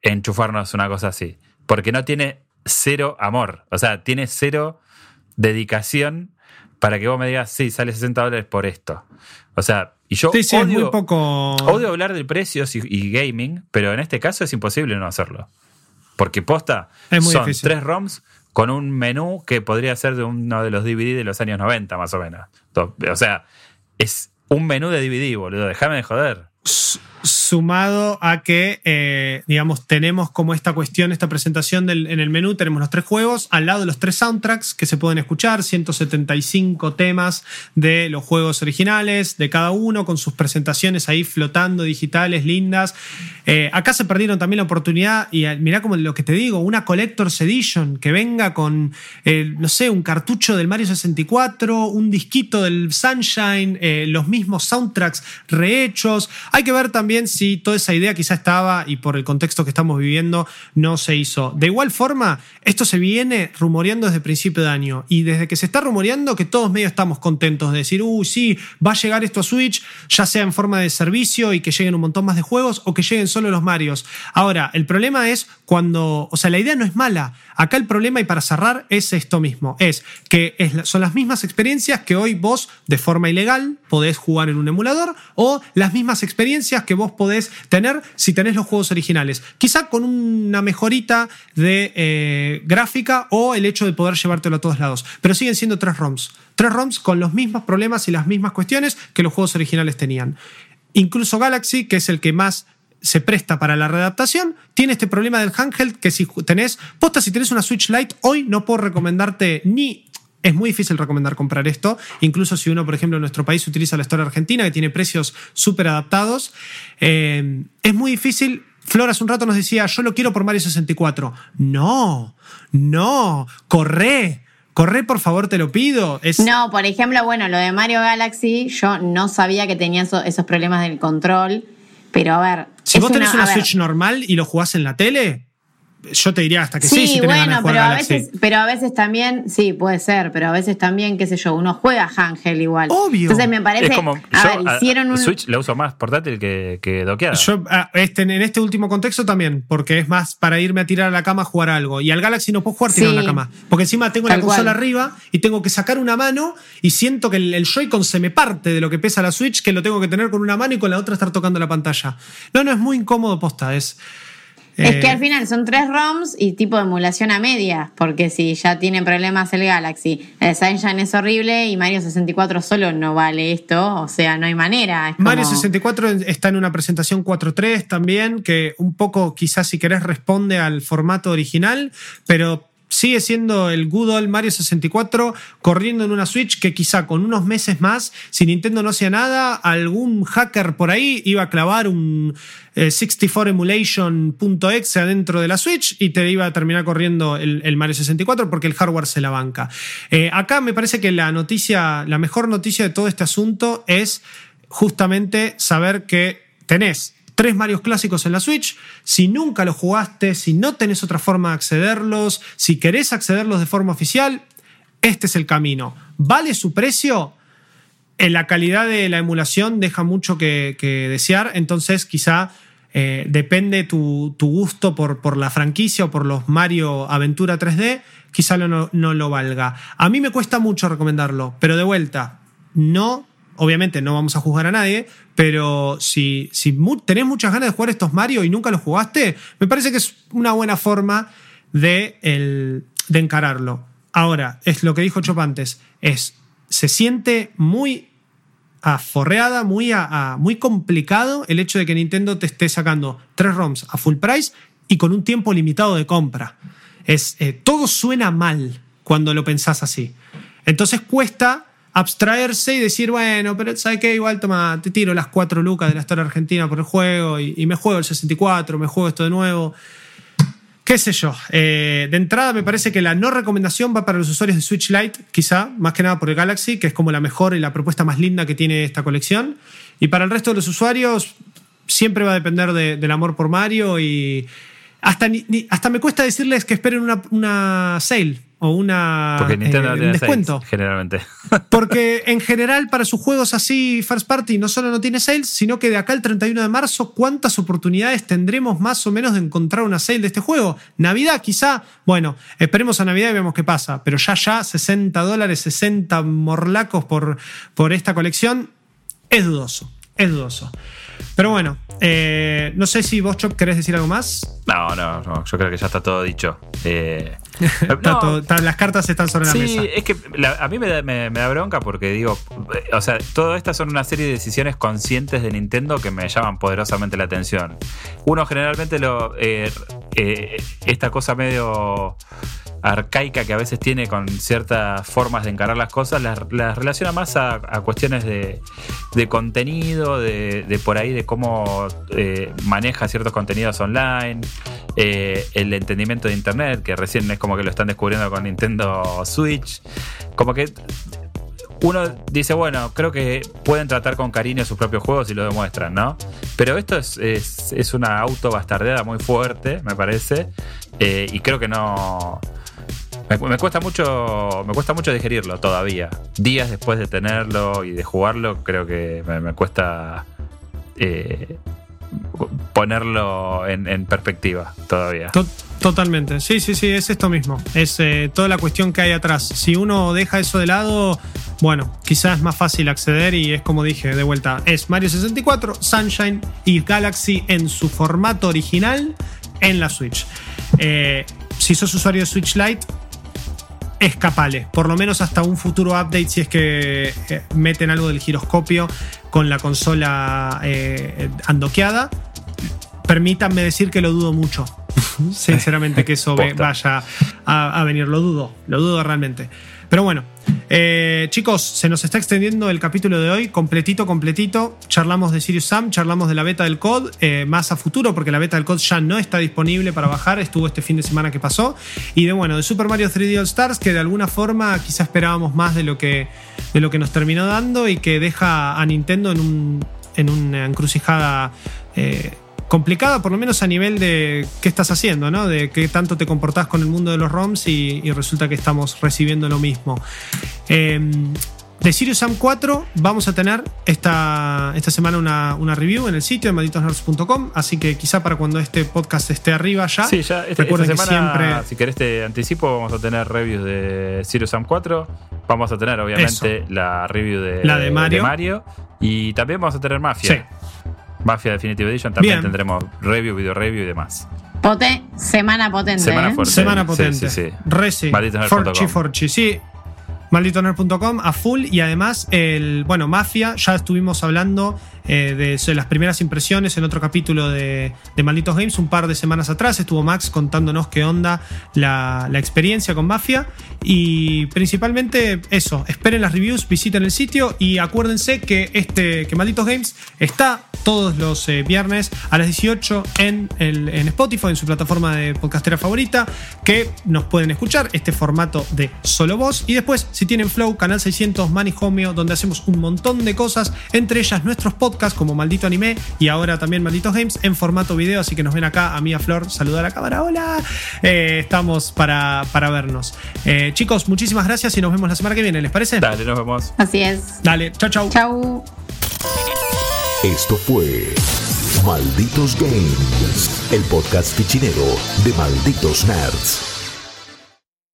enchufarnos una cosa así? Porque no tiene cero amor, o sea, tiene cero dedicación para que vos me digas, sí, sale 60 dólares por esto. O sea, Y yo sí, sí, odio, muy poco... odio hablar de precios y, gaming, pero en este caso es imposible no hacerlo. Porque posta, son tres ROMs con un menú que podría ser de uno de los DVD de los años 90, más o menos. O sea, es un menú de DVD, boludo. Déjame de joder sumado a que, eh, digamos, tenemos como esta cuestión, esta presentación en el menú, tenemos los tres juegos, al lado de los tres soundtracks que se pueden escuchar, 175 temas de los juegos originales, de cada uno, con sus presentaciones ahí flotando, digitales, lindas. Eh, acá se perdieron también la oportunidad, y eh, mirá como lo que te digo, una Collector's Edition que venga con, no sé, un cartucho del Mario 64, un disquito del Sunshine, los mismos soundtracks rehechos. Hay que ver también si toda esa idea quizá estaba y por el contexto que estamos viviendo no se hizo. De igual forma, esto se viene rumoreando desde principio de año y desde que se está rumoreando que todos medio estamos contentos de decir, uy, sí, va a llegar esto a Switch, ya sea en forma de servicio y que lleguen un montón más de juegos o que lleguen solo los Marios. Ahora, el problema es cuando, o sea, la idea no es mala. Acá el problema, y para cerrar, es esto mismo, es que son las mismas experiencias que hoy vos, de forma ilegal, podés jugar en un emulador o las mismas experiencias que vos podés tener si tenés los juegos originales. Quizá con una mejorita de eh, gráfica o el hecho de poder llevártelo a todos lados. Pero siguen siendo tres ROMs. Tres ROMs con los mismos problemas y las mismas cuestiones que los juegos originales tenían. Incluso Galaxy, que es el que más se presta para la readaptación, tiene este problema del handheld que si tenés, posta si tenés una Switch Lite, hoy no puedo recomendarte ni es muy difícil recomendar comprar esto, incluso si uno, por ejemplo, en nuestro país utiliza la Store Argentina, que tiene precios súper adaptados. Eh, es muy difícil. Flor hace un rato nos decía, yo lo quiero por Mario 64. No, no, corre. Corre, por favor, te lo pido. No, por ejemplo, bueno, lo de Mario Galaxy, yo no sabía que tenía esos problemas del control, pero a ver. Si vos tenés una, Switch normal y lo jugás en la tele, yo te diría hasta que sí. Sí, bueno, pero a, veces, pero a veces también, sí, puede ser, pero a veces también, qué sé yo, uno juega Hangel igual. Obvio. Entonces me parece. como, a ver, hicieron un. Switch la uso más portátil que, que doqueada. Yo, este, en este último contexto también, porque es más para irme a tirar a la cama a jugar algo. Y al Galaxy no puedo jugar tirado a la cama. Porque encima tengo la consola arriba y tengo que sacar una mano y siento que el, el Joy-Con se me parte de lo que pesa la Switch, que lo tengo que tener con una mano y con la otra estar tocando la pantalla. No, no, es muy incómodo posta. Es. Es que al eh, final son tres ROMs y tipo de emulación a media, porque si ya tiene problemas el Galaxy, el Sunshine es horrible y Mario 64 solo no vale esto, o sea, no hay manera. Mario 64 está en una presentación 4.3 también, que un poco quizás si querés responde al formato original, pero sigue siendo el good old Mario 64 corriendo en una Switch que quizá con unos meses más, si Nintendo no hacía nada, algún hacker por ahí iba a clavar un 64emulation.exe eh, adentro de la Switch y te iba a terminar corriendo el, Mario 64 porque el hardware se la banca. Eh, acá me parece que la noticia, la mejor noticia de todo este asunto es justamente saber que tenés tres Marios clásicos en la Switch. Si nunca los jugaste, si no tenés otra forma de accederlos, si querés accederlos de forma oficial, este es el camino. ¿Vale su precio? En la calidad de la emulación deja mucho que, desear, entonces quizá eh, depende tu, gusto por, la franquicia o por los Mario Aventura 3D, quizá no lo valga. A mí me cuesta mucho recomendarlo, pero de vuelta, no obviamente no vamos a juzgar a nadie, pero si, si tenés muchas ganas de jugar estos Mario y nunca los jugaste, me parece que es una buena forma de, de encararlo. Ahora, es lo que dicho Chop antes, es, se siente muy aforreada, muy, muy complicado el hecho de que Nintendo te esté sacando tres ROMs a full price y con un tiempo limitado de compra. Es, eh, todo suena mal cuando lo pensás así. Entonces cuesta abstraerse y decir, bueno, pero ¿sabes qué? Igual toma, te tiro las cuatro lucas de la historia argentina por el juego y, me juego el 64, me juego esto de nuevo. ¿Qué sé yo? Eh, de entrada me parece que la no recomendación va para los usuarios de Switch Lite, quizá, más que nada por el Galaxy, que es como la mejor y la propuesta más linda que tiene esta colección. Y para el resto de los usuarios siempre va a depender del amor por Mario y hasta, hasta me cuesta decirles que esperen una, una sale o una Porque Nintendo eh, descuento. generalmente. Porque en general para sus juegos así first party no solo no tiene sales, sino que de acá al 31 de marzo cuántas oportunidades tendremos más o menos de encontrar una sale de este juego. Navidad quizá, bueno, esperemos a Navidad y vemos qué pasa, pero ya ya 60 dólares, 60 morlacos por, por esta colección es dudoso. es dudoso. Pero bueno, eh, no sé si vos, Chop, querés decir algo más. No, no, no, yo creo que ya está todo dicho. Eh, las cartas están sobre la mesa. Sí, es que a mí me da, bronca porque digo, o sea, todo estas son una serie de decisiones conscientes de Nintendo que me llaman poderosamente la atención. Uno generalmente lo eh, esta cosa medio arcaica que a veces tiene con ciertas formas de encarar las cosas, las, relaciona más a, cuestiones de, contenido, de, por ahí, de cómo eh, maneja ciertos contenidos online, eh, el entendimiento de Internet, que recién es como que lo están descubriendo con Nintendo Switch, como que uno dice, bueno, creo que pueden tratar con cariño sus propios juegos y lo demuestran, ¿no? Pero esto es, es, una auto bastardeada muy fuerte, me parece, eh, y creo que no me, cuesta mucho, me cuesta mucho digerirlo todavía. Días después de tenerlo y de jugarlo, creo que me, cuesta eh, ponerlo en, perspectiva todavía. Totalmente, sí, sí, sí, es esto mismo. Es eh, toda la cuestión que hay atrás. Si uno deja eso de lado, bueno, quizás es más fácil acceder y es como dije, de vuelta, es Mario 64, Sunshine y Galaxy en su formato original en la Switch. Eh, si sos usuario de Switch Lite, escapale, por lo menos hasta un futuro update si es que eh, meten algo del giroscopio con la consola eh, andoqueada. Permítanme decir que lo dudo mucho. Sinceramente que eso vaya a, a venir, lo dudo, lo dudo realmente. Pero bueno, eh, chicos, se nos está extendiendo el capítulo de hoy, completito, completito. Charlamos de Sirius Sam, charlamos de la beta del COD, eh, más a futuro, porque la beta del COD ya no está disponible para bajar, estuvo este fin de semana que pasó. Y de bueno, de Super Mario 3D All Stars, que de alguna forma quizá esperábamos más de lo que, de lo que nos terminó dando y que deja a Nintendo en, un, en una encrucijada. Eh, complicada, por lo menos a nivel de qué estás haciendo, ¿no? De qué tanto te comportás con el mundo de los ROMs y, resulta que estamos recibiendo lo mismo. Em, de Sirius Sam 4 vamos a tener esta, esta semana una, review en el sitio de malditosnerds.com, así que quizá para cuando este podcast esté arriba ya. Sí, ya esta, semana, siempre... si querés te anticipo, vamos a tener reviews de Sirius Sam 4, vamos a tener obviamente la review de, la de Mario. Mario. y también vamos a tener Mafia. Sí. Mafia Definitive Edition también tendremos review, video review y demás. semana potente. Semana, ¿eh? semana potente. Sí, sí, sí. Reci. Forchi, Forchi. Sí, malditoner.com a full y además el bueno Mafia ya estuvimos hablando eh, de, las primeras impresiones en otro capítulo de, Malditos Games un par de semanas atrás estuvo Max contándonos qué onda la, experiencia con Mafia. Y principalmente eso esperen las reviews visiten el sitio y acuérdense que este que Malditos Games está todos los eh, viernes a las 18 en, el, en Spotify en su plataforma de podcastera favorita que nos pueden escuchar este formato de solo voz. Y después si tienen Flow, Canal 600, Manihomio, donde hacemos un montón de cosas, entre ellas nuestros podcasts como Maldito Anime y ahora también Malditos Games en formato video, así que nos ven acá, a mí a Flor, saluda a la cámara, hola, eh, estamos para, para vernos. Eh, chicos, muchísimas gracias y nos vemos la semana que viene, ¿les parece? Dale, nos vemos. Así es. Dale, chau, chau. Chau. Esto fue Malditos Games, el podcast fichinero de Malditos Nerds.